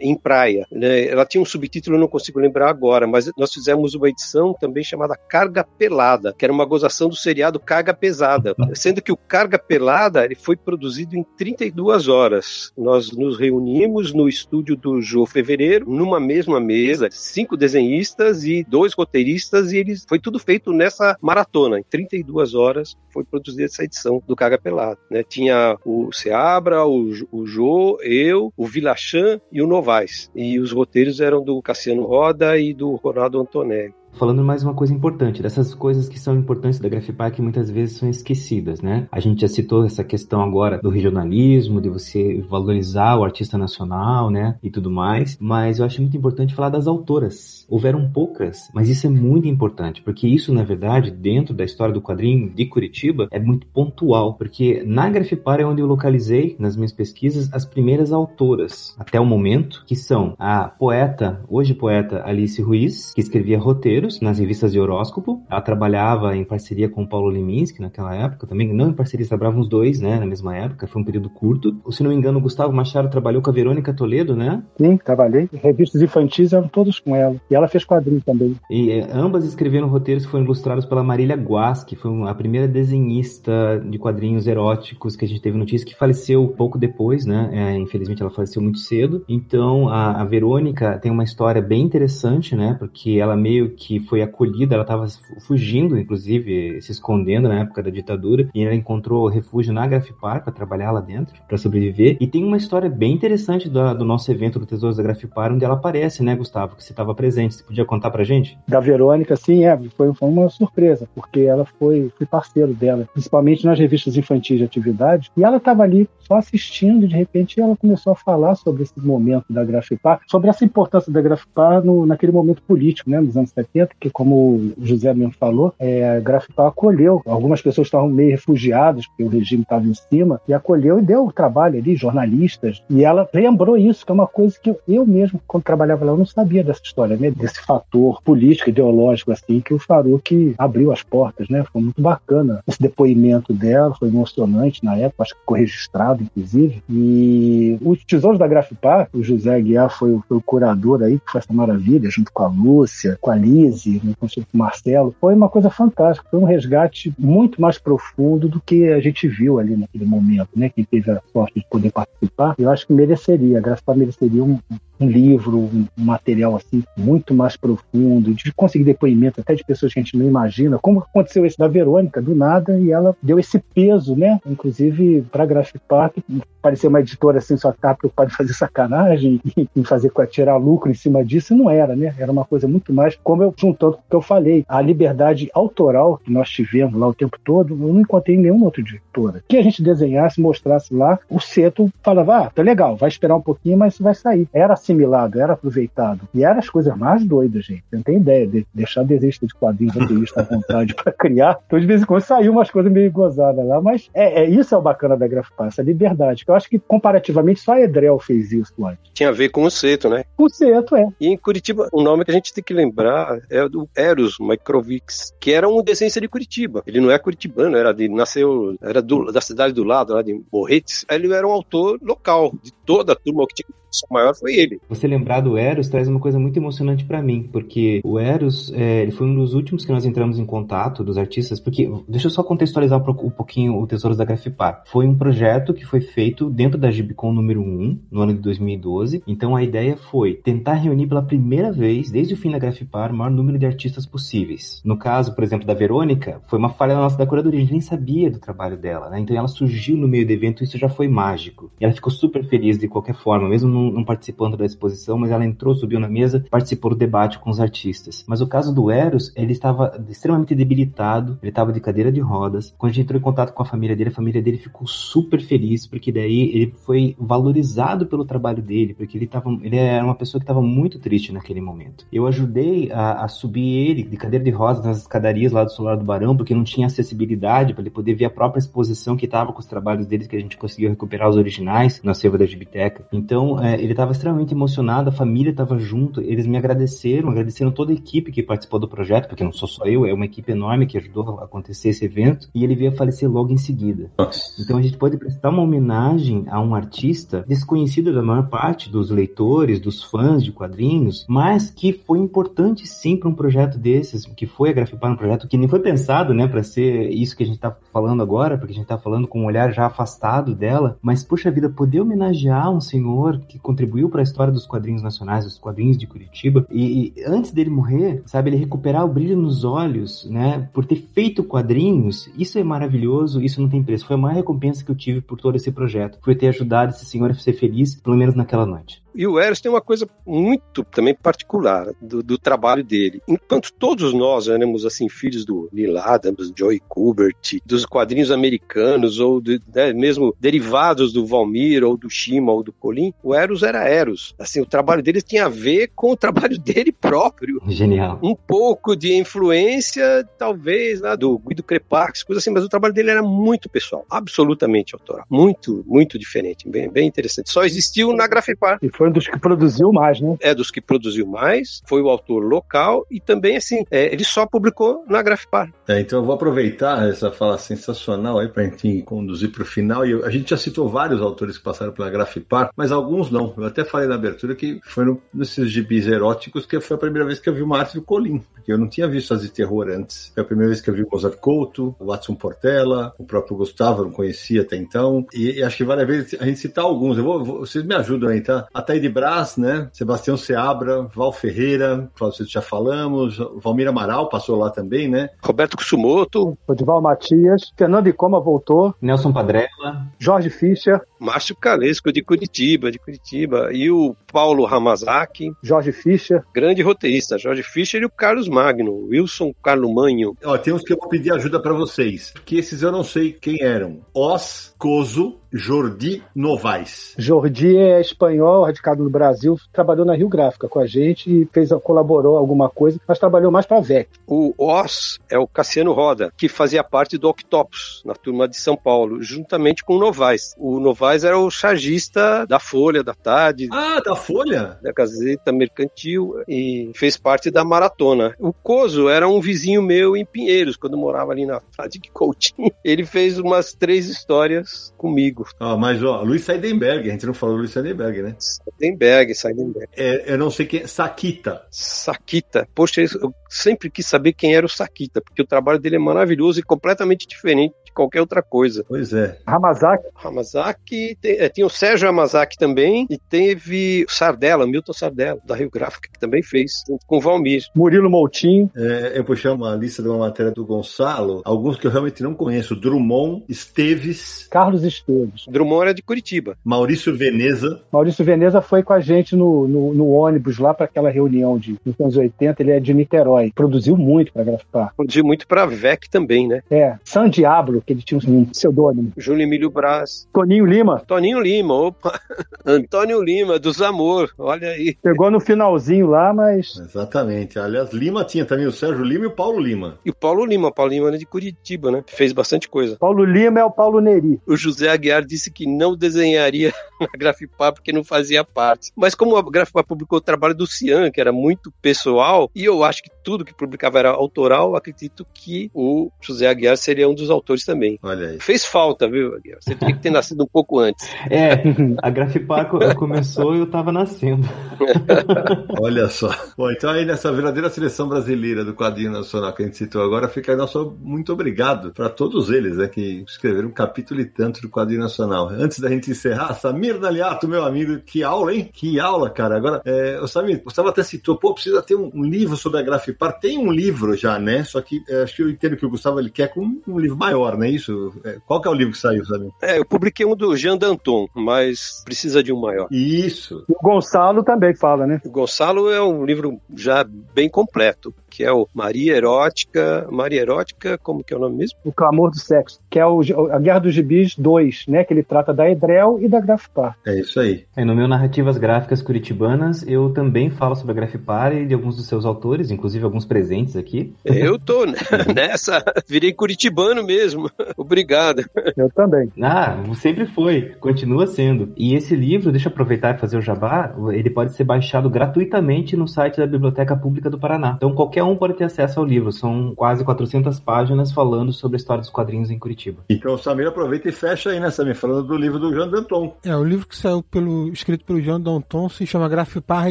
em praia. Né? Ela tinha um subtítulo, eu não consigo lembrar agora, mas nós fizemos uma edição também chamada Carga Pelada, que era uma gozação do seriado Carga Pesada, <laughs> sendo que o Carga Pelada ele foi produzido em 32 horas. Nós nos reunimos no estúdio do Jô Fevereiro, numa mesma mesa, cinco desenhistas e dois roteiristas, e eles foi tudo feito nessa maratona. Em 32 horas foi produzida essa edição do Carga Pelada. Né? Tinha o Seabra, o, o Jô, eu, o Vilachan e o Novaes. E os roteiros eram do Cassiano Roda e do Ronaldo Antonelli. Falando mais uma coisa importante, dessas coisas que são importantes da Grafipar que muitas vezes são esquecidas, né? A gente já citou essa questão agora do regionalismo, de você valorizar o artista nacional, né? E tudo mais, mas eu acho muito importante falar das autoras. Houveram poucas, mas isso é muito importante, porque isso, na verdade, dentro da história do quadrinho de Curitiba, é muito pontual, porque na Grafipar é onde eu localizei, nas minhas pesquisas, as primeiras autoras, até o momento, que são a poeta, hoje poeta Alice Ruiz, que escrevia roteiro, nas revistas de horóscopo. Ela trabalhava em parceria com o Paulo Leminski naquela época, também não em parceria, trabalhavam os dois, né, na mesma época, foi um período curto. Se não me engano, o Gustavo Machado trabalhou com a Verônica Toledo, né? Sim, trabalhei. Revistas infantis eram todos com ela. E ela fez quadrinhos também. E é, ambas escreveram roteiros que foram ilustrados pela Marília Guas, que foi a primeira desenhista de quadrinhos eróticos que a gente teve notícia, que faleceu pouco depois, né? É, infelizmente ela faleceu muito cedo. Então a, a Verônica tem uma história bem interessante, né? Porque ela meio que foi acolhida, ela estava fugindo, inclusive, se escondendo na época da ditadura, e ela encontrou refúgio na Grafipar para trabalhar lá dentro, para sobreviver. E tem uma história bem interessante do, do nosso evento do Tesouros da Grafipar, onde ela aparece, né, Gustavo? Que você estava presente. Você podia contar pra gente? Da Verônica, sim, é. Foi, foi uma surpresa, porque ela foi, foi parceiro dela, principalmente nas revistas infantis de atividade, e ela estava ali só assistindo, e de repente ela começou a falar sobre esse momento da Grafipar, sobre essa importância da Grafipar no, naquele momento político, né, nos anos 70, que como o José mesmo falou, é, a Grafipar acolheu. Algumas pessoas estavam meio refugiadas, porque o regime estava em cima, e acolheu e deu trabalho ali, jornalistas, e ela lembrou isso, que é uma coisa que eu, eu mesmo, quando trabalhava lá, eu não sabia dessa história, né, desse fator político, ideológico, assim, que o Faruq abriu as portas, né, foi muito bacana. Esse depoimento dela, foi emocionante na época, acho que ficou registrado, inclusive, e os Tesouros da Grafipar, o José Aguiar foi, foi o curador aí, que foi essa maravilha, junto com a Lúcia, com a Lise, né, com o Marcelo, foi uma coisa fantástica, foi um resgate muito mais profundo do que a gente viu ali naquele momento, né, quem teve a sorte de poder participar, eu acho que mereceria, a Grafipar mereceria um, um livro, um material assim muito mais profundo, de conseguir depoimento até de pessoas que a gente não imagina, como aconteceu esse da Verônica, do nada, e ela deu esse peso, né? Inclusive para Graphic Park, parecia uma editora assim, só estava preocupada em fazer sacanagem, <laughs> em fazer tirar lucro em cima disso, não era, né? Era uma coisa muito mais, como eu juntando com o que eu falei, a liberdade autoral que nós tivemos lá o tempo todo, eu não encontrei em nenhuma outra editora. Que a gente desenhasse, mostrasse lá, o seto falava, ah, tá legal, vai esperar um pouquinho, mas vai sair. Era assimilado, era aproveitado. E eram as coisas mais doidas, gente. Você não tem ideia de deixar desejo de quadrinhos roteirista à vontade <laughs> para criar. Então, de vez em quando saiu umas coisas meio gozadas lá, mas é, é isso é o bacana da Grafipar, essa liberdade. Que eu acho que comparativamente só a Edrel fez isso antes. Tinha a ver com o Seto, né? Com o Seto, é. E em Curitiba, o nome que a gente tem que lembrar é o do Eros Microvics, que era um desenho de Curitiba. Ele não é curitibano, era de nasceu, era do, da cidade do lado, lá de Morretes. Ele era um autor local, de toda a turma que tinha o maior foi ele. Você lembrar do Eros traz uma coisa muito emocionante para mim, porque o Eros é, ele foi um dos últimos que nós entramos em contato dos artistas, porque deixa eu só contextualizar um pouquinho o Tesouros da Grafipar. Foi um projeto que foi feito dentro da Gibicon número 1, no ano de 2012. Então a ideia foi tentar reunir pela primeira vez, desde o fim da Grafipar, o maior número de artistas possíveis. No caso, por exemplo, da Verônica, foi uma falha nossa da curadoria, a gente nem sabia do trabalho dela, né? Então ela surgiu no meio do evento, isso já foi mágico. E ela ficou super feliz de qualquer forma, mesmo não, não participando da exposição, mas ela entrou, subiu na mesa, participou do debate com os artistas. Mas o caso do Eros, ele estava extremamente debilitado, ele estava de cadeira de rodas. Quando a gente entrou em contato com a família dele, a família dele ficou super feliz, porque daí ele foi valorizado pelo trabalho dele, porque ele, tava, ele era uma pessoa que estava muito triste naquele momento. Eu ajudei a, a, subir ele de cadeira de rodas nas escadarias lá do Solar do Barão, porque não tinha acessibilidade para ele poder ver a própria exposição que estava com os trabalhos deles, que a gente conseguiu recuperar os originais na Seva da Gibiteca. Então, é, ele estava extremamente emocionado, a família estava junto, eles me agradeceram, agradeceram toda a equipe que participou do projeto, porque não sou só eu, é uma equipe enorme que ajudou a acontecer esse evento, e ele veio a falecer logo em seguida. Nossa. Então a gente pode prestar uma homenagem a um artista desconhecido da maior parte dos leitores, dos fãs de quadrinhos, mas que foi importante sim para um projeto desses, que foi a Grafipar, um projeto que nem foi pensado, né, para ser isso que a gente está falando agora, porque a gente está falando com um olhar já afastado dela, mas puxa vida, poder homenagear um senhor que contribuiu para a história dos quadrinhos nacionais, dos quadrinhos de Curitiba, e, e, antes dele morrer, sabe, ele recuperar o brilho nos olhos, né, por ter feito quadrinhos, isso é maravilhoso, isso não tem preço. Foi a maior recompensa que eu tive por todo esse projeto, foi ter ajudado esse senhor a ser feliz, pelo menos naquela noite. E o Eros tem uma coisa muito também particular do, do trabalho dele. Enquanto todos nós éramos assim filhos do Neil Adams, Joey Kubert, dos quadrinhos americanos ou de, né, mesmo derivados do Valmir ou do Shima ou do Colin, o Eros era Eros. Assim, o trabalho dele tinha a ver com o trabalho <laughs> dele próprio. Genial. Um pouco de influência, talvez, lá do Guido Crepax, coisa assim, mas o trabalho dele era muito pessoal, absolutamente autoral, muito, muito diferente, bem, bem interessante. Só existiu na Grafipar. Foi um dos que produziu mais, né? É dos que produziu mais, foi o autor local e também, assim, é, ele só publicou na Grafipar. É, então eu vou aproveitar essa fala sensacional aí pra gente conduzir pro final. E eu- a gente já citou vários autores que passaram pela Grafipar, mas alguns não. Eu até falei na abertura que foi no, nesses gibis eróticos que foi a primeira vez que eu vi uma arte do Colim, porque eu não tinha visto as de terror antes. Foi a primeira vez que eu vi o Mozart Couto, o Watson Portela, o próprio Gustavo, eu não conhecia até então. E, e acho que vale a pena a gente citar alguns. Eu vou, vou- vocês me ajudam aí, tá? Ataíde Brás, né? Sebastião Seabra, Val Ferreira, vocês já falamos, Valmir Amaral passou lá também, né? Roberto Kusumoto, Odival Matias, Fernando Icoma voltou, Nelson Padrella, Jorge Fischer, Márcio Calesco de Curitiba, de Curitiba, e o Paulo Hamazaki, Jorge Fischer, grande roteirista, Jorge Fischer e o Carlos Magno, Wilson Carlo Manho. Ó, tem uns que eu vou pedir ajuda pra vocês, porque esses eu não sei quem eram. Os, Coso, Jordi Novaes. Jordi é espanhol, radicado no Brasil, trabalhou na Rio Gráfica com a gente e fez, colaborou alguma coisa, mas trabalhou mais para a VEC. O Os é o Cassiano Roda, que fazia parte do Octopus, na turma de São Paulo, juntamente com o Novaes. O Novaes era o chargista da Folha, da Tarde, Ah, da Folha? da Gazeta Mercantil e fez parte da maratona. O Coso era um vizinho meu em Pinheiros, quando eu morava ali na Fradique Coutinho. <laughs> Ele fez umas três histórias comigo. Ó, mas, ó, Luiz Seidenberg, a gente não falou do Luiz Seidenberg, né? Seidenberg, Seidenberg. É, eu não sei quem, Saquita. Sakita. Poxa, eu sempre quis saber quem era o Sakita, porque o trabalho dele é maravilhoso e completamente diferente de qualquer outra coisa. Pois é. Hamazaki, Hamazaki, tem, é, tinha o Sérgio Hamazaki também, e teve o Sardella, Milton Sardella, da Rio Gráfica, que também fez, com o Valmir. Murilo Moutinho, É, eu puxei uma lista de uma matéria do Gonçalo, alguns que eu realmente não conheço. Drummond, Esteves, Carlos Esteves. Drummond era de Curitiba. Maurício Veneza. Maurício Veneza foi com a gente no, no, no ônibus lá para aquela reunião de 1980. Ele é de Niterói. Produziu muito para Grafipar. Produziu muito pra VEC também, né? É, San Diablo, que ele tinha um pseudônimo. Júlio Emílio Braz. Toninho Lima Toninho Lima, opa. <laughs> Antônio Lima, dos Amor, olha aí. pegou no finalzinho lá, mas Exatamente. Aliás, Lima tinha também o Sérgio Lima e o Paulo Lima. E o Paulo Lima, o Paulo Lima era de Curitiba, né? Fez bastante coisa. Paulo Lima é o Paulo Neri. O José Aguiar disse que não desenharia <laughs> a Grafipar porque não fazia parte. Mas como a Grafipar publicou o trabalho do Cian, que era muito pessoal, e eu acho que tudo que publicava era autoral, acredito que o José Aguiar seria um dos autores também. Olha aí. Fez falta, viu, Aguiar? Você teria que ter nascido um pouco antes. <laughs> É, a Grafipar co- começou e eu tava nascendo. <laughs> Olha só. Bom, então aí nessa verdadeira seleção brasileira do quadrinho nacional que a gente citou agora, fica aí nosso muito obrigado para todos eles, né, que escreveram um capítulo e tanto do quadrinho nacional. Antes da gente encerrar, Samir Daliato, meu amigo, que aula, hein? Que aula, cara. Agora, é, o Samir, o Gustavo até citou, pô, precisa ter um, um livro sobre a Grafipar. Tem um livro já, né? Só que é, acho que eu entendo que o Gustavo ele quer com um, um livro maior, não é isso? É, qual que é o livro que saiu, Samir? É, eu publiquei um do Jean Danton, mas precisa de um maior. Isso. O Gonçalo também fala, né? O Gonçalo é um livro já bem completo, que é o Maria Erótica. Maria Erótica, como que é o nome mesmo? O Clamor do Sexo, que é o, a Guerra dos Gibis 2, né? Que ele trata da Edrel e da Grafipar. É isso aí. É, no meu Narrativas Gráficas Curitibanas, eu também falo sobre a Grafipar e de alguns dos seus autores, inclusive alguns presentes aqui. Eu tô <laughs> <laughs> nessa, virei curitibano mesmo. <laughs> Obrigado. Eu também. Ah, sempre foi, continua sendo. E esse livro, deixa eu aproveitar e fazer o jabá, ele pode ser baixado gratuitamente no site da Biblioteca Pública do Paraná. Então qualquer um pode ter acesso ao livro, são quase 400 páginas falando sobre a história dos quadrinhos em Curitiba. Então o Samir aproveita e fecha aí, né, Samir? Falando do livro do Jean Danton. É, o livro que saiu pelo, escrito pelo Jean Danton se chama Grafipar, a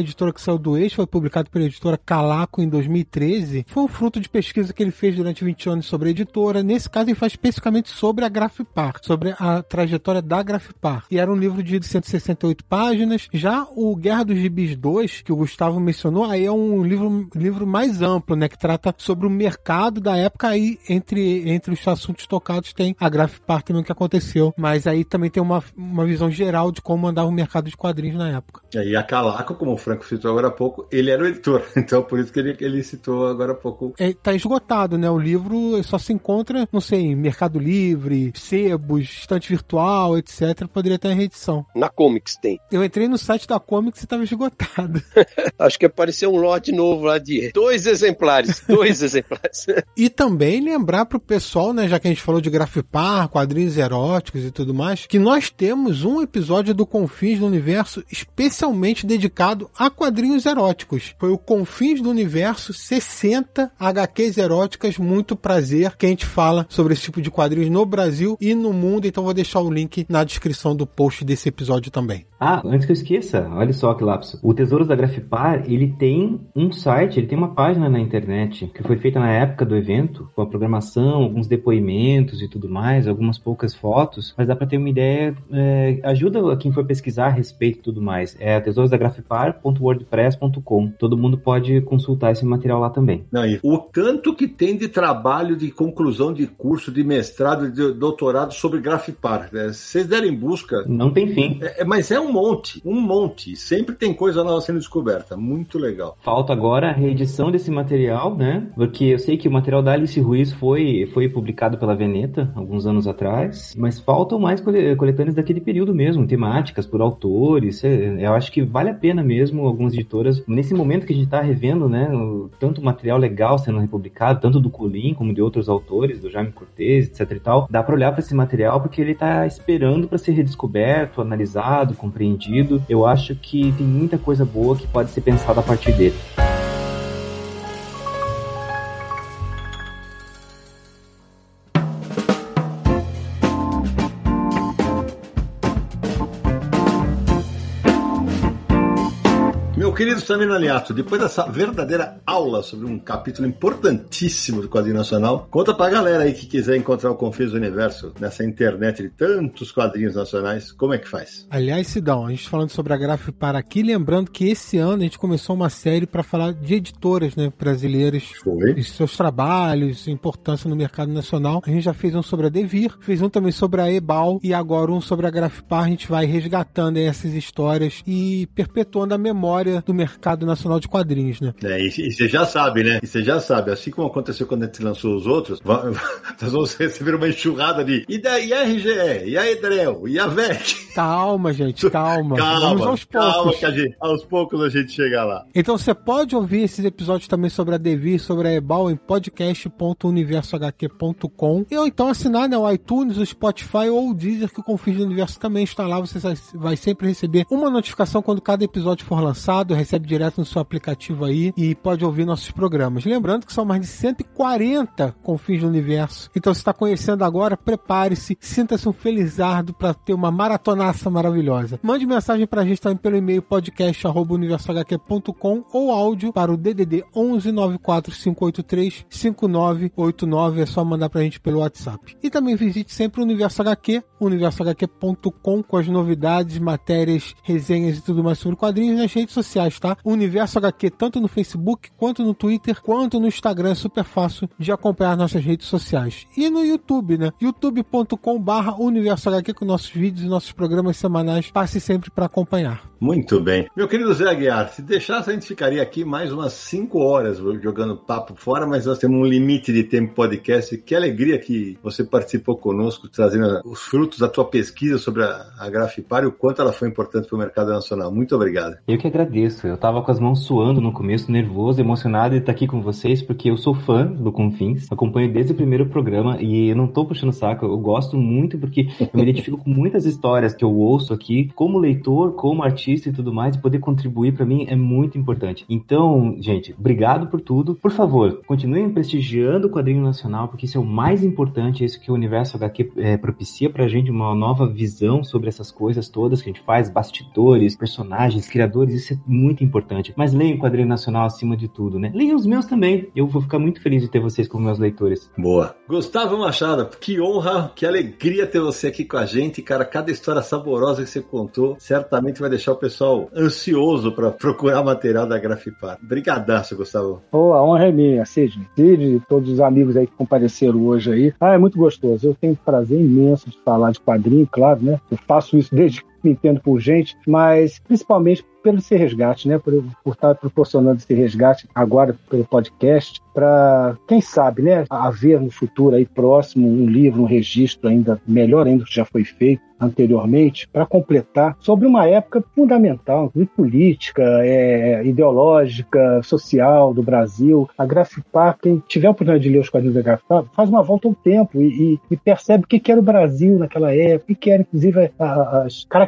editora que saiu do eixo, foi publicado pela editora Calaco em 2013. Foi um fruto de pesquisa que ele fez durante 20 anos sobre a editora. Nesse caso, ele faz especificamente sobre a Grafipar, sobre a trajetória da Grafipar. E era um livro de 168 páginas. Já o Guerra dos Gibis 2, que o Gustavo mencionou, aí é um livro, livro mais amplo, né, que trata sobre o mercado da época aí, entre, entre os assuntos tocados tem a Grafipar também o que aconteceu, mas aí também tem uma, uma visão geral de como andava o mercado de quadrinhos na época. E a Calaco, como o Franco citou agora há pouco, ele era o editor. <laughs> Então, por isso que ele, ele citou agora há pouco. É, tá esgotado, né? O livro só se encontra, não sei, em Mercado Livre, sebos, estante virtual, etc. Poderia estar em reedição. Na Comics tem. Eu entrei no site da Comics e estava esgotado. <laughs> Acho que apareceu um lote novo lá de dois exemplares, <laughs> dois exemplares. E também lembrar pro pessoal, né, já que a gente falou de grafipar, quadrinhos eróticos e tudo mais, que nós temos um episódio do Confins do Universo especialmente dedicado a quadrinhos eróticos. Foi o Confins do Universo 60 HQs eróticas, muito prazer, que a gente fala sobre esse tipo de quadrinhos no Brasil e no mundo, então vou deixar o link na descrição do post desse episódio também. Ah, antes que eu esqueça, olha só que lapso. O Tesouros da Grafipar, ele tem um site, ele tem uma página na internet que foi feita na época do evento, com a programação, alguns depoimentos e tudo mais, algumas poucas fotos, mas dá para ter uma ideia, é, ajuda quem for pesquisar a respeito e tudo mais. É tesourosdagrafipar.wordpress.com. Todo mundo pode consultar esse material lá também. Não, o tanto que tem de trabalho de conclusão de curso, de mestrado, de doutorado sobre grafipar. Né? Se vocês derem busca. Não tem fim. É, mas é um monte, um monte. Sempre tem coisa nova sendo descoberta. Muito legal. Falta agora a reedição desse material, né? Porque eu sei que o material da Alice Ruiz foi, foi publicado pela Veneta alguns anos atrás, mas faltam mais coletâneas daquele período mesmo, temáticas por autores. É, eu acho que vale a pena mesmo algumas editoras, nesse momento que a gente está revendo, né? Tanto material legal sendo republicado, tanto do Colim como de outros autores, do Jaime Cortez, etc e tal, dá para olhar para esse material porque ele está esperando para ser redescoberto, analisado, compreendido. Eu acho que tem muita coisa boa que pode ser pensada a partir dele. Querido Samir Aliato, depois dessa verdadeira aula sobre um capítulo importantíssimo do quadrinho nacional, conta pra galera aí que quiser encontrar o Confis do Universo nessa internet de tantos quadrinhos nacionais, como é que faz? Aliás, Sidão, a gente falando sobre a Graf para aqui, lembrando que esse ano a gente começou uma série para falar de editoras né, brasileiras Foi. e seus trabalhos, importância no mercado nacional. A gente já fez um sobre a Devir, fez um também sobre a Ebal e agora um sobre a Grafipar. A gente vai resgatando essas histórias e perpetuando a memória do mercado nacional de quadrinhos, né? É, e, você já sabe, né? E você já sabe, assim como aconteceu quando a gente lançou os outros, <laughs> nós vamos receber uma enxurrada de e, da, e a RGE, e a Edrel, e a VEC. Calma, gente, calma. <laughs> calma vamos aos poucos. Calma, que a gente, aos poucos a gente chega lá. Então você pode ouvir esses episódios também sobre a Devir, sobre a Ebal em podcast.universohq.com ou então assinar né, o iTunes, o Spotify ou o Deezer, que o Confins do Universo também está lá. Você vai sempre receber uma notificação quando cada episódio for lançado, recebe direto no seu aplicativo aí e pode ouvir nossos programas. Lembrando que são mais de 140 confins do universo. Então, se está conhecendo agora, prepare-se, sinta-se um felizardo para ter uma maratonaça maravilhosa. Mande mensagem para a gente também pelo e-mail podcast@universohq.com ou áudio para o DDD 11 94583 5989. É só mandar para a gente pelo WhatsApp. E também visite sempre o Universo HQ, universohq.com com as novidades, matérias, resenhas e tudo mais sobre quadrinhos nas redes sociais sociais, tá? Universo HQ, tanto no Facebook, quanto no Twitter, quanto no Instagram, é super fácil de acompanhar nossas redes sociais. E no YouTube, né? youtube.com barra Universo HQ com nossos vídeos e nossos programas semanais. Passe sempre para acompanhar. Muito bem. Meu querido Zé Aguiar, se deixasse a gente ficaria aqui mais umas 5 horas jogando papo fora, mas nós temos um limite de tempo podcast. Que alegria que você participou conosco, trazendo os frutos da tua pesquisa sobre a, a Grafipar e o quanto ela foi importante para o mercado nacional. Muito obrigado. Eu que agradeço. Eu tava com as mãos suando no começo, nervoso, emocionado de estar aqui com vocês, porque eu sou fã do Confins, acompanho desde o primeiro programa e eu não tô puxando saco, eu gosto muito porque eu me identifico com muitas histórias que eu ouço aqui, como leitor, como artista e tudo mais, e poder contribuir para mim é muito importante. Então, gente, obrigado por tudo. Por favor, continuem prestigiando o quadrinho nacional, porque isso é o mais importante, é isso que o Universo HQ é, propicia pra gente, uma nova visão sobre essas coisas todas que a gente faz, bastidores, personagens, criadores, isso é muito importante. Mas leia o quadrinho nacional acima de tudo, né? Leia os meus também. Eu vou ficar muito feliz de ter vocês como meus leitores. Boa. Gustavo Machado, que honra, que alegria ter você aqui com a gente, cara. Cada história saborosa que você contou certamente vai deixar o pessoal ansioso para procurar material da Grafipar. Brigadaço, Gustavo. Oh, a honra é minha, Cid. Cid todos os amigos aí que compareceram hoje aí. Ah, é muito gostoso. Eu tenho prazer imenso de falar de quadrinho, claro, né? Eu faço isso desde me entendo por gente, mas principalmente pelo esse resgate, né? Por, por estar proporcionando esse resgate agora pelo podcast, para, quem sabe, né, haver no futuro aí próximo um livro, um registro ainda melhor ainda que já foi feito anteriormente, para completar, sobre uma época fundamental, política, é, ideológica, social do Brasil. A Grafipar, quem tiver a oportunidade de ler os quadrinhos da Grafipar, faz uma volta ao tempo e, e, e percebe o que era o Brasil naquela época, o que era, inclusive, as características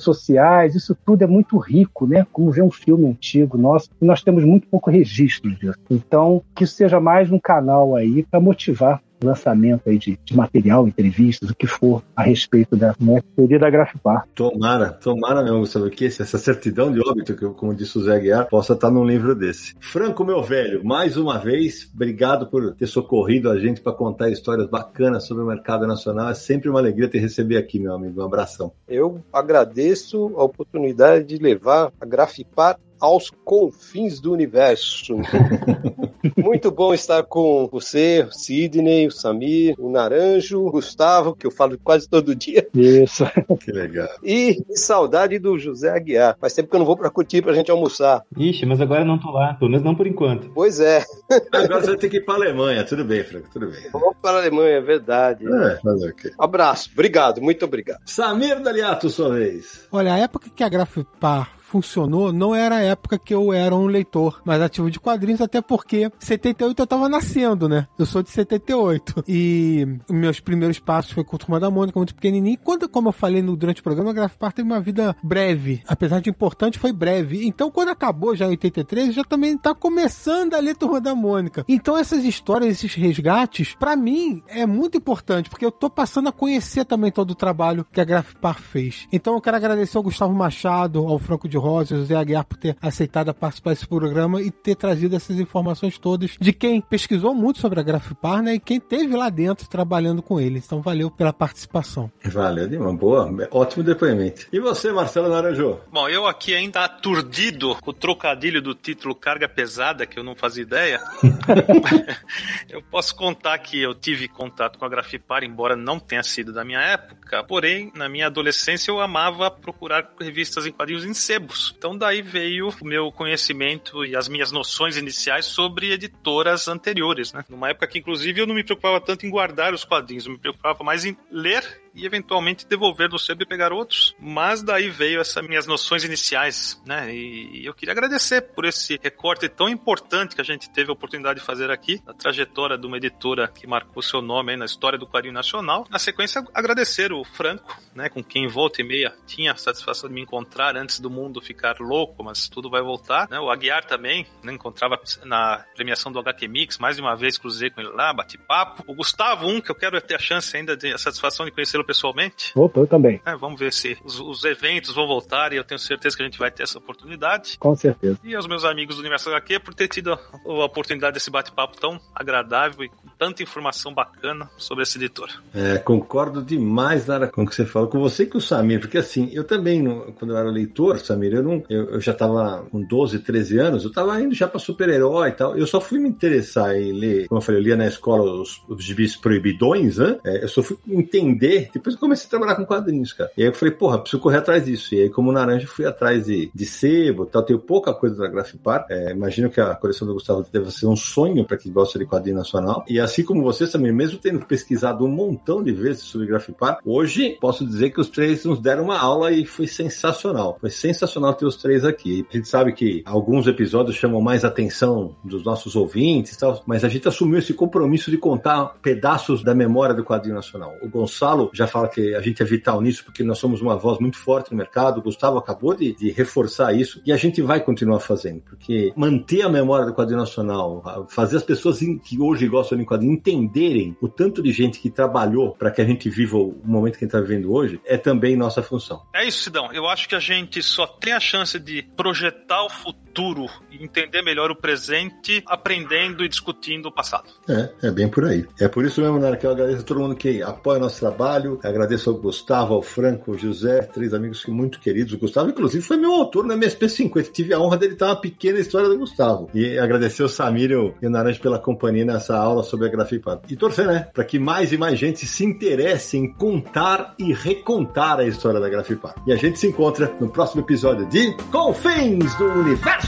sociais, isso tudo é muito rico, né? Como ver um filme antigo nosso, nós temos muito pouco registro disso. Então, que isso seja mais um canal aí para motivar lançamento aí de, de, material, entrevistas, o que for a respeito da né, teoria da Grafipar. Tomara, tomara mesmo, Gustavo, que essa certidão de óbito, que, como disse o Zé Guiar, possa estar num livro desse. Franco, meu velho, mais uma vez, obrigado por ter socorrido a gente para contar histórias bacanas sobre o mercado nacional. É sempre uma alegria te receber aqui, meu amigo. Um abração. Eu agradeço a oportunidade de levar a Grafipar aos confins do universo. <laughs> Muito bom estar com você, o Sidney, o Samir, o Naranjo, o Gustavo, que eu falo quase todo dia. Isso. Que legal. E, e saudade do José Aguiar. Faz tempo que eu não vou pra Curtir pra gente almoçar. Ixi, mas agora eu não tô lá. Pelo menos não por enquanto. Pois é. Agora você vai ter que ir pra Alemanha. Tudo bem, Franco, tudo bem. Vamos para a Alemanha, é verdade. É, fazer o quê? Abraço. Obrigado, muito obrigado. Samir Daliato, sua vez. Olha, a época que a Grafipar funcionou não era a época que eu era um leitor mais ativo de quadrinhos, até porque 78 eu tava nascendo, né? Eu sou de 78. E meus primeiros passos foi com o Turma da Mônica, muito pequenininho. Quando, como eu falei no, durante o programa, a Grafipar teve uma vida breve. Apesar de importante, foi breve. Então, quando acabou já em 83, já também tá começando a ler Turma da Mônica. Então, essas histórias, esses resgates, para mim, é muito importante, porque eu tô passando a conhecer também todo o trabalho que a Grafipar fez. Então, eu quero agradecer ao Gustavo Machado, ao Franco de Rosa, José Aguiar por ter aceitado a participar desse programa e ter trazido essas informações todas de quem pesquisou muito sobre a Grafipar, né? E quem teve lá dentro trabalhando com eles. Então valeu pela participação. Valeu, de uma boa, ótimo depoimento. E você, Marcelo Naranjo? Bom, eu aqui ainda aturdido com o trocadilho do título Carga Pesada, que eu não fazia ideia. <laughs> eu posso contar que eu tive contato com a Grafipar, embora não tenha sido da minha época, porém, na minha adolescência eu amava procurar revistas em quadrinhos em sebo Então daí veio o meu conhecimento e as minhas noções iniciais sobre editoras anteriores, né? Numa época que inclusive eu não me preocupava tanto em guardar os quadrinhos, eu me preocupava mais em ler e eventualmente devolver no sebo e pegar outros. Mas daí veio essas minhas noções iniciais, né? E eu queria agradecer por esse recorte tão importante que a gente teve a oportunidade de fazer aqui, a trajetória de uma editora que marcou seu nome na história do quadrinho nacional. Na sequência, agradecer o Franco, né? Com quem volta e meia tinha a satisfação de me encontrar antes do mundo ficar louco, mas tudo vai voltar, né? O Aguiar também, né? Encontrava na premiação do HQ Mix, mais de uma vez cruzei com ele lá, bati papo. O Gustavo, um que eu quero ter a chance ainda de a satisfação de conhecê-lo pessoalmente. Opa, eu também. É, vamos ver se os, os, eventos vão voltar e eu tenho certeza que a gente vai ter essa oportunidade. Com certeza. E aos meus amigos do Universo HQ por ter tido a, a oportunidade desse bate-papo tão agradável e com tanta informação bacana sobre essa editora. É, concordo demais, Nara, com o que você falou, com você e com o Samir, porque assim, eu também, quando eu era leitor, Samir, eu, não, eu, eu já estava com 12, 13 anos, eu estava indo já para super-herói e tal, eu só fui me interessar em ler, como eu falei, eu lia na escola os, os gibis proibidões, né? É, eu só fui entender depois eu comecei a trabalhar com quadrinhos, cara. E aí eu falei, porra, preciso correr atrás disso. E aí, como naranja, fui atrás de, de sebo tal. Tenho pouca coisa da Grafipar. É, imagino que a coleção do Gustavo deve ser um sonho para quem gosta de quadrinho nacional. E assim como vocês também, mesmo tendo pesquisado um montão de vezes sobre Grafipar, hoje posso dizer que os três nos deram uma aula e foi sensacional. Foi sensacional ter os três aqui. A gente sabe que alguns episódios chamam mais atenção dos nossos ouvintes e tal, mas a gente assumiu esse compromisso de contar pedaços da memória do quadrinho nacional. O Gonçalo já fala que a gente é vital nisso, porque nós somos uma voz muito forte no mercado. O Gustavo acabou de, de reforçar isso e a gente vai continuar fazendo, porque manter a memória do quadrinho nacional, fazer as pessoas que hoje gostam de quadrinho entenderem o tanto de gente que trabalhou para que a gente viva o momento que a gente está vivendo hoje, é também nossa função. É isso, Sidão. Eu acho que a gente só tem a chance de projetar o futuro futuro e entender melhor o presente, aprendendo e discutindo o passado. É, é bem por aí. É por isso mesmo, Nara, que eu agradeço a todo mundo que apoia o nosso trabalho. Agradeço ao Gustavo, ao Franco, ao José, três amigos muito queridos. O Gustavo, inclusive, foi meu autor no MSP50. Tive a honra dele estar uma pequena história do Gustavo. E agradecer o Samir e o Naranjo pela companhia nessa aula sobre a Grafipad. E torcer, né? Para que mais e mais gente se interesse em contar e recontar a história da Grafipad. E a gente se encontra no próximo episódio de Confins do Universo!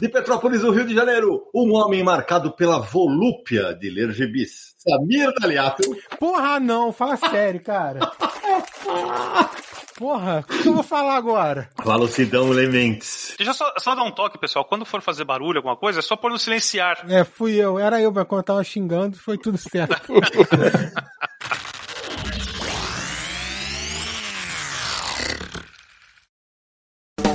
De Petrópolis, no Rio de Janeiro, um homem marcado pela volúpia de ler gibis. Samir Daliato. Porra, não, fala sério, cara. Porra, o que eu vou falar agora? Valocidão Lementes. Deixa eu só, só dar um toque, pessoal. Quando for fazer barulho, alguma coisa, é só pôr no silenciar. É, fui eu, era eu, mas quando eu tava xingando, foi tudo certo. <laughs>